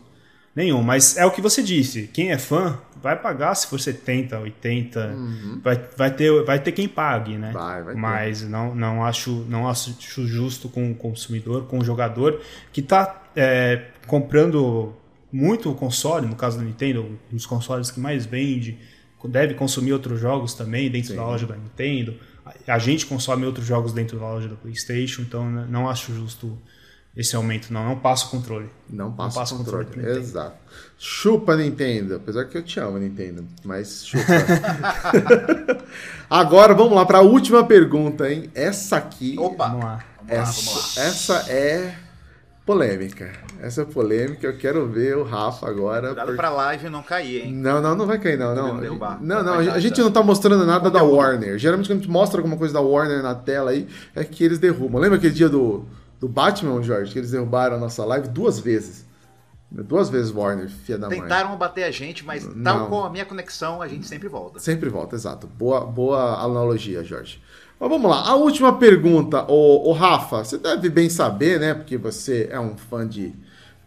C: nenhum. Mas é o que você disse. Quem é fã vai pagar se for 70, 80. Uhum. Vai, vai, ter, vai ter quem pague, né?
A: Vai, vai
C: Mas ter. não, não, acho, não acho justo com o consumidor, com o jogador que está é, comprando muito o console, no caso da Nintendo, um dos consoles que mais vende, deve consumir outros jogos também dentro Sim. da loja da Nintendo. A gente consome outros jogos dentro da loja da PlayStation, então não acho justo esse aumento, não. Não passo o controle.
A: Não passo, não passo o controle. controle Exato. Chupa, Nintendo. Apesar que eu te amo, Nintendo. Mas chupa. Agora vamos lá para a última pergunta, hein? Essa aqui.
B: Opa! Vamos lá.
A: Vamos essa, lá, vamos lá. essa é polêmica. Essa é polêmica, eu quero ver o Rafa agora.
B: Cuidado por... pra live não cair, hein?
A: Não, não, não vai cair, não. Não, não, não, a gente não tá mostrando nada da Warner. Geralmente quando a gente mostra alguma coisa da Warner na tela aí, é que eles derrubam. Lembra aquele dia do, do Batman, Jorge, que eles derrubaram a nossa live duas vezes? Duas vezes Warner, filha da
B: mãe. Tentaram bater a gente, mas não. tal com a minha conexão, a gente sempre volta.
A: Sempre volta, exato. Boa, boa analogia, Jorge. Mas vamos lá, a última pergunta, o, o Rafa, você deve bem saber, né? Porque você é um fã de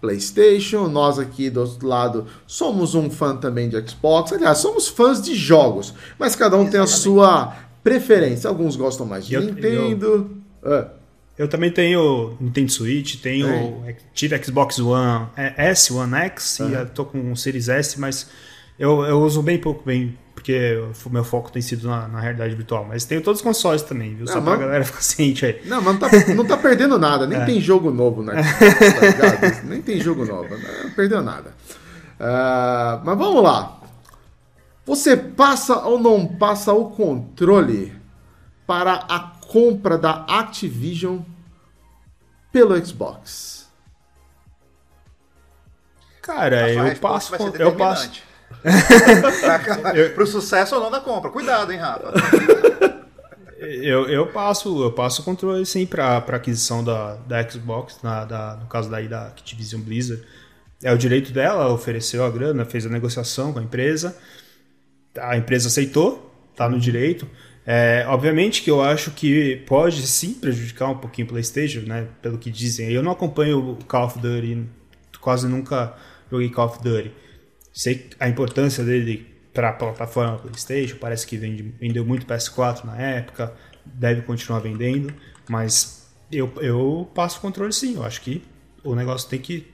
A: PlayStation, nós aqui do outro lado somos um fã também de Xbox. Aliás, somos fãs de jogos, mas cada um Exatamente. tem a sua preferência. Alguns gostam mais de eu, Nintendo.
C: Eu, ah. eu, também tenho Nintendo Switch, tenho tive Xbox One S, One X e tô com um Series S, mas eu, eu uso bem pouco bem porque o meu foco tem sido na, na, realidade virtual. Mas tenho todos os consoles também, viu? Não, Só mas... pra galera ficar ciente aí.
A: Não, mas não tá, não tá perdendo nada, nem é. tem jogo novo, né? tá ligado? nem tem jogo novo, não perdeu nada. Uh, mas vamos lá. Você passa ou não passa o controle para a compra da Activision pelo Xbox?
C: Cara, eu passo, eu passo,
B: Pro sucesso ou não da compra. Cuidado, hein, Rafa?
C: Eu, eu passo eu passo o controle sim para aquisição da, da Xbox, na, da, no caso daí da Activision Blizzard. É o direito dela, ofereceu a grana, fez a negociação com a empresa. A empresa aceitou, tá no direito. É, obviamente que eu acho que pode sim prejudicar um pouquinho o PlayStation, né? Pelo que dizem. Eu não acompanho o Call of Duty, quase nunca joguei Call of Duty. Sei a importância dele para a plataforma PlayStation, parece que vende, vendeu muito PS4 na época, deve continuar vendendo, mas eu, eu passo o controle sim. Eu acho que o negócio tem que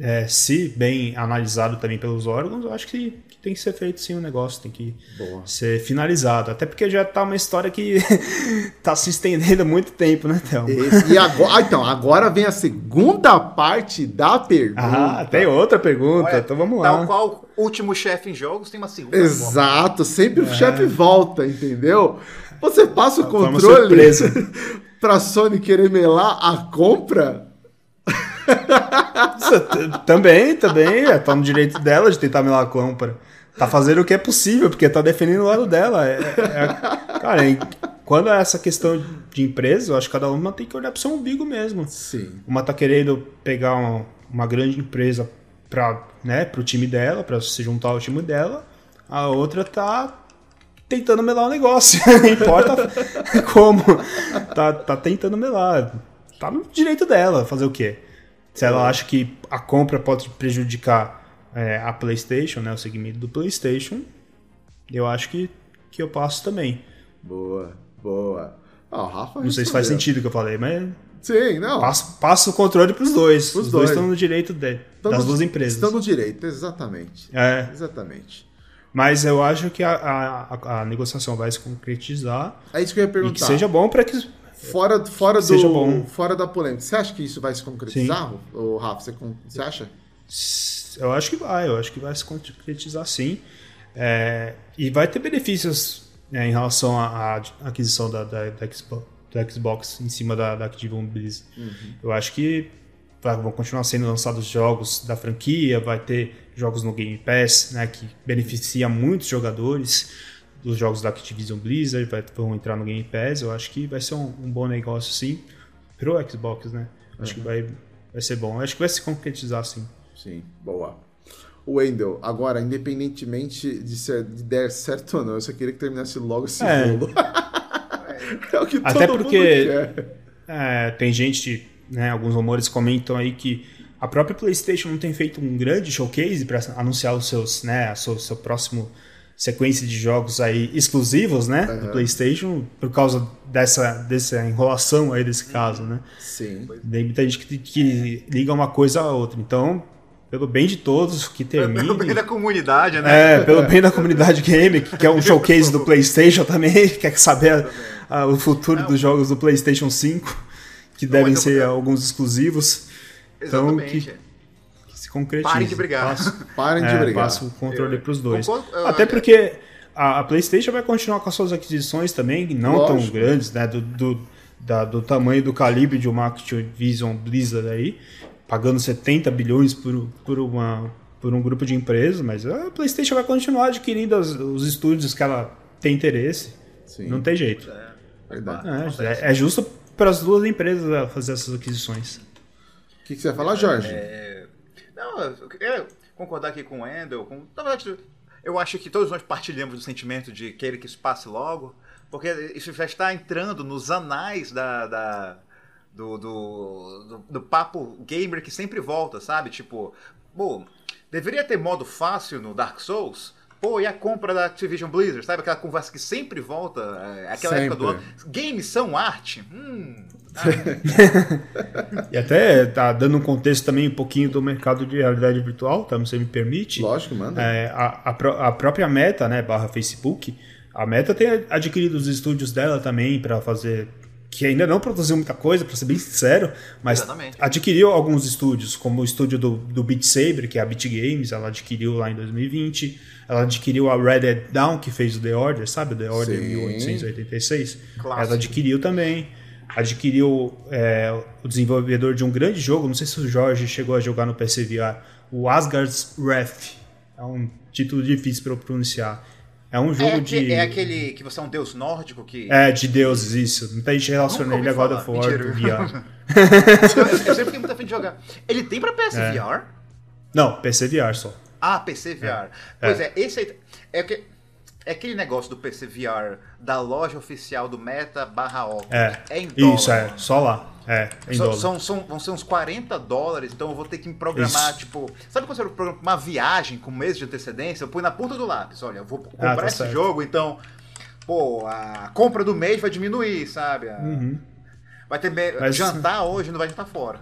C: é, se bem analisado também pelos órgãos, eu acho que, que tem que ser feito sim o negócio, tem que
A: Boa.
C: ser finalizado. Até porque já tá uma história que tá se estendendo há muito tempo, né, Thelma?
A: Esse- e agora, ah, então, agora vem a segunda parte da pergunta.
C: Ah, tem outra pergunta,
B: Olha,
C: então vamos
B: Tal
C: lá.
B: qual o último chefe em jogos, tem uma segunda
A: Exato, sempre o chefe volta, entendeu? Você passa o
C: É.
A: Controle pra Sony querer melar a compra?
C: Também, também, é, tá no direito dela de tentar melar a compra. Tá fazendo o que é possível, porque tá defendendo o lado dela. É- é- cara, em- quando é essa questão de empresa, eu acho que cada uma tem que olhar pro seu umbigo mesmo.
A: Sim.
C: Uma tá querendo pegar uma, uma grande empresa para né, pro time dela, para se juntar ao time dela. A outra tá tentando melar o negócio. Não importa como. Tá, tá tentando melar. Tá no direito dela fazer o quê? Se ela acha que a compra pode prejudicar é, a PlayStation, né, o segmento do PlayStation, eu acho que, que eu passo também.
A: Boa, boa. Ah, o Rafa
C: Não sei se faz sentido o que eu falei, mas
A: Sim, não.
C: Passo, passo o controle pros dois.
A: Pros
C: Os
A: dois.
C: dois estão no direito de,
A: Estão
C: das
A: no-
C: duas empresas.
A: Estão no direito, exatamente.
C: É,
A: Exatamente.
C: mas eu acho que a, a, a- negociação vai se concretizar
A: É isso que eu ia
C: e
A: perguntar.
C: que seja bom para que.
A: Fora, fora, do,
C: bom.
A: fora da polêmica, você acha que isso vai se concretizar, o Rafa? Você, você acha?
C: Eu acho que vai, eu acho que vai se concretizar sim. É, e vai ter benefícios né, em relação à, à aquisição da, da, da Xbox, da Xbox em cima da, da Activision Blizzard. Eu acho que vai- vão continuar sendo lançados jogos da franquia, vai ter jogos no Game Pass, né, que beneficia muitos jogadores dos jogos da Activision Blizzard, vai, vão entrar no Game Pass. Eu acho que vai ser um, um bom negócio sim pro Xbox, né? Acho que vai, vai ser bom. Acho que vai se concretizar sim.
A: Sim, boa. O Wendel, agora, independentemente de, ser, de der certo ou não, eu só queria que terminasse logo esse
C: É.
A: bolo. é o que
C: Até
A: todo
C: porque-
A: mundo quer.
C: É, tem gente, né, alguns rumores comentam aí que a própria PlayStation não tem feito um grande showcase para anunciar os seus, né, sua, seu próximo sequência de jogos aí exclusivos, né, do PlayStation, por causa dessa, dessa enrolação aí desse caso, né.
A: Sim.
C: Tem muita gente que, que liga uma coisa a outra. Então, pelo bem de todos, que termine.
B: Pelo bem da comunidade, né?
C: É, pelo bem da comunidade game, que quer um showcase do PlayStation também, quer saber a- a- o futuro dos jogos do PlayStation 5, que devem ser alguns exclusivos. Então,
B: Exatamente.
C: que, que se concretize.
B: Parem de brigar.
C: Passo,
A: Parem de
C: é,
A: brigar.
C: passo o controle
B: Eu-
C: para os dois.
B: concordo, eu-
C: Até porque a, a PlayStation vai continuar com as suas aquisições também, não tão
A: Lógico.
C: grandes, né? Do, do, da- do tamanho do calibre de uma Activision Blizzard aí, pagando 70 bilhões por, por, uma, por um grupo de empresas, mas a PlayStation vai continuar adquirindo as- os estúdios que ela tem interesse.
A: Sim.
C: Não tem jeito.
A: Verdade.
C: É, é- é justo para as duas empresas fazer essas aquisições.
A: O que, que você vai falar, Jorge?
B: Não, eu queria concordar aqui com o Endel. Com... Na verdade, eu acho que todos nós partilhamos do sentimento de querer que isso passe logo, porque isso já está entrando nos anais da, da- do, do, do, do papo gamer que sempre volta, sabe? Tipo, pô, deveria ter modo fácil no Dark Souls? Pô, e a compra da Activision Blizzard, sabe? Aquela conversa que sempre volta, é, aquela época do ano.
A: Sempre.
B: Games são arte? Hum,
C: E até tá dando um contexto também um pouquinho do mercado de realidade virtual, tá? Se me permite.
A: Lógico, manda.
C: É, a, a a própria Meta, né, barra Facebook, a Meta tem adquirido os estúdios dela também para fazer que ainda não produziu muita coisa, para ser bem sincero, mas
B: Exatamente.
C: adquiriu alguns estúdios, como o estúdio do, do Beat Saber, que é a Beat Games, ela adquiriu lá em 2020. Ela adquiriu a Red Dead Down, que fez o The Order, sabe? O The Order
A: Sim.
C: 1886.
B: Clássico.
C: Ela adquiriu também. Adquiriu é, o desenvolvedor de um grande jogo, não sei se o Jorge chegou a jogar no PC VR, o Asgard's Wrath. É um título difícil para eu pronunciar. É um jogo
B: é,
C: de.
B: aque- é aquele que você é um deus nórdico que.
C: É, de deuses, isso. Muita gente relaciona ele a God of. War do VR.
B: Eu, eu sempre fiquei muito afim de jogar. Ele tem pra PSVR?
C: Não, PC VR só.
B: Ah, PC VR. Pois é, esse aí. É, que, é aquele negócio do PC VR da loja oficial do Meta barra Oculus.
C: É.
B: em dólar.
C: Isso, é. Só lá. É, em
B: São,
C: dólar.
B: são, são- vão ser uns 40 dólares, então eu vou ter que me programar,
C: Isso.
B: tipo. Sabe quando você programa uma viagem com um mês de antecedência? Eu ponho na ponta do lápis, olha, eu vou comprar
C: Ah, tá
B: esse
C: certo.
B: jogo, então. Pô, a compra do mês vai diminuir, sabe? A-
C: Uhum.
B: Vai ter. me-
C: Mas-
B: Jantar hoje não vai jantar fora.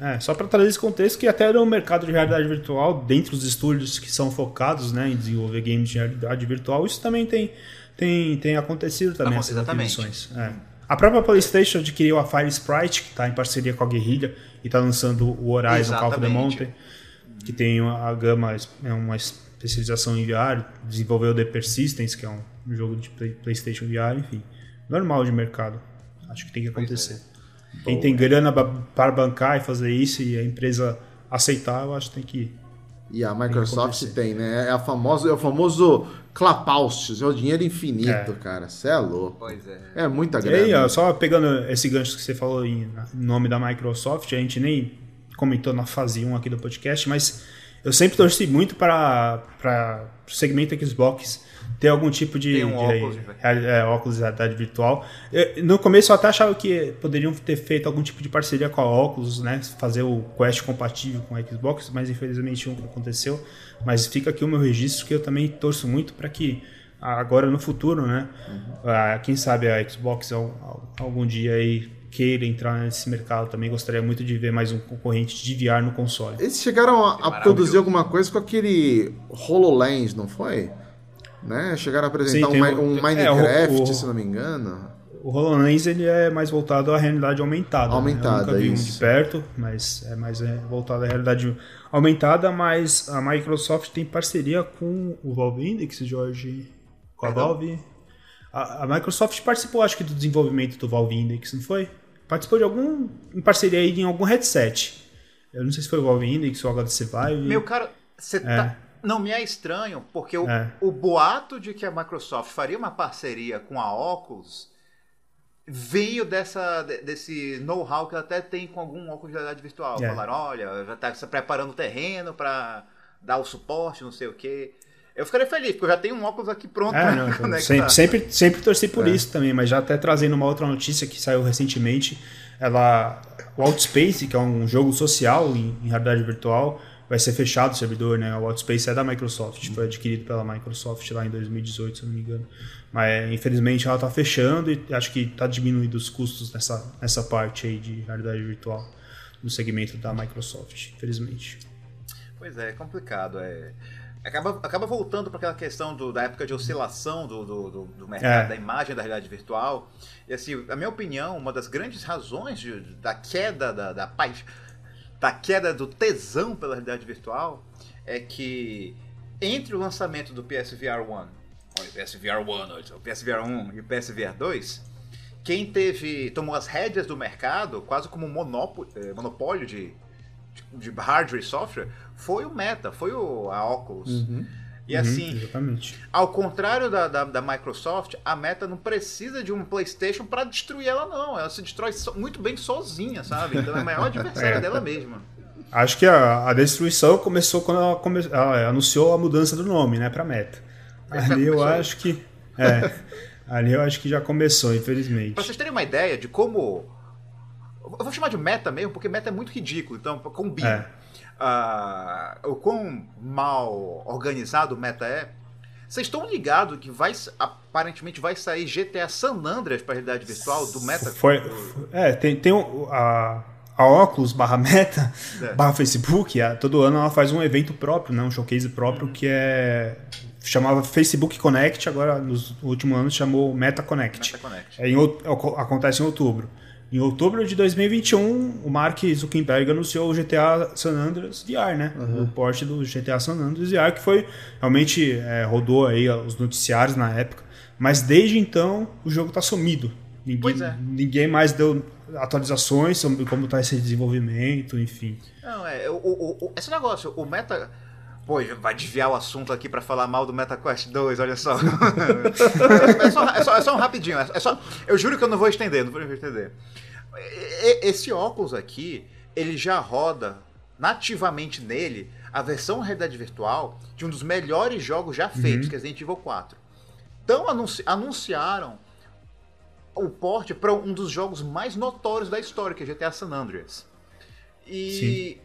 C: É, só para trazer esse contexto que até no mercado de realidade virtual, dentro dos estúdios que são focados né, em desenvolver games de realidade virtual, isso também tem, tem, tem acontecido também,
B: Ah,
C: essas
B: exatamente.
C: aquisições. É. A própria PlayStation adquiriu a Fire Sprite, que está em parceria com a Guerrilla, e está lançando o Horizon Call of the. Mountain, que tem a gama, é uma especialização em VR, desenvolveu The Persistence, que é um jogo de Play- PlayStation VR, enfim. Normal de mercado. Acho que tem que acontecer. Quem tem grana para bancar e fazer isso e a empresa aceitar, eu acho que tem que.
A: E a Microsoft
C: acontecer.
A: tem, né? É, a famosa, é o famoso Clapaustes, é o dinheiro infinito,
C: É.
A: cara. Você é louco.
B: Pois é.
A: É muita
C: E aí,
A: grana.
C: ó, só pegando esse gancho que você falou em em nome da Microsoft, a gente nem comentou na fase 1 aqui do podcast, mas eu sempre torci muito para o segmento Xbox ter algum tipo de,
B: um
C: de
B: óculos, né?
C: reali- é, óculos de realidade virtual. Eu- no começo eu até achava que poderiam ter feito algum tipo de parceria com a Oculus, né? Fazer o Quest compatível com a Xbox, mas infelizmente nunca aconteceu. Mas fica aqui o meu registro que eu também torço muito para que agora no futuro, né? ah, quem sabe a Xbox al- al- algum dia aí queira entrar nesse mercado também. Gostaria muito de ver mais um concorrente de VR no console.
A: Eles chegaram a, a
B: maravilhoso.
A: produzir alguma coisa com aquele HoloLens, não foi? Né? Chegaram a apresentar
C: Sim,
A: um, um
C: é,
A: Minecraft,
C: o- o-
A: se não me engano.
C: O HoloLens ele é mais voltado à realidade aumentada. né?
A: Aumentada,
C: Eu nunca vi um
A: isso.
C: de perto, mas é mais é, voltado à realidade aumentada. Mas a Microsoft tem parceria com o Valve Index, Jorge. Com a? Valve. A, a Microsoft participou, acho que, do desenvolvimento do Valve Index, não foi? Participou de algum. em parceria aí em algum headset. Eu não sei se foi o Valve Index ou o HTC Vive.
B: Meu cara, você tá. Não me é estranho, porque o,
C: É.
B: o boato de que a Microsoft faria uma parceria com a Oculus veio dessa, de- desse know-how que ela até tem com algum óculos de realidade virtual.
C: É.
B: Falaram, olha, já está se preparando o terreno para dar o suporte, não sei o quê. Eu ficaria feliz, porque eu já tenho um óculos aqui pronto
C: É, não, então, sempre, sempre, sempre torci por isso também, mas já até trazendo uma outra notícia que saiu recentemente, ela, o Outspace, que é um jogo social em, em realidade virtual, vai ser fechado o servidor, né? O Outspace é da Microsoft, foi adquirido pela Microsoft lá em 2018, se eu não me engano. Mas infelizmente ela está fechando e acho que está diminuindo os custos nessa, nessa parte aí de realidade virtual no segmento da Microsoft, infelizmente.
B: Pois é, é complicado. É... Acaba, acaba voltando para aquela questão do- da época de oscilação do, do, do- do mercado
C: É.
B: da imagem da realidade virtual. E assim, a minha opinião, uma das grandes razões de- da queda da, da paz, da queda do tesão pela realidade virtual é que entre o lançamento do PSVR 1, olha, o PSVR 1, olha, o PSVR 1 e o PSVR 2, quem teve tomou as rédeas do mercado, quase como um monopólio, eh, monopólio de, de hardware e software, foi o Meta, foi o, a Oculus. E
C: Uhum,
B: assim,
C: exatamente.
B: ao contrário da, da, da Microsoft, a Meta não precisa de um PlayStation para destruir ela, não. Ela se destrói so- muito bem sozinha, sabe? Então é a maior adversária
C: É.
B: dela mesma.
C: Acho que a, a destruição começou quando ela, come, ela anunciou a mudança do nome, né, para Meta.
B: É,
C: Ali eu acho que é, ali eu acho que já começou, infelizmente.
B: Pra vocês terem uma ideia de como. Eu vou chamar de meta mesmo, porque meta é muito ridículo, então combina.
C: É.
B: Ah, o quão mal organizado o meta é. Vocês estão ligados que vai, aparentemente vai sair GTA San Andreas para realidade virtual do meta?
C: Foi, é, tem, tem o- a, a Oculus barra Meta
B: É.
C: barra Facebook, a- todo ano ela faz um evento próprio, né, um showcase próprio que é chamava Facebook Connect, agora nos últimos anos chamou Meta Connect.
B: Meta Connect.
C: É em oco- acontece em outubro. Em outubro de 2021, o Mark Zuckerberg anunciou o GTA San Andreas VR, né? O porte do GTA San Andreas VR, que foi realmente é, rodou aí os noticiários na época. Mas desde então o jogo está sumido. Ninguém,
B: Pois é.
C: ninguém mais deu atualizações sobre como está esse desenvolvimento, enfim.
B: Não, é, o, o- o- esse negócio, o Meta. Pô, vai desviar o assunto aqui pra falar mal do MetaQuest 2, olha só. é, só, é só- é só um rapidinho, é, só. Eu juro que eu não vou estender, não vou estender. Esse óculos aqui, ele já roda nativamente nele a versão realidade virtual de um dos melhores jogos já feitos, que é Resident Evil 4. Então anunci- anunciaram o porte para um dos jogos mais notórios da história, que é GTA San Andreas. E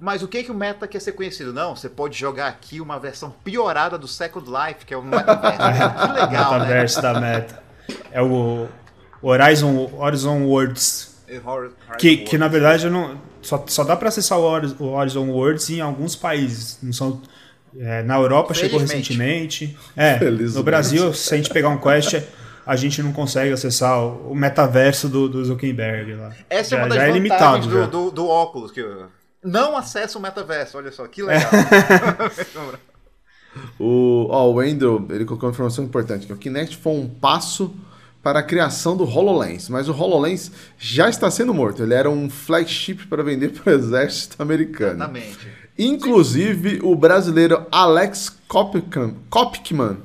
B: mas o que que o Meta quer ser conhecido? Não, você pode jogar aqui uma versão piorada do Second Life, que é o Metaverse. que legal, né?
C: Metaverse da Meta. É o Horizon, Horizon Worlds. Que, que na verdade não, só, só dá para acessar o Horizon Worlds em alguns países. Não são, é, na Europa chegou recentemente. É, no Brasil, se a gente pegar um quest, a gente não consegue acessar o metaverso do, do Zuckerberg lá.
B: Essa é já, é uma das já é limitado do, do, do, óculos. Que não acessa o metaverso, olha só, que legal.
A: o, ó, o Wendell, ele colocou uma informação importante, que o Kinect foi um passo para a criação do HoloLens, mas o HoloLens já está sendo morto. Ele era um flagship para vender para o exército americano.
B: Exatamente.
A: Inclusive, o brasileiro Alex Kopkman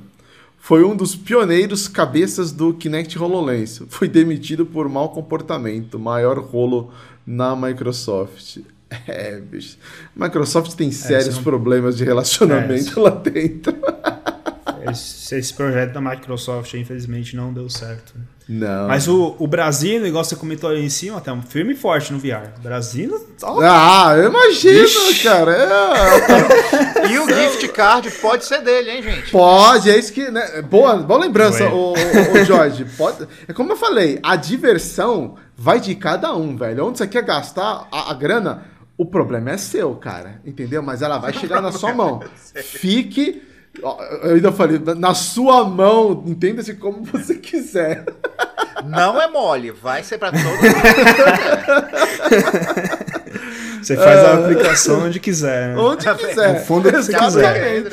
A: foi um dos pioneiros cabeças do Kinect HoloLens. Foi demitido por mau comportamento, maior rolo na Microsoft. É, bicho. Microsoft tem é, sérios é, problemas de relacionamento é, lá dentro.
C: Esse, esse, projeto da Microsoft, infelizmente, não deu certo.
A: Não.
C: Mas o, o Brasil, o negócio que você comentou aí em cima, tá um firme e forte no VR. Brasil.
A: Ó, ah, eu imagino, Ixi. cara. É...
B: e o gift card pode ser dele, hein, gente?
A: Pode, é isso que. Né? Boa, boa lembrança, o, o, o, Jorge. Pode... É como eu falei, a diversão vai de cada um, velho. Onde você quer gastar a, a grana, o problema é seu, cara. Entendeu? Mas ela vai chegar na sua mão. Fique eu ainda falei, na sua mão, entenda-se como você quiser.
B: Não é mole, vai ser para todo mundo.
C: Você faz a aplicação onde quiser. Né?
A: Onde quiser.
C: No fundo que você quiser.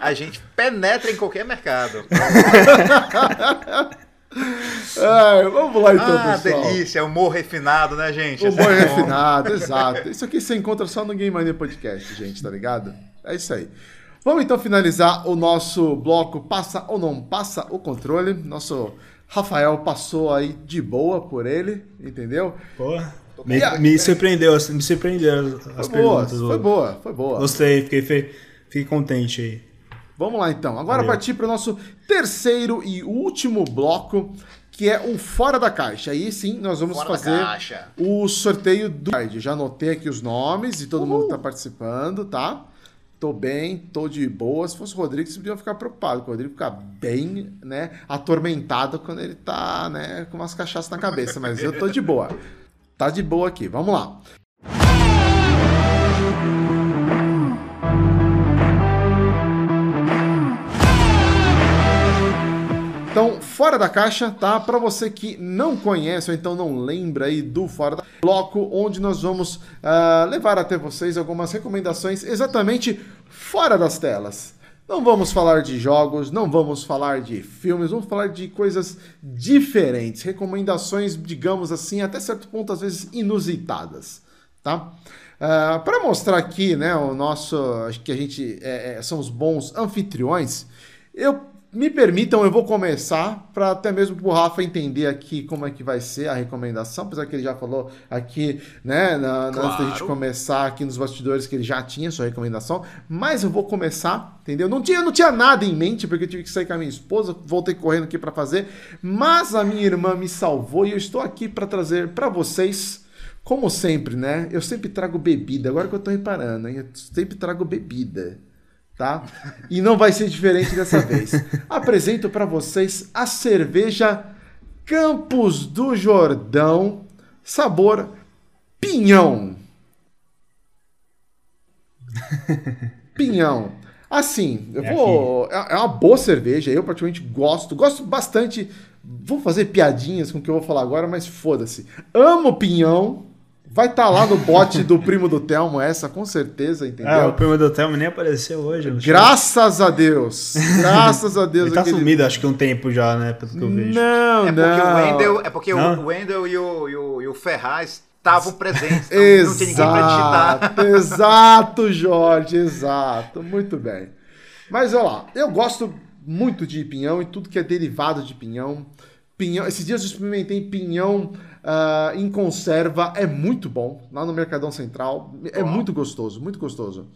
B: A gente penetra em qualquer mercado.
A: Ai, vamos lá então, ah,
B: pessoal. delícia, humor refinado, né, gente?
A: Humor é refinado, exato. Isso aqui você encontra só no Game Mania Podcast, gente, tá ligado? É isso aí. Vamos então finalizar o nosso bloco Passa ou não passa o controle. Nosso Rafael passou aí de boa por ele, entendeu?
C: Porra. Me, me surpreendeu, me surpreendeu as foi perguntas.
A: Boa, foi boa, foi boa.
C: Gostei, fiquei, fiquei contente aí.
A: Vamos lá então. Agora Valeu. partir para o nosso terceiro e último bloco, que é o Fora da Caixa. Aí sim nós vamos Fora fazer o sorteio do card. Já anotei aqui os nomes e todo Uhul. mundo que está participando, tá? tô bem, tô de boa. Se fosse o Rodrigo, você podia ficar preocupado, o Rodrigo fica bem, né, atormentado quando ele tá, né, com umas cachaças na cabeça, mas eu tô de boa. Tá de boa aqui. Vamos lá. Então, Fora da Caixa, tá? Para você que não conhece ou então não lembra aí do Fora da bloco, onde nós vamos uh, levar até vocês algumas recomendações exatamente fora das telas. Não vamos falar de jogos, não vamos falar de filmes, vamos falar de coisas diferentes, recomendações, digamos assim, até certo ponto às vezes inusitadas, tá? Uh, Para mostrar aqui, né, o nosso, acho que a gente é, é, são os bons anfitriões, eu me permitam, eu vou começar para até mesmo o Rafa entender aqui como é que vai ser a recomendação, apesar que ele já falou aqui, né, na, claro. antes da gente começar aqui nos bastidores que ele já tinha sua recomendação, mas eu vou começar, entendeu? Não tinha, não tinha nada em mente, porque eu tive que sair com a minha esposa, voltei correndo aqui para fazer, mas a minha irmã me salvou e eu estou aqui para trazer para vocês como sempre, né? Eu sempre trago bebida, agora que eu tô reparando, hein? Eu sempre trago bebida tá? E não vai ser diferente dessa vez. Apresento para vocês a cerveja Campos do Jordão, sabor pinhão. Pinhão. Assim, eu é vou. É, é uma boa cerveja, eu praticamente gosto. Gosto bastante. Vou fazer piadinhas com o que eu vou falar agora, mas foda-se. Amo pinhão. Vai estar tá lá no bote do primo do Telmo, essa, com certeza, entendeu? É,
C: o primo do Telmo nem apareceu hoje.
A: Graças a Deus. Graças a Deus.
C: Ele tá aquele... sumido, acho que um tempo já, né? Pelo que eu vejo.
A: Não,
B: é
A: não.
B: Porque o Wendel, é porque não? o Wendel e o, e o, e o Ferraz estavam presentes.
A: Então exato, não tinha ninguém pra digitar. Exato, Jorge, exato. Muito bem. Mas olha lá, eu gosto muito de pinhão e tudo que é derivado de pinhão. Pinhão, esses dias eu experimentei pinhão uh, em conserva, é muito bom, lá no Mercadão Central, é muito gostoso, muito gostoso.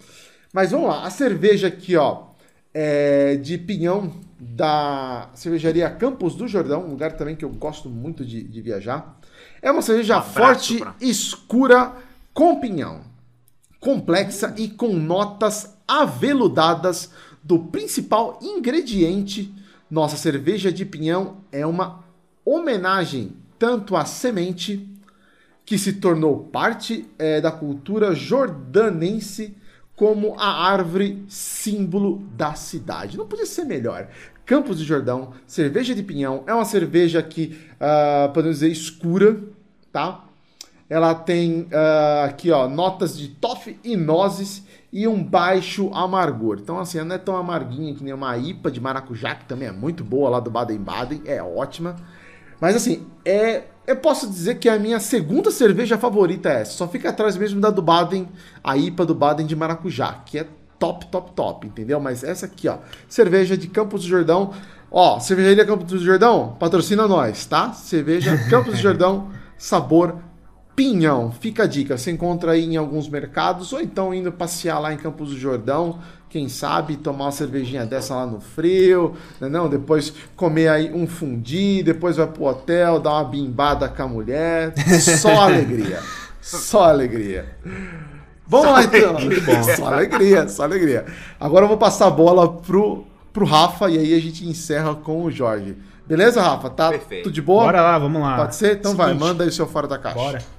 A: Mas vamos lá, a cerveja aqui, ó, é de pinhão da cervejaria Campos do Jordão, um lugar também que eu gosto muito de, de viajar. É uma cerveja um forte, pra... escura, com pinhão, complexa e com notas aveludadas do principal ingrediente. Nossa cerveja de pinhão é uma homenagem tanto à semente que se tornou parte é, da cultura jordanense como a árvore símbolo da cidade. Não podia ser melhor. Campos do Jordão, cerveja de pinhão, é uma cerveja que, uh, podemos dizer, escura, tá? Ela tem uh, aqui, ó, notas de toffee e nozes e um baixo amargor. Então, assim, ela não é tão amarguinha que nem uma IPA de maracujá, que também é muito boa lá do Baden-Baden, é ótima. Mas, assim, é eu posso dizer que a minha segunda cerveja favorita é essa. Só fica atrás mesmo da do Baden, a IPA do Baden de maracujá, que é top, top, top, entendeu? Mas essa aqui, ó, cerveja de Campos do Jordão. Ó, cervejaria Campos do Jordão, patrocina nós, tá? Cerveja Campos do Jordão, sabor pinhão. Fica a dica, você encontra aí em alguns mercados ou então indo passear lá em Campos do Jordão, quem sabe tomar uma cervejinha dessa lá no frio, né não? Depois comer aí um fundi, depois vai pro hotel, dar uma bimbada com a mulher, só alegria. Só alegria. Vamos lá então. Bom. Só alegria, só alegria. Agora eu vou passar a bola pro, pro Rafa e aí a gente encerra com o Jorge. Beleza, Rafa? Tá Perfeito. tudo de boa?
C: Bora lá, vamos lá.
A: Pode ser? Então Seguinte, vai, manda aí o seu fora da caixa.
C: Bora.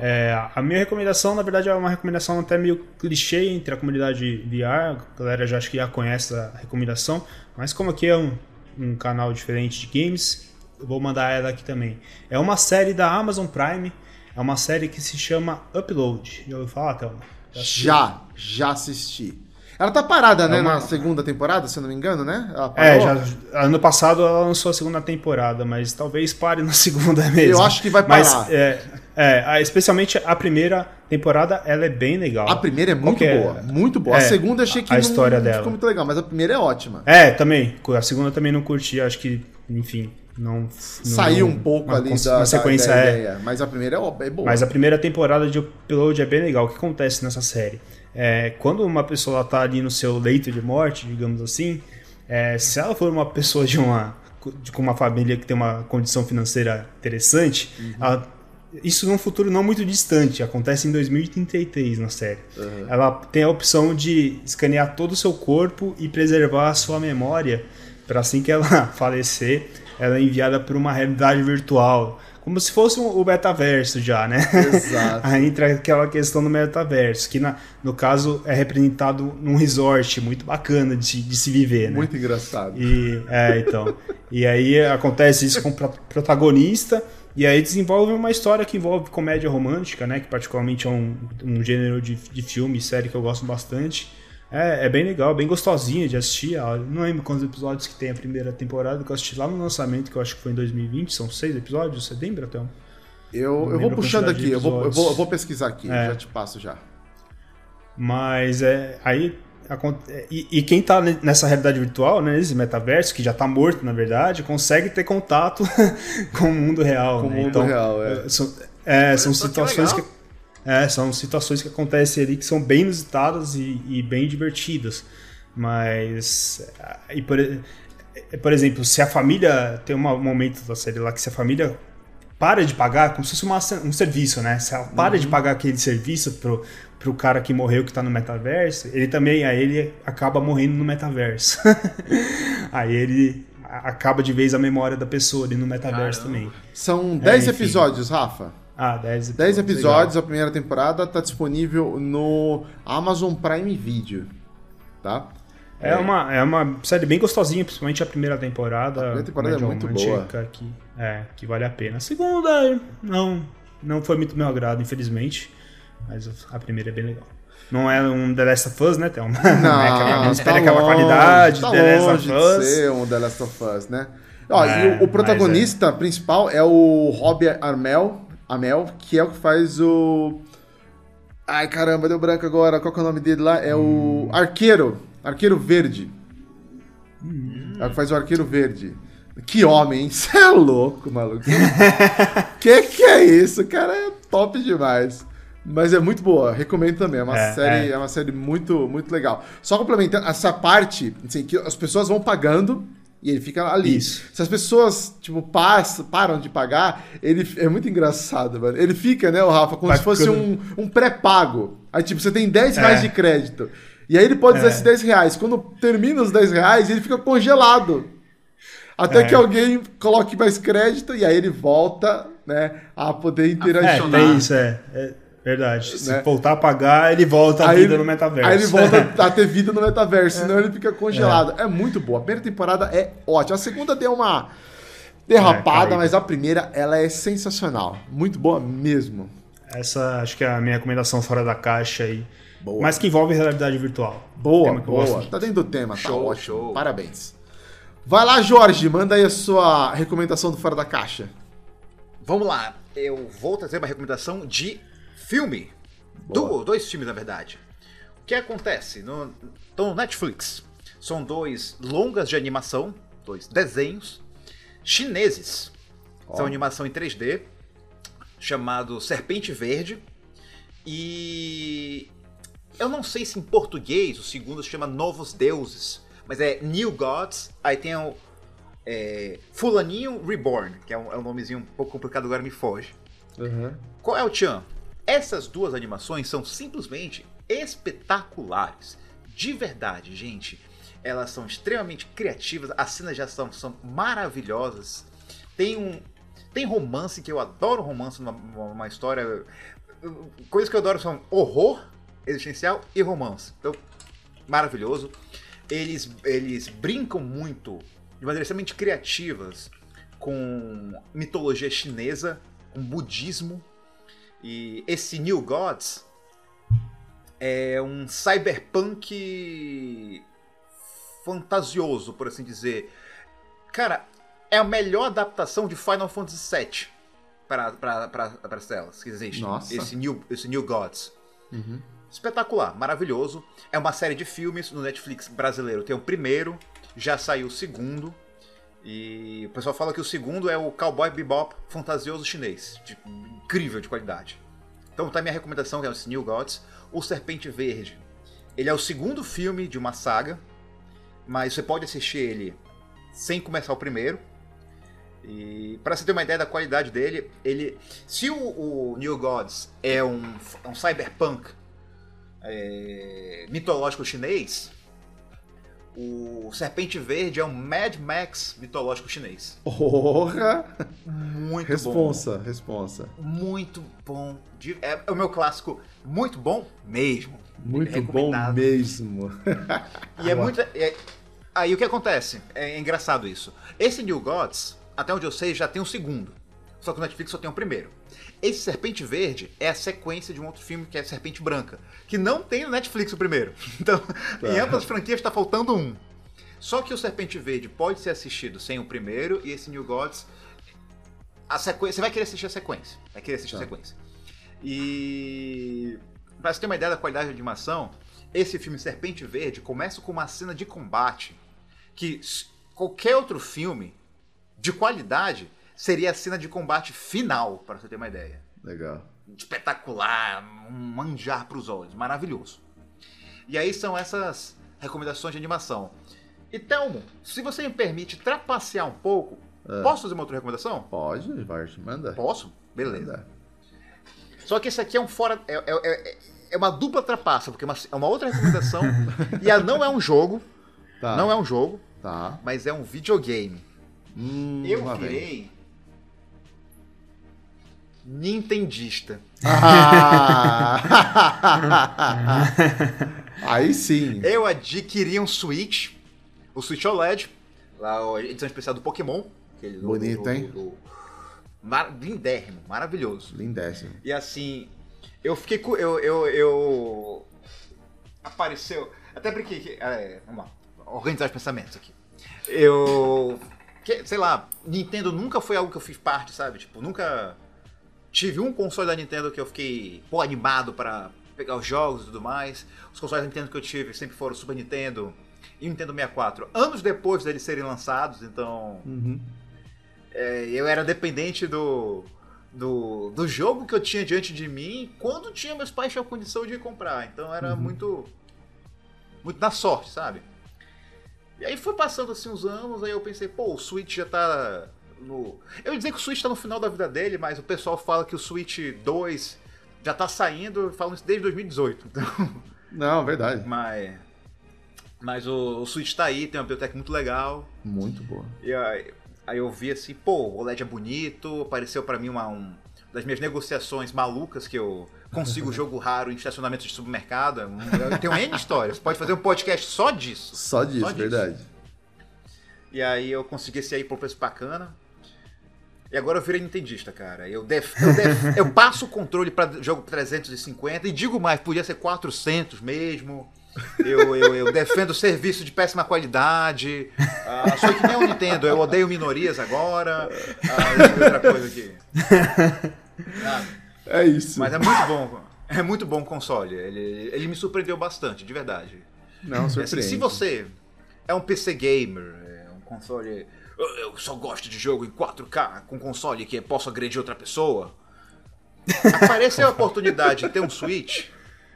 C: É, a minha recomendação, na verdade, é uma recomendação até meio clichê entre a comunidade VR. A galera já acho que já conhece a recomendação, mas como aqui é um, um canal diferente de games, eu vou mandar ela aqui também. É uma série da Amazon Prime, é uma série que se chama Upload. Já ouviu falar, Thelma?
A: Já, já, já assisti. Ela tá parada, é né, uma... na segunda temporada, se eu não me engano, né?
C: É, já, ano passado ela lançou a segunda temporada, mas talvez pare na segunda mesmo.
A: Eu acho que vai parar.
C: Mas, é, é, especialmente a primeira temporada, ela é bem legal.
A: A primeira é muito é? boa, muito boa. É, a segunda achei que
C: a não, história dela.
A: ficou muito legal, mas a primeira é ótima.
C: É, também. A segunda também não curti, acho que, enfim, não, não
A: saiu um pouco ali da,
C: sequência
A: da,
C: da ideia, é.
A: mas a primeira é, é boa.
C: Mas a primeira temporada de Upload é bem legal. O que acontece nessa série? É, quando uma pessoa está ali no seu leito de morte, digamos assim, é, se ela for uma pessoa de uma de, com uma família que tem uma condição financeira interessante, uhum. ela, isso num futuro não muito distante, acontece em 2033 na série. Uhum. Ela tem a opção de escanear todo o seu corpo e preservar a sua memória para assim que ela falecer, ela é enviada para uma realidade virtual como se fosse o metaverso já, né?
A: Exato.
C: Aí entra aquela questão do metaverso, que na, no caso é representado num resort muito bacana de, de se viver, né?
A: Muito engraçado.
C: E, é, então. e aí acontece isso com o protagonista, e aí desenvolve uma história que envolve comédia romântica, né? Que particularmente é um, um gênero de, de filme, série que eu gosto bastante. É, é bem legal, bem gostosinha de assistir. não lembro quantos episódios que tem a primeira temporada, que eu assisti lá no lançamento, que eu acho que foi em 2020. São seis episódios, você lembra, Théo?
A: Eu, eu vou puxando aqui, eu vou, eu vou, eu, vou, pesquisar aqui, é. já te passo já.
C: Mas é, aí e, e, quem está nessa realidade virtual, né, nesse metaverso, que já está morto na verdade, consegue ter contato com o mundo real.
A: Com
C: né?
A: o mundo
C: então,
A: real, é.
C: é são, é, são situações que, é, são situações que acontecem ali que são bem inusitadas e, e bem divertidas. Mas. E por, por exemplo, se a família. Tem um momento da série lá que se a família para de pagar, como se fosse uma, um serviço, né? Se ela para uhum. de pagar aquele serviço pro, pro cara que morreu que tá no metaverso, ele também, aí ele acaba morrendo no metaverso. aí ele acaba de vez a memória da pessoa ali no metaverso Caramba. também.
A: São 10 é, episódios, Rafa.
C: Ah, 10
A: episódios. 10 episódios, a primeira temporada está disponível no Amazon Prime Video. Tá?
C: É, é, uma, é uma série bem gostosinha, principalmente a primeira temporada. A
A: primeira temporada é muito boa.
C: Que, é, que vale a pena. A segunda, não, não foi muito meu agrado, infelizmente. Mas a primeira é bem legal. Não é um The Last of Us, né, Thelma?
A: Não, não é aquela,
C: tá espera aquela qualidade
A: tá The Last of Us. de ser um The Last of Us, né? Ó, é, e o, o protagonista é. principal é o Robbie Armel, Amel, que é o que faz o. Ai caramba, deu branco agora. Qual que é o nome dele lá? É hum. o Arqueiro. Arqueiro Verde. Hum. É o que faz o Arqueiro Verde. Que homem, hein? Você é louco, maluco. que que é isso? cara é top demais. Mas é muito boa, recomendo também. É uma, é, série, é. é. uma série muito, muito legal. Só complementando, essa parte, assim, que as pessoas vão pagando e ele fica ali. Isso. Se as pessoas, tipo, passam, param de pagar, ele é muito engraçado, mano. Ele fica, né, o Rafa, como Vai se fosse ficando... um, um pré-pago. Aí, tipo, você tem 10 reais é. de crédito. E aí ele pode é. usar esses 10 reais. Quando termina os 10 reais, ele fica congelado. Até é. que alguém coloque mais crédito e aí ele volta né, a poder
C: É,
A: interagir.
C: tem isso, é. É verdade. Se
A: Né?
C: voltar a pagar, ele volta a
A: Aí
C: vida
A: ele-
C: no metaverso.
A: Aí ele volta a ter vida no metaverso, senão ele fica congelado. É. muito boa. A primeira temporada é ótima. A segunda deu uma derrapada,
C: É,
A: mas a primeira ela é sensacional. Muito boa mesmo.
C: Essa acho que é a minha recomendação fora da caixa aí.
A: Boa.
C: Mas que envolve realidade virtual.
A: Boa, boa.
C: gosto.
A: Tá dentro do tema, tá
B: Show,
A: ótimo.
B: show.
A: Parabéns. Vai lá, Jorge, manda aí a sua recomendação do Fora da Caixa.
B: Vamos lá, eu vou trazer uma recomendação de filme. Do, dois filmes, na verdade. O que acontece? No, então, no Netflix. São dois longas de animação, dois desenhos chineses. São animação em 3D, chamado Serpente Verde. E eu não sei se em português o segundo se chama Novos Deuses, mas é New Gods. Aí tem o é, Fulaninho Reborn, que é um, é um nomezinho um pouco complicado, agora me foge. Qual é o Tchan? Essas duas animações são simplesmente espetaculares. De verdade, gente. Elas são extremamente criativas, as cenas já são, são maravilhosas. Tem um. Tem romance, que eu adoro romance numa, numa história. Coisas que eu adoro são horror existencial e romance. Então, maravilhoso. Eles, eles brincam muito, de maneira extremamente criativas, com mitologia chinesa, com budismo. E esse New Gods é um cyberpunk fantasioso, por assim dizer. Cara, é a melhor adaptação de Final Fantasy VII para, as telas que existe.
A: Nossa.
B: Esse New, esse New Gods. Espetacular, maravilhoso. É uma série de filmes no Netflix brasileiro. Tem o primeiro, já saiu o segundo. E o pessoal fala que o segundo é o Cowboy Bebop fantasioso chinês. de- incrível de qualidade. Então tá minha recomendação, que é o New Gods. O Serpente Verde. Ele é o segundo filme de uma saga. Mas você pode assistir ele sem começar o primeiro. E para você ter uma ideia da qualidade dele, ele. Se o, o New Gods é um, um cyberpunk é, mitológico chinês, o Serpente Verde é um Mad Max mitológico chinês.
A: Porra!
B: Muito bom.
A: Responsa, responsa.
B: Muito bom. É, é o meu clássico. Muito bom mesmo.
A: Muito bom mesmo.
B: E é muito. é- aí o que acontece? É engraçado isso. Esse New Gods, até onde eu sei, já tem um segundo. Só que o Netflix só tem um primeiro. Esse Serpente Verde é a sequência de um outro filme que é Serpente Branca, que não tem no Netflix o primeiro. Então, em ambas as franquias está faltando um. Só que o Serpente Verde pode ser assistido sem o primeiro e esse New Gods a sequência, você vai querer assistir a sequência. Vai querer assistir a
A: Tá.
B: sequência. E pra você ter uma ideia da qualidade de animação, esse filme Serpente Verde começa com uma cena de combate que qualquer outro filme de qualidade seria a cena de combate final, para você ter uma ideia.
A: Legal.
B: Espetacular, um manjar para os olhos, maravilhoso. E aí são essas recomendações de animação. E Thelmo, se você me permite trapacear um pouco, posso fazer uma outra recomendação?
A: Pode, Vart, manda.
B: Posso? Beleza.
A: Manda.
B: Só que esse aqui é um fora. É, é- é- é uma dupla trapaça, porque é uma, é uma outra recomendação. e a não é um jogo.
A: Tá.
B: Não é um jogo,
A: Tá.
B: mas é um videogame.
A: Hum,
B: Eu virei. Nintendista.
A: Ah! Aí sim.
B: Eu adquiri um Switch, o Switch OLED, lá a edição especial do Pokémon. aquele
A: Bonito,
B: do-
A: hein?
B: do- do- Mar... Lindérrimo, maravilhoso.
A: Lindéssimo.
B: E assim, eu fiquei com. Eu, eu, eu. Apareceu. Até brinquei. que- é, vamos lá. Organizar os pensamentos aqui. Eu. que- sei lá, Nintendo nunca foi algo que eu fiz parte, sabe? Tipo, nunca. Tive um console da Nintendo que eu fiquei pô, animado para pegar os jogos e tudo mais. Os consoles da Nintendo que eu tive sempre foram Super Nintendo e o Nintendo 64. Anos depois deles serem lançados, então.
A: Uhum.
B: É, eu era dependente do, do, do jogo que eu tinha diante de mim quando tinha meus pais tinham condição de comprar. Então era muito. Muito na sorte, sabe? E aí foi passando assim uns anos, aí eu pensei, pô, o Switch já tá no. Eu ia dizer que o Switch tá no final da vida dele, mas o pessoal fala que o Switch 2 já tá saindo, falam isso desde 2018. Então.
A: Não, verdade.
B: Mas. Mas o, o Switch tá aí, tem uma biblioteca muito legal.
A: Muito boa.
B: E aí, Aí eu vi assim, pô, o OLED é bonito, apareceu pra mim uma um, das minhas negociações malucas que eu consigo jogo raro em estacionamento de supermercado. Eu tenho N histórias. Pode fazer um podcast só disso.
A: Só disso, só disso. verdade.
B: E aí eu consegui esse aí por preço bacana. E agora eu virei nintendista, cara. Eu, def, eu, def, eu passo o controle para jogo 350 e digo mais, podia ser 400 mesmo. Eu, eu, eu defendo serviço de péssima qualidade. Ah, sou que nem o Nintendo, eu odeio minorias agora. Ah, outra coisa aqui.
A: Ah, é isso.
B: Mas é muito bom. É muito bom o console. Ele, ele me surpreendeu bastante, de verdade.
A: Não, surpreende.
B: Assim, se você é um PC gamer, é um console eu só gosto de jogo em 4K com console que posso agredir outra pessoa. Apareceu a oportunidade de ter um Switch.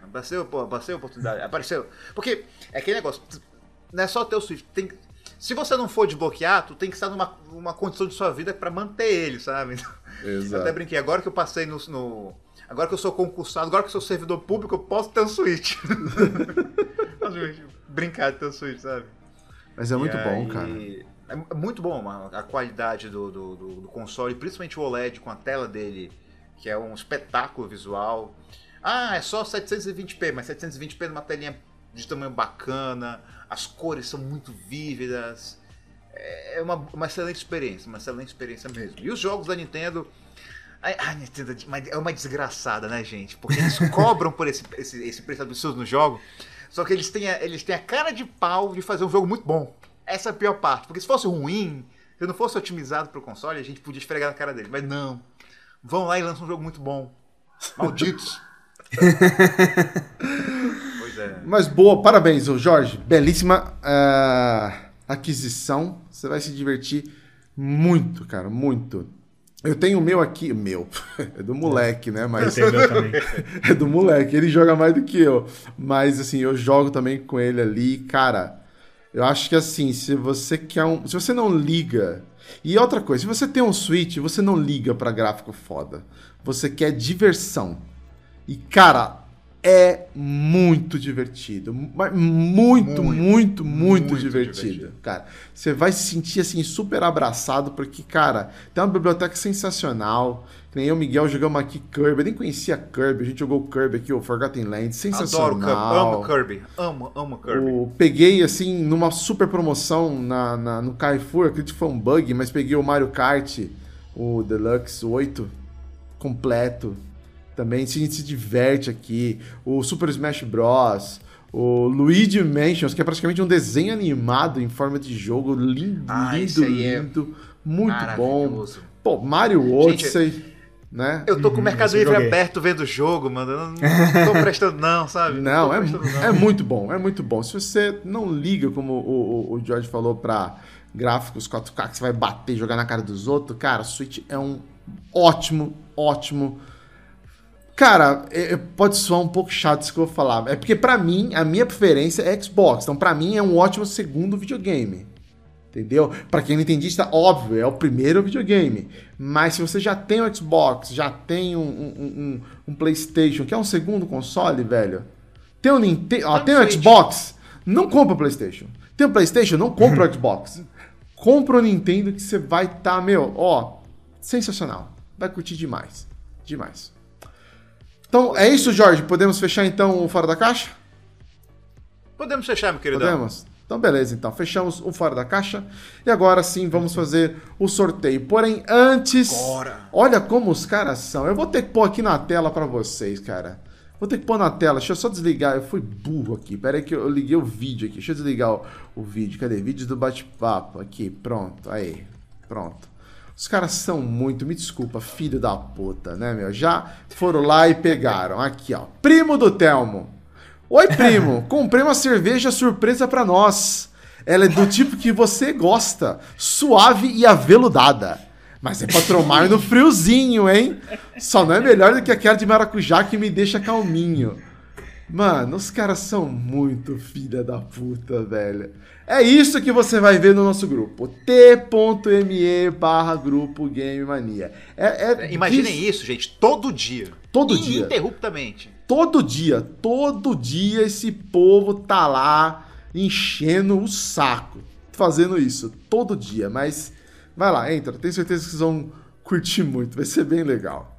B: Apareceu, apareceu a oportunidade. Apareceu. Porque é aquele negócio. Não é só ter o Switch. Tem, se você não for desbloquear, tu tem que estar numa uma condição de sua vida para manter ele, sabe?
A: Exato.
B: Eu até brinquei. Agora que eu passei no, no, Agora que eu sou concursado, agora que eu sou servidor público, eu posso ter um Switch. Brincar de ter um Switch, sabe?
A: Mas é muito e bom,
B: aí...
A: cara.
B: É muito bom a qualidade do, do, do, console, principalmente o OLED com a tela dele, que é um espetáculo visual. Ah, é só 720p, mas 720p numa telinha de tamanho bacana, as cores são muito vívidas. É uma, uma excelente experiência, uma excelente experiência mesmo. E os jogos da Nintendo. A, Nintendo é uma desgraçada, né, gente? Porque eles cobram por esse, esse, esse preço absurdo no jogo. Só que eles têm, a, eles têm a cara de pau de fazer um jogo muito bom. Essa é a pior parte. Porque se fosse ruim, se não fosse otimizado para o console, a gente podia esfregar na cara dele. Mas não. Vão lá e lançam um jogo muito bom. Malditos.
A: pois é. Mas boa, parabéns, Jorge. Belíssima uh, aquisição. Você vai se divertir muito, cara, muito. Eu tenho o meu aqui, meu, é do moleque, né? Mas
C: eu meu também.
A: é do moleque, ele joga mais do que eu. Mas assim, eu jogo também com ele ali, cara. Eu acho que assim, se você quer um. Se você não liga. E outra coisa, se você tem um Switch, você não liga para gráfico foda. Você quer diversão. E, cara, é muito divertido. Muito, muito, muito, muito, divertido, divertido, Cara, você vai se sentir assim super abraçado, porque, cara, tem uma biblioteca sensacional. Nem eu o Miguel jogamos aqui Kirby. Eu nem conhecia Kirby. A gente jogou Kirby aqui, o Forgotten Land. Sensacional.
B: Adoro Amo Kirby. Amo, amo Kirby.
A: O, peguei, assim, numa super promoção na, na, no Carrefour. Acredito que foi um bug, mas peguei o Mario Kart, o Deluxe 8, completo. Também a gente se diverte aqui. O Super Smash Bros. O Luigi Mansions, que é praticamente um desenho animado em forma de jogo. Lindo, ah, lindo, é lindo. É muito bom. Pô, Mario Odyssey. Gente, né?
B: Eu tô com o Mercado Livre aberto vendo o jogo, mano. Eu não, não tô prestando, não, sabe?
A: Não, não é, não. é muito bom, é muito bom. Se você não liga, como o, o, o George falou, pra gráficos 4K que você vai bater, jogar na cara dos outros, cara, o Switch é um ótimo, ótimo. Cara, é, é pode soar um pouco chato isso que eu vou falar. É porque, para mim, a minha preferência é Xbox. Então, para mim, é um ótimo segundo videogame. Entendeu? Para quem não entendista, óbvio, é o primeiro videogame. Mas se você já tem o Xbox, já tem um, um, um, um PlayStation, que é um segundo console, velho. Tem o Nintendo, ó, tem o Xbox, não compra o PlayStation. Tem o PlayStation, não compra o Xbox. Compra o Nintendo que você vai estar, tá, meu, ó, sensacional. Vai curtir demais. Demais. Então, é isso, Jorge. Podemos fechar então o Fora da Caixa?
B: Podemos fechar, meu querido.
A: Podemos? Então, beleza, então. Fechamos o Fora da Caixa. E agora sim, vamos fazer o sorteio. Porém, antes.
B: Bora.
A: Olha como os caras são. Eu vou ter que pôr aqui na tela para vocês, cara. Vou ter que pôr na tela. Deixa eu só desligar. Eu fui burro aqui. Pera aí que eu liguei o vídeo aqui. Deixa eu desligar o, o vídeo. Cadê? Vídeo do bate-papo. Aqui, pronto. Aí. Pronto. Os caras são muito, me desculpa, filho da puta, né, meu? Já foram lá e pegaram. Aqui, ó. Primo do Telmo. Oi, primo, comprei uma cerveja surpresa para nós. Ela é do tipo que você gosta, suave e aveludada. Mas é pra tomar no friozinho, hein? Só não é melhor do que aquela de maracujá que me deixa calminho. Mano, os caras são muito filha da puta, velho. É isso que você vai ver no nosso grupo. t.me barra grupo Game Mania. É,
B: é Imaginem isso, gente, todo dia.
A: Todo dia.
B: Ininterruptamente.
A: Todo dia. Todo dia esse povo tá lá enchendo o saco. Fazendo isso. Todo dia. Mas Vai lá, entra. Tenho certeza que vocês vão curtir muito. Vai ser bem legal.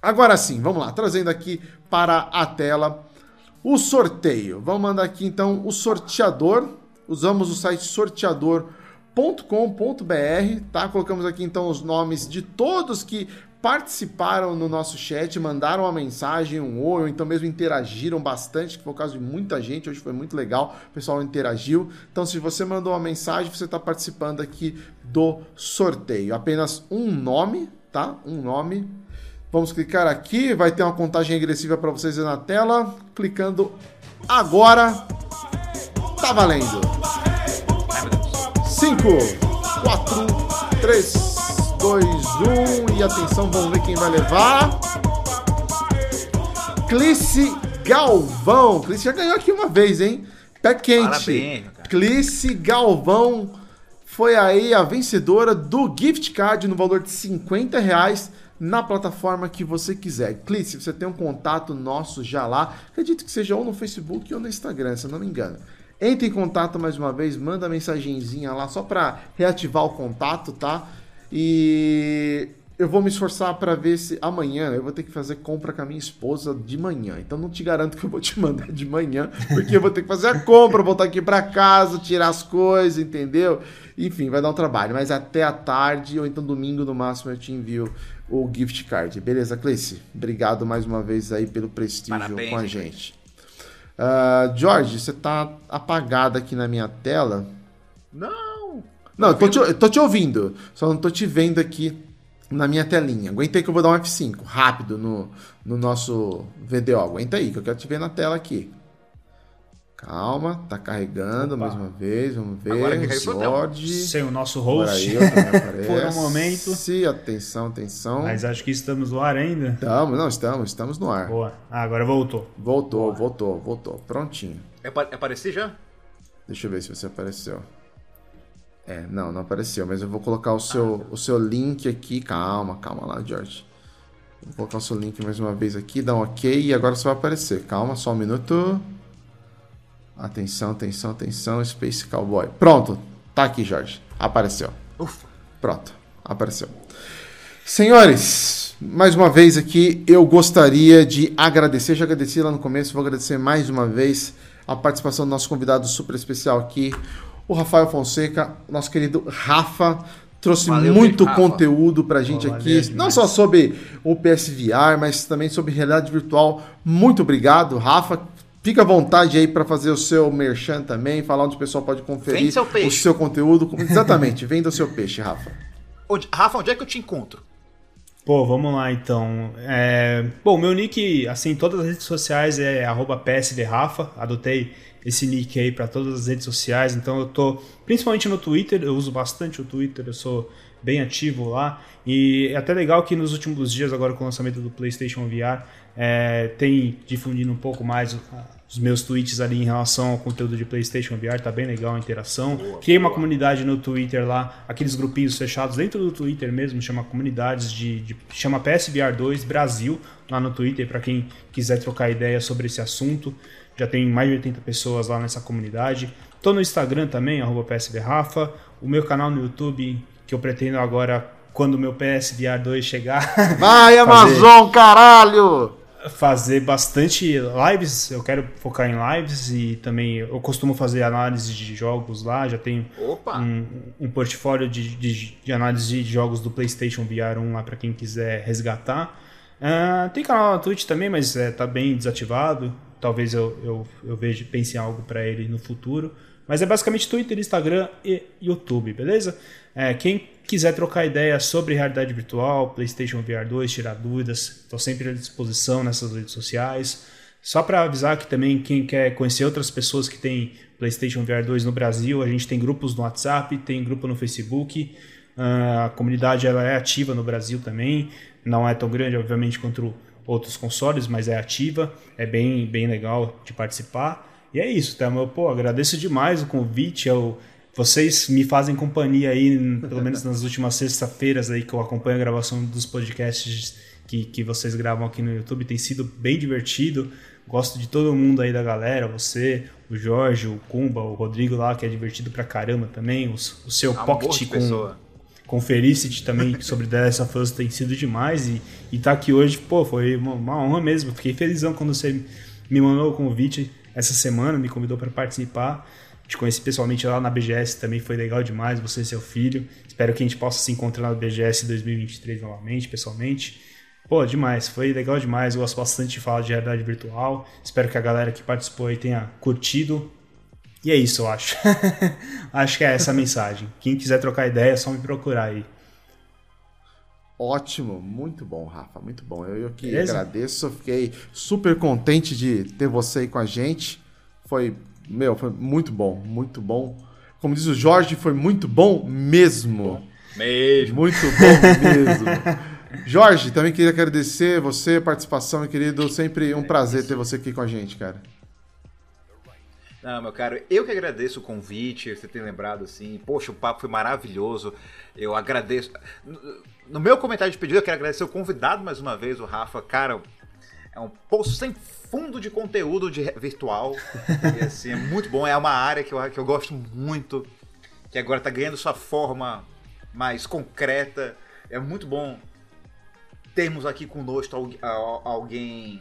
A: Agora sim, vamos lá. Trazendo aqui para a tela o sorteio. Vamos mandar aqui então o sorteador. Usamos o site sorteador.com.br, tá? Colocamos aqui então os nomes de todos que participaram no nosso chat, mandaram uma mensagem, um oi, ou então mesmo interagiram bastante, que foi o caso de muita gente, hoje foi muito legal, o pessoal interagiu. Então, se você mandou uma mensagem, você está participando aqui do sorteio. Apenas um nome, tá? Um nome. Vamos clicar aqui, vai ter uma contagem regressiva para vocês na tela. Clicando agora, tá valendo. 5, 4, 3, 2, 1 e atenção, vamos ver quem vai levar. Clice Galvão. Clice já ganhou aqui uma vez, hein? Pé quente.
B: Parabéns.
A: Clice Galvão foi aí a vencedora do gift card no valor de 50 reais na plataforma que você quiser. Clice, você tem um contato nosso já lá. Acredito que seja ou no Facebook ou no Instagram, se eu não me engano. Entre em contato mais uma vez, manda mensagenzinha lá só para reativar o contato, tá? E eu vou me esforçar para ver se amanhã eu vou ter que fazer compra com a minha esposa de manhã. Então não te garanto que eu vou te mandar de manhã, porque eu vou ter que fazer a compra, voltar aqui para casa, tirar as coisas, entendeu? Enfim, vai dar um trabalho, mas até a tarde ou então domingo no máximo eu te envio o gift card. Beleza, Cleice? Obrigado mais uma vez aí pelo prestígio
B: Parabéns,
A: com a gente. Ah, Jorge, você tá apagado aqui na minha tela.
B: Não!
A: Não, eu tô te, eu tô te ouvindo, só não tô te vendo aqui na minha telinha. Aguenta aí que eu vou dar um F5, rápido, no, no nosso VDO. Aguenta aí, que eu quero te ver na tela aqui. Calma, tá carregando
C: Opa.
A: mais uma vez, vamos ver.
B: Agora que.
A: Jorge.
C: Sem o nosso host.
A: aí.
C: Por um momento.
A: Atenção, atenção.
C: Mas acho que estamos no ar ainda.
A: Estamos, não, estamos, estamos no ar.
C: Boa. Ah, agora voltou.
A: Voltou, voltou, voltou. Prontinho.
B: É pa- Apareci já?
A: Deixa eu ver se você apareceu. É, não, não apareceu, mas eu vou colocar o seu, o seu link aqui. Calma, calma lá, George. Vou colocar o seu link mais uma vez aqui, dá um ok e agora você vai aparecer. Calma, só um minuto. Atenção, atenção, atenção, Space Cowboy. Pronto, tá aqui, Jorge. Apareceu.
B: Ufa.
A: Pronto, apareceu. Senhores, mais uma vez aqui eu gostaria de agradecer, já agradeci lá no começo, vou agradecer mais uma vez a participação do nosso convidado super especial aqui, o Rafael Fonseca, nosso querido Rafa, trouxe
B: Valeu,
A: muito
B: Rafa.
A: conteúdo pra gente
C: Pô,
A: aqui,
C: valeu
A: não só sobre o PSVR, mas também sobre realidade virtual. Muito obrigado, Rafa. Fica à vontade aí para fazer o seu merchan também, falar onde o pessoal pode conferir
B: Vende seu peixe.
A: o seu conteúdo. Exatamente, venda o seu peixe, Rafa.
B: Onde- Rafa, onde é que eu te encontro?
C: Pô, vamos lá então. É, Bom, meu nick, assim, em todas as redes sociais é arroba PSDRafa. Adotei esse nick aí para todas as redes sociais. Então eu tô principalmente no Twitter, eu uso bastante o Twitter, eu sou bem ativo lá. E é até legal que nos últimos dias, agora com o lançamento do PlayStation VR, é, tem difundindo um pouco mais os meus tweets ali em relação ao conteúdo de PlayStation VR, tá bem legal a interação. Criei uma comunidade no Twitter lá, aqueles grupinhos fechados dentro do Twitter mesmo, chama comunidades de, de chama PSVR 2 Brasil lá no Twitter para quem quiser trocar ideia sobre esse assunto. Já tem mais de 80 pessoas lá nessa comunidade. Tô no Instagram também, arroba PSVRafa. O meu canal no YouTube, que eu pretendo agora, quando o meu PSVR 2 chegar,
A: Vai, Amazon, caralho!
C: fazer bastante lives. Eu quero focar em lives e também eu costumo fazer análise de jogos lá. Já tenho um, um portfólio de, de, de análise de jogos do PlayStation VR 1 lá para quem quiser resgatar. Ah, tem canal na Twitch também, mas é, tá bem desativado. Talvez eu, eu, eu veja, pense em algo para ele no futuro. Mas é basicamente Twitter, Instagram e YouTube, beleza? É, quem quiser trocar ideia sobre realidade virtual, PlayStation VR 2, tirar dúvidas, estou sempre à disposição nessas redes sociais. Só para avisar que também quem quer conhecer outras pessoas que têm PlayStation VR 2 no Brasil, a gente tem grupos no WhatsApp, tem grupo no Facebook. Ah, a comunidade ela é ativa no Brasil também. Não é tão grande, obviamente, quanto outros consoles, mas é ativa. É bem, bem legal de participar. E é isso, tá? Meu, pô, agradeço demais o convite. Eu, vocês me fazem companhia aí, pelo menos nas últimas sexta-feiras aí que eu acompanho a gravação dos podcasts que, que vocês gravam aqui no YouTube. Tem sido bem divertido. Gosto de todo mundo aí da galera, você, o Jorge, o Kumba, o Rodrigo lá, que é divertido pra caramba também. O, o seu
B: Amor
C: pocket com,
B: pessoa.
C: Conferir se também sobre The Last of Us tem sido demais. E, e tá aqui hoje, pô, foi uma, uma honra mesmo. Fiquei felizão quando você me mandou o convite essa semana, me convidou para participar. Te conheci pessoalmente lá na BGS, também foi legal demais, você e seu filho. Espero que a gente possa se encontrar na BGS 2023 novamente, pessoalmente. Pô, demais, foi legal demais. Eu gosto bastante de falar de realidade virtual. Espero que a galera que participou aí tenha curtido. E é isso, eu acho. acho que é essa a mensagem. Quem quiser trocar ideia, é só me procurar aí.
A: Ótimo, muito bom, Rafa, muito bom. Eu, eu que Beleza? agradeço, fiquei super contente de ter você aí com a gente. Foi, meu, foi muito bom, muito bom. Como diz o Jorge, foi muito bom mesmo.
B: Mesmo.
A: Muito bom mesmo. Jorge, também queria agradecer você, a participação, meu querido. Sempre um prazer ter você aqui com a gente, cara.
B: Não, meu caro, eu que agradeço o convite, você ter lembrado assim. Poxa, o papo foi maravilhoso. Eu agradeço. No meu comentário de pedido, eu quero agradecer o convidado mais uma vez, o Rafa. Cara, é um poço sem fundo de conteúdo de virtual. e assim, é muito bom. É uma área que eu, que eu gosto muito, que agora está ganhando sua forma mais concreta. É muito bom termos aqui conosco alguém.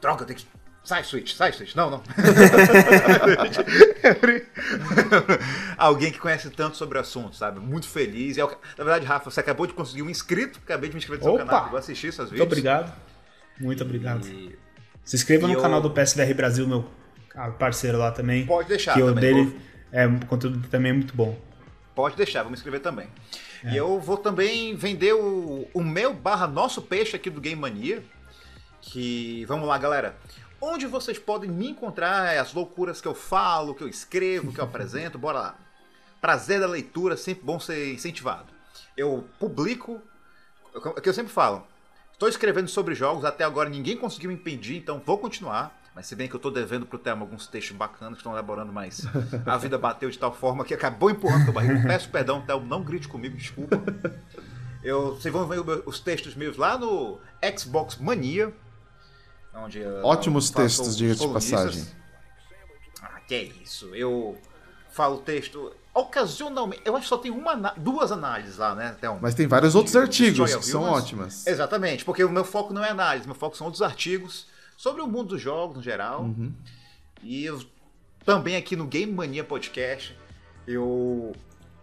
B: Troca, tem que Sai, Switch, sai, Switch. Não, não. Alguém que conhece tanto sobre o assunto, sabe? Muito feliz. É Na verdade, Rafa, você acabou de conseguir um inscrito. Acabei de me inscrever no seu canal. Vou assistir seus vídeos.
C: Muito obrigado. Muito obrigado. E... Se inscreva e no eu... canal do PSVR Brasil, meu parceiro lá também.
B: Pode deixar.
C: Que o dele vou... é um conteúdo também é muito bom.
B: Pode deixar, vou me inscrever também. É. E eu vou também vender o, o meu barra nosso peixe aqui do Game Mania. Que. Vamos lá, galera. Onde vocês podem me encontrar, é as loucuras que eu falo, que eu escrevo, que eu apresento, bora lá. Prazer da leitura, sempre bom ser incentivado. Eu publico, o que eu sempre falo, estou escrevendo sobre jogos, até agora ninguém conseguiu me impedir, então vou continuar. Mas se bem que eu estou devendo pro Thelma alguns textos bacanas que estão elaborando, mas a vida bateu de tal forma que acabou empurrando o barriga. Peço perdão, Thelma, não grite comigo, desculpa. Eu, vocês vão ver os textos meus lá no Xbox Mania,
A: Onde Ótimos textos, diga-se de passagem.
B: Ah, que é isso. Eu falo texto ocasionalmente. Eu acho que só tem uma, duas análises lá, né?
A: Mas tem vários outros artigos que são ótimas.
B: Exatamente, porque o meu foco não é análise, meu foco são outros artigos sobre o mundo dos jogos no geral. Uhum. E eu, também aqui no Game Mania Podcast, eu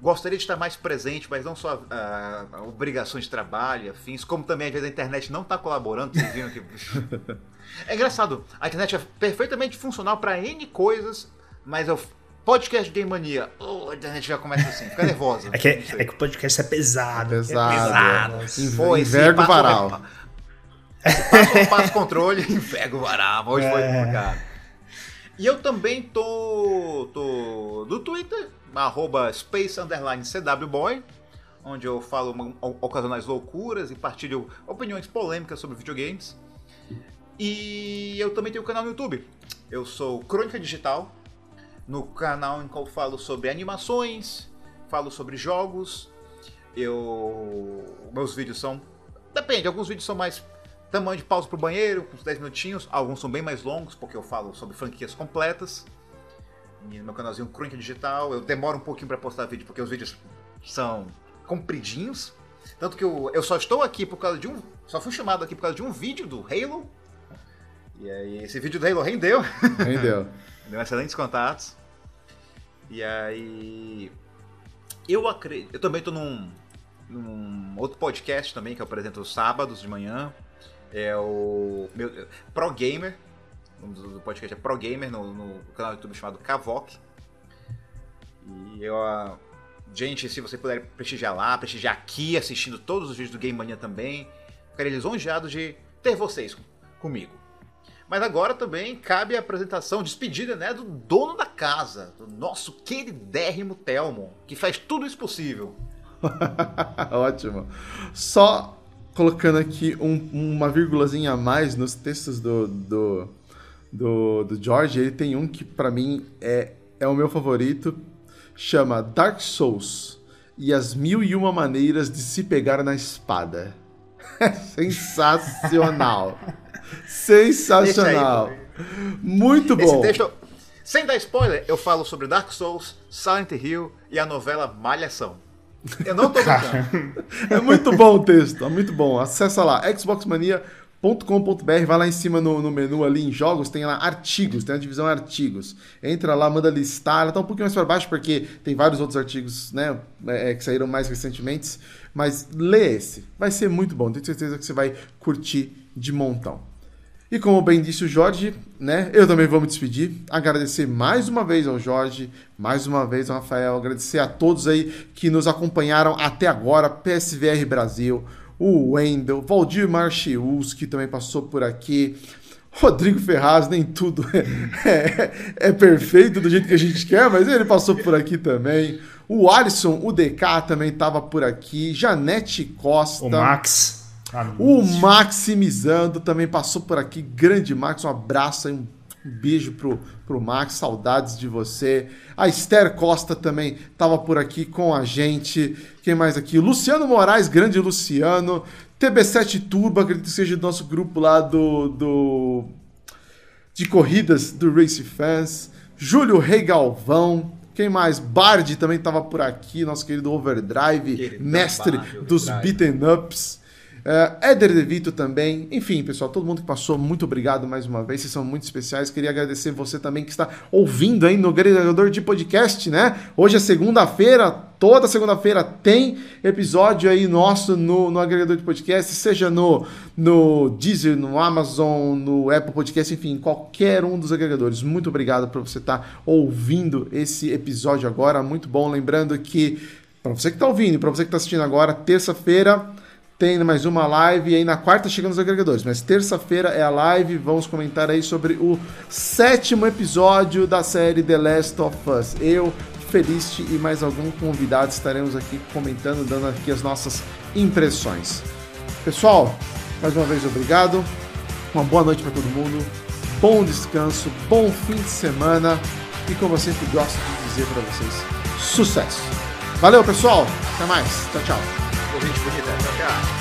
B: gostaria de estar mais presente, mas não só uh, obrigações de trabalho, afins, como também às vezes a internet não está colaborando, vocês viram que... é engraçado, a internet é perfeitamente funcional para N coisas, mas eu podcast Game Mania, oh, a internet já começa assim, fica nervosa.
C: é, que, é, é que o podcast é pesado.
A: É pesado. É pesado.
B: É. Pô, Enverga o varal. Passo, passo controle, enverga o varal. Hoje é. foi complicado. E eu também tô, tô do Twitter, arroba space underline cwboy, onde eu falo ocasionais loucuras e partilho opiniões polêmicas sobre videogames. E eu também tenho um canal no YouTube. Eu sou Crônica Digital, no canal em que eu falo sobre animações, falo sobre jogos. Eu meus vídeos são depende, alguns vídeos são mais tamanho de pausa pro banheiro, uns 10 minutinhos, alguns são bem mais longos porque eu falo sobre franquias completas no meu canalzinho Crônica Digital. Eu demoro um pouquinho para postar vídeo porque os vídeos são compridinhos. Tanto que eu, eu só estou aqui por causa de um. Só fui chamado aqui por causa de um vídeo do Halo. E aí esse vídeo do Halo rendeu.
A: Rendeu.
B: Deu excelentes contatos. E aí. Eu acredito. Eu também estou num, num outro podcast também que eu apresento os sábados de manhã. É o meu, Pro Gamer, nome do podcast é Pro Gamer, no, no canal do YouTube chamado Kavok. E eu. Gente, se você puder prestigiar lá, prestigiar aqui, assistindo todos os vídeos do Game Mania também, ficaria lisonjeado de ter vocês comigo. Mas agora também cabe a apresentação, despedida, né, do dono da casa, do nosso queridérrimo Telmo, que faz tudo isso possível.
A: Ótimo. Só colocando aqui um, uma vírgulazinha a mais nos textos do, do, do, do George, ele tem um que para mim é, é o meu favorito, chama Dark Souls e as mil e uma maneiras de se pegar na espada. É sensacional. Sensacional. Aí, Muito bom. Esse texto,
B: sem dar spoiler, eu falo sobre Dark Souls, Silent Hill e a novela Malhação. Eu não tô brincando.
A: É muito bom o texto, é muito bom. Acessa lá, xboxmania.com.br, vai lá em cima no, no, menu ali em jogos, tem lá artigos, tem a divisão artigos. Entra lá, manda listar, tá um pouquinho mais para baixo porque tem vários outros artigos, né, é, que saíram mais recentemente, mas lê esse, vai ser muito bom, tenho certeza que você vai curtir de montão. E como bem disse o Jorge, né? Eu também vou me despedir. Agradecer mais uma vez ao Jorge, mais uma vez ao Rafael, agradecer a todos aí que nos acompanharam até agora, PSVR Brasil, o Wendel, Valdir Marchius, que também passou por aqui. Rodrigo Ferraz, nem tudo é, é, é, perfeito do jeito que a gente quer, mas ele passou por aqui também. O Alisson, o DK também estava por aqui. Janete Costa.
C: O Max.
A: O Maximizando também passou por aqui. Grande Max, um abraço aí, um beijo pro, pro Max, saudades de você. A Esther Costa também estava por aqui com a gente. Quem mais aqui? Luciano Moraes, grande Luciano. TB7 Turbo, acredito que seja do nosso grupo lá do, do de corridas do Race Fans. Júlio Rei Galvão. Quem mais? Bard também estava por aqui, nosso querido Overdrive, querido mestre trabalho, dos beaten ups. Uh, Éder De Vito também. Enfim, pessoal, todo mundo que passou, muito obrigado mais uma vez. Vocês são muito especiais. Queria agradecer você também que está ouvindo aí no agregador de podcast, né? Hoje é segunda-feira, toda segunda-feira tem episódio aí nosso no, no agregador de podcast, seja no, no Deezer, no Amazon, no Apple Podcast, enfim, qualquer um dos agregadores. Muito obrigado por você estar tá ouvindo esse episódio agora. Muito bom. Lembrando que, para você que está ouvindo para você que está assistindo agora, terça-feira tem mais uma live e aí na quarta chegando os agregadores. Mas terça-feira é a live, vamos comentar aí sobre o sétimo episódio da série The Last of Us. Eu, Feliste e mais algum convidado estaremos aqui comentando, dando aqui as nossas impressões. Pessoal, mais uma vez obrigado. Uma boa noite para todo mundo. Bom descanso, bom fim de semana e como eu sempre gosto de dizer para vocês, sucesso. Valeu, pessoal. Até mais. Tchau, tchau
B: ouvinte bonita. Tchau, tchau.